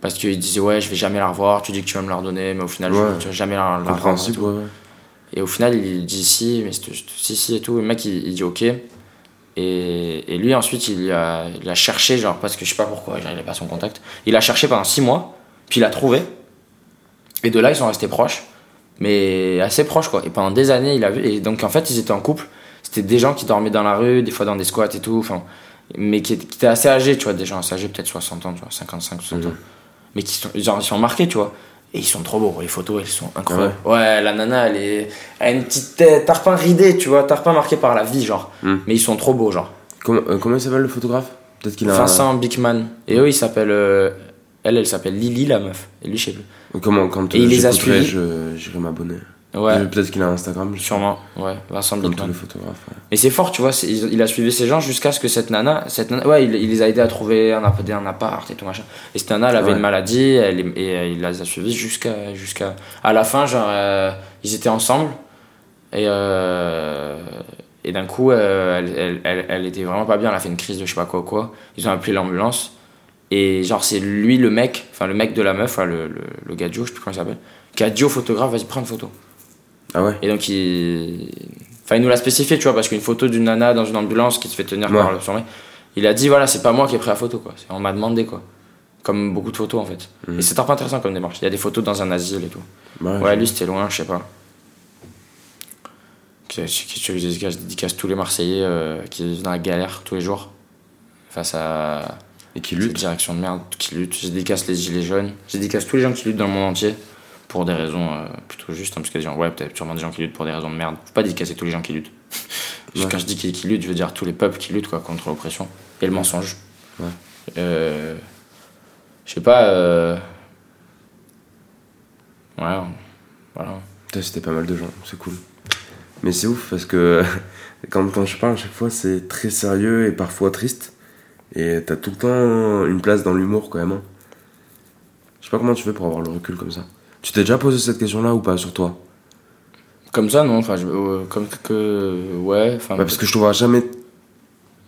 Parce qu'il disait, ouais, je vais jamais la revoir. Tu dis que tu vas me la redonner, mais au final, je- Ouais. tu vas jamais la, la revoir. Et ouais. au final, il dit si, mais si, si et tout. Le mec, il, il dit ok. Et, et lui, ensuite, il a, il a cherché, genre, parce que je sais pas pourquoi, avait pas son contact. Il a cherché pendant six mois, puis il a trouvé. Et de là, ils sont restés proches, mais assez proches, quoi. Et pendant des années, il a vu. Et donc, en fait, ils étails en couple. C'était des gens qui dormaient dans la rue, des fois dans des squats et tout. Enfin, mais qui, étaient- qui étaient assez âgés, tu vois, des gens assez âgés, peut-être 60 ans, tu vois, 55, 60 ans. Mais qui sont, ils sont marqués, tu vois. Et ils sont trop beaux, les photos, elles sont incroyables. Ouais, la nana, elle, est, elle a une petite tête, tarpin ridé, tu vois, tarpin marqué par la vie, genre. Mm. Mais ils sont trop beaux, genre. Comment, euh, comment il s'appelle le photographe? Peut-être qu'il a. Vincent Bickman. Et eux, ils s'appellent. euh, elle, elle s'appelle Lily, la meuf. Et lui, je sais plus. Comment quand Et il les a suivis. je- J'irai m'abonner. Ouais, Euh, Peut-être qu'il a un Instagram. sûrement. Ouais, Vincent Comme tous les photographes. ouais. Mais c'est fort, tu vois, il, il a suivi ces gens jusqu'à ce que cette nana, cette nana ouais, il, il les a aidés à trouver un, un appart et tout machin. Et cette nana, elle avait Ouais. une maladie, elle, et euh, il les a suivis jusqu'à, jusqu'à, à la fin, genre, euh, ils étaient ensemble, et, euh, et d'un coup, euh, elle, elle, elle, elle était vraiment pas bien, elle a fait une crise de je sais pas quoi, quoi. Ils ont appelé l'ambulance, et genre, c'est lui le mec, enfin, le mec de la meuf, enfin, le, le, le Joe, je sais plus comment il s'appelle, qui a dit au photographe, vas-y, prends une photo. Ah ouais Et donc, il. Enfin, il nous l'a spécifié, tu vois, parce qu'une photo d'une nana dans une ambulance qui se fait tenir Ouais. par le sommet, il a dit, voilà, c'est pas moi qui ai pris la photo, quoi. On m'a demandé, quoi. Comme beaucoup de photos, en fait. Mhm. Et c'est pas intéressant comme démarche. Il y a des photos dans un asile et tout. Ouais, Ouais, lui, c'était loin, je sais pas. Je dédicace, je dédicace tous les Marseillais euh, qui vivent dans la galère tous les jours face à Et qui lutte. direction de merde qui lutte. Je dédicace les gilets jaunes. Je dédicace tous les gens qui luttent dans le monde entier pour des raisons euh, plutôt justes. hein, parce qu'il y a des gens, ouais, peut-être sûrement des gens qui luttent pour des raisons de merde. Faut pas dédicacer tous les gens qui luttent. Ouais. Quand je dis qui, qui luttent, je veux dire tous les peuples qui luttent quoi, contre l'oppression et le mensonge. Ouais. Euh, je sais pas. euh, Ouais, voilà. C'était pas mal de gens, c'est cool. Mais c'est ouf parce que quand, quand je parle, à chaque fois c'est très sérieux et parfois triste. Et t'as tout le temps une place dans l'humour quand même. hein. Je sais pas comment tu fais pour avoir le recul comme ça. Tu t'es déjà posé cette question-là ou pas sur toi? Comme ça, non. Enfin, je- euh, comme que. Ouais. Enfin, Bah, Parce que je te vois jamais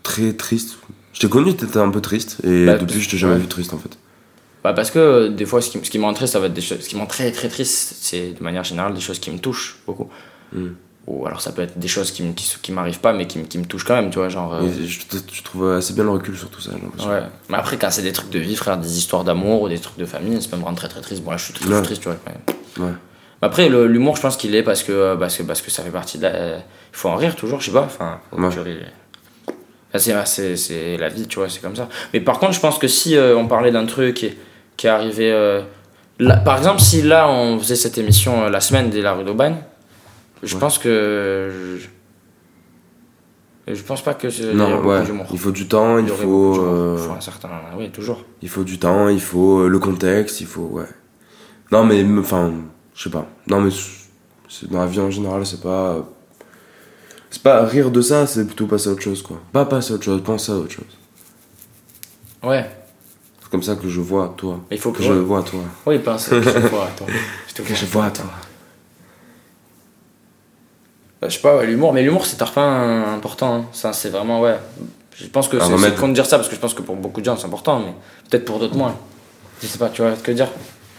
très triste. Je t'ai connu, t'étais un peu triste. Et Bah, depuis, je t'ai jamais ouais. vu triste en fait. Bah parce que euh, des fois, ce qui, ce qui me rend triste, ça va être des choses. Ce qui me rend très très triste, c'est de manière générale des choses qui me touchent beaucoup. Mm. Ou alors ça peut être des choses qui, me- qui, qui m'arrivent pas, mais qui, me- qui me touchent quand même, tu vois. Genre. euh, je, trouve assez bien le recul sur tout ça, ouais. Mais après, quand c'est des trucs de vie, frère, des histoires d'amour ou des trucs de famille, ça peut me rendre très très triste. Bon, là, je suis très, Ouais. triste, tu vois. mais- Ouais. Mais Après, l'humour, je pense qu'il est parce que, euh, parce, que, parce que ça fait partie de la. Il faut en rire toujours, je sais pas. Enfin, Ouais. c'est- c'est c'est la vie, tu vois, c'est comme ça. Mais par contre, je pense que si euh, on parlait d'un truc qui, qui est arrivé. euh, là- par exemple, si là on faisait cette émission la semaine de la rue d'Aubagne, je Ouais. pense que. Je, je pense pas que c'est. Non, ouais. Il faut du temps, il faut. euh, Il faut un certain. Oui, toujours. Il faut du temps, il faut euh, le contexte, il faut. Ouais. Non, mais. Enfin, je sais pas. Non, mais. Dans la vie en général, c'est pas. C'est pas rire de ça, c'est plutôt passer à autre chose, quoi. Pas passer à autre chose, penser à autre chose. Ouais. C'est comme ça que je vois toi. Il faut Que que. je vois toi. Oui, pense. Je te vois, attends. Je te Que je vois toi. Bah, je sais pas, ouais, l'humour, mais l'humour c'est tarpin important. hein. Ça, c'est vraiment, ouais. Je pense que Un c'est remède. con de dire ça parce que je pense que pour beaucoup de gens c'est important, mais peut-être pour d'autres moins. Je sais pas, tu vois ce que dire.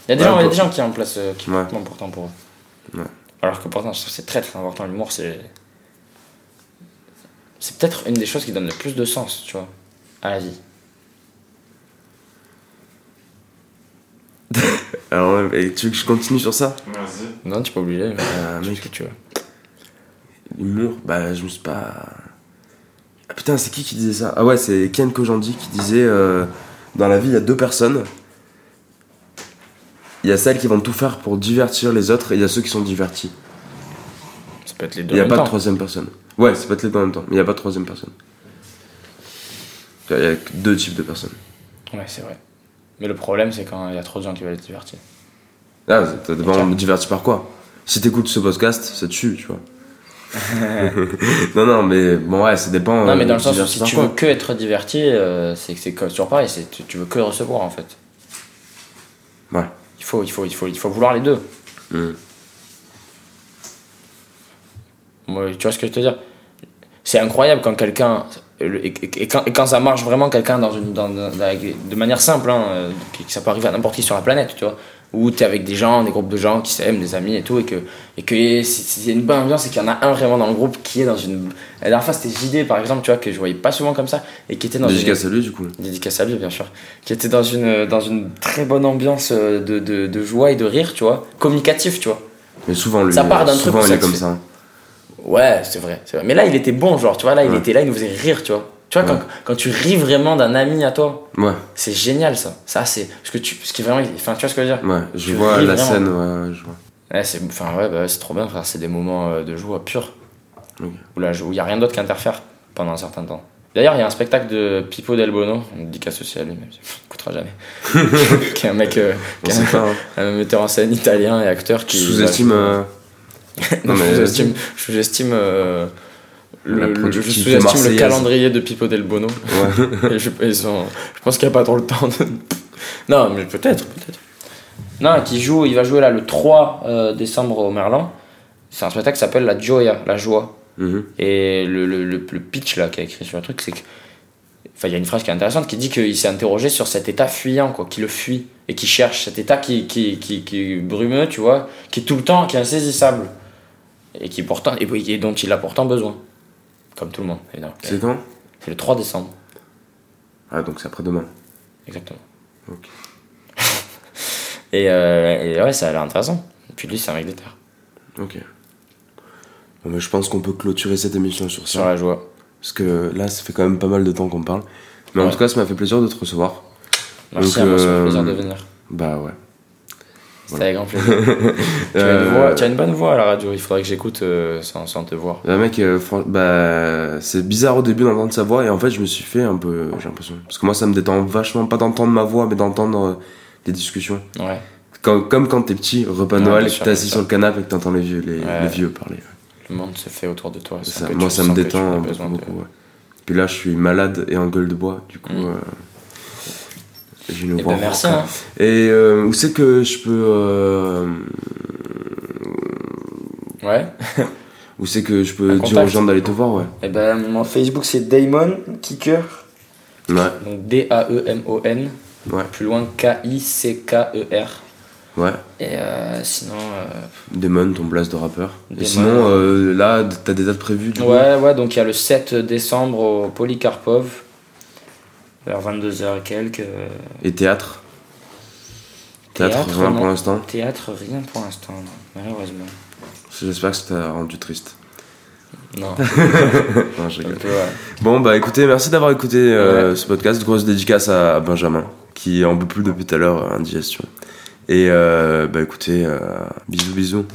Il y a des, Ouais, gens, il y a des gens qui en place euh, qui Ouais. sont importants pour eux. Ouais. Alors que pourtant, c'est très très important. L'humour, c'est. C'est peut-être une des choses qui donne le plus de sens, tu vois, à la vie. Alors, ouais, et tu veux que je continue sur ça? Vas-y. Non, tu peux oublier, mais Euh, fais mec, que tu veux. L'humour, bah je me suis pas. Ah putain, c'est qui qui disait ça? Ah ouais, c'est Ken Kojandi qui disait euh, dans la vie, il y a deux personnes. Il y a celles qui vont tout faire pour divertir les autres et il y a ceux qui sont divertis. Ça peut être les Il deux. n'y a pas de troisième personne. Ouais, c'est pas les deux en même temps, mais il n'y a pas de troisième personne. Il y a deux types de personnes. Ouais, c'est vrai. Mais le problème, c'est quand il y a trop de gens qui veulent être divertis. Ah, ça dépend, divertir par quoi? Si t'écoutes ce podcast, ça te tue, tu vois. non, non, mais bon, ouais, ça dépend. Non, mais euh, dans le sens où si tu veux que être diverti, euh, c'est que c'est toujours pareil, c'est tu, tu veux que recevoir en fait. Ouais. Il faut, il faut, il faut, il faut vouloir les deux. Mm. Moi, tu vois ce que je veux te dire? C'est incroyable quand quelqu'un et, quand, et quand ça marche vraiment quelqu'un dans une dans, dans- avec- de manière simple hein, euh, que ça peut arriver à n'importe qui sur la planète tu vois où tu es avec des gens des groupes de gens qui s'aiment des amis et tout et que et que c'est une bonne ambiance et qu'il y en a un vraiment dans le groupe qui est dans une la dernière fois c'était JD par exemple tu vois que je voyais pas souvent comme ça et qui était dans une Dédicace à lui, du coup. dédicace à lui bien sûr qui était dans une dans une très bonne ambiance euh, de, de, de joie et de rire tu vois communicatif tu vois Mais souvent, lui, Ça part d'un truc il est comme fait- ça. Ouais, c'est vrai, vrai. Mais là, il était bon, genre, tu vois, là, il Ouais. était là, il nous faisait rire, tu vois. Tu vois, Ouais. quand, quand tu ris vraiment d'un ami à toi, Ouais, c'est génial, ça. Ça, c'est. Parce que tu. Parce que vraiment, enfin, tu vois ce que je veux dire? Ouais, je Tu vois la vraiment. scène, ouais, je vois. Ouais, c'est. Enfin, ouais, bah, trop bien, frère. C'est des moments euh, de joie pure. Ok. Où il n'y a rien d'autre qui interfère pendant un certain temps. D'ailleurs, il y a un spectacle de Pippo Del Bono, on dit qu'à à lui, mais il écoutera jamais. qui est un mec, euh, qui est pas, hein. un, metteur en scène italien et acteur Je qui. sous-estime. euh, Non, mais je sous-estime, sous-estime, euh, le, le- je sous-estime le calendrier de Pippo Del Bono. Ouais. Et je, ils sont- je pense qu'il n'y a pas trop le temps de. Non, mais peut-être, peut-être. Non, qui joue, il va jouer là le 3 euh, décembre au Merlan. C'est un spectacle qui s'appelle La Gioia, la joie. Mhm. Et le, le, le, le pitch là qui a écrit sur le truc, c'est que. Enfin, il y a une phrase qui est intéressante qui dit qu'il s'est interrogé sur cet état fuyant, quoi, qui le fuit et qui cherche cet état qui, qui, qui, qui est brumeux, tu vois, qui est tout le temps, qui est insaisissable et, qui pourtant, et, et dont il a pourtant besoin. Comme tout le monde, évidemment. C'est quand? C'est le 3 décembre, Ah, donc c'est après-demain. exactement. Ok. et, euh, et ouais, ça a l'air intéressant. Et puis lui, c'est un mec de terre. Ok. Bon, mais je pense qu'on peut clôturer cette émission sur ça. Sur la joie. Parce que là, ça fait quand même pas mal de temps qu'on parle. Mais en tout cas, ça m'a fait plaisir de te recevoir. Merci Donc, à moi, ça fait euh, plaisir de venir. Bah ouais. C'était avec grand plaisir. tu, as une Euh, voix, tu as une bonne voix à la radio, il faudrait que j'écoute euh, sans, sans te voir. Bah, mec, euh, bah, c'est bizarre au début d'entendre sa voix et en fait, je me suis fait un peu, j'ai l'impression. Parce que moi, ça me détend vachement, pas d'entendre ma voix, mais d'entendre des discussions. Ouais. Comme, comme quand t'es petit, repas de Ouais, Noël, t'es assis sur le canapé et que t'entends les vieux, les, Ouais. les vieux parler. Le monde se fait autour de toi. Ça. Moi, ça me détend aies beaucoup, de-. Puis là, je suis malade et en gueule de bois, du coup. Mm. euh, j'ai une Eh ben, merci. rauque. Hein. Et euh, où c'est que je peux. euh, Ouais. où c'est que je peux Un dire aux gens d'aller te voir, ouais. Et ben, mon Facebook, c'est Damon Kicker. Ouais, Donc D-A-E-M-O-N. ouais, Plus loin, K-I-C-K-E-R. ouais. Et euh, sinon. euh, Demon, ton blast de rappeur. Et Damon. sinon, euh, là, t'as des dates prévues du coup? Ouais, ouais, donc il y a le 7 décembre au Polycarpov. Vers 22h et quelques. euh, Et théâtre? Théâtre, Théâtre, rien non. pour l'instant. Théâtre, rien pour l'instant, malheureusement. J'espère que ça t'a rendu triste. Non, Non, je un rigole. peu, ouais. Bon, bah écoutez, merci d'avoir écouté euh, ce podcast. Grosse dédicace à Benjamin, qui en peut plus depuis tout à l'heure, euh, indigestion. Et euh, bah écoutez, euh, bisous, bisous.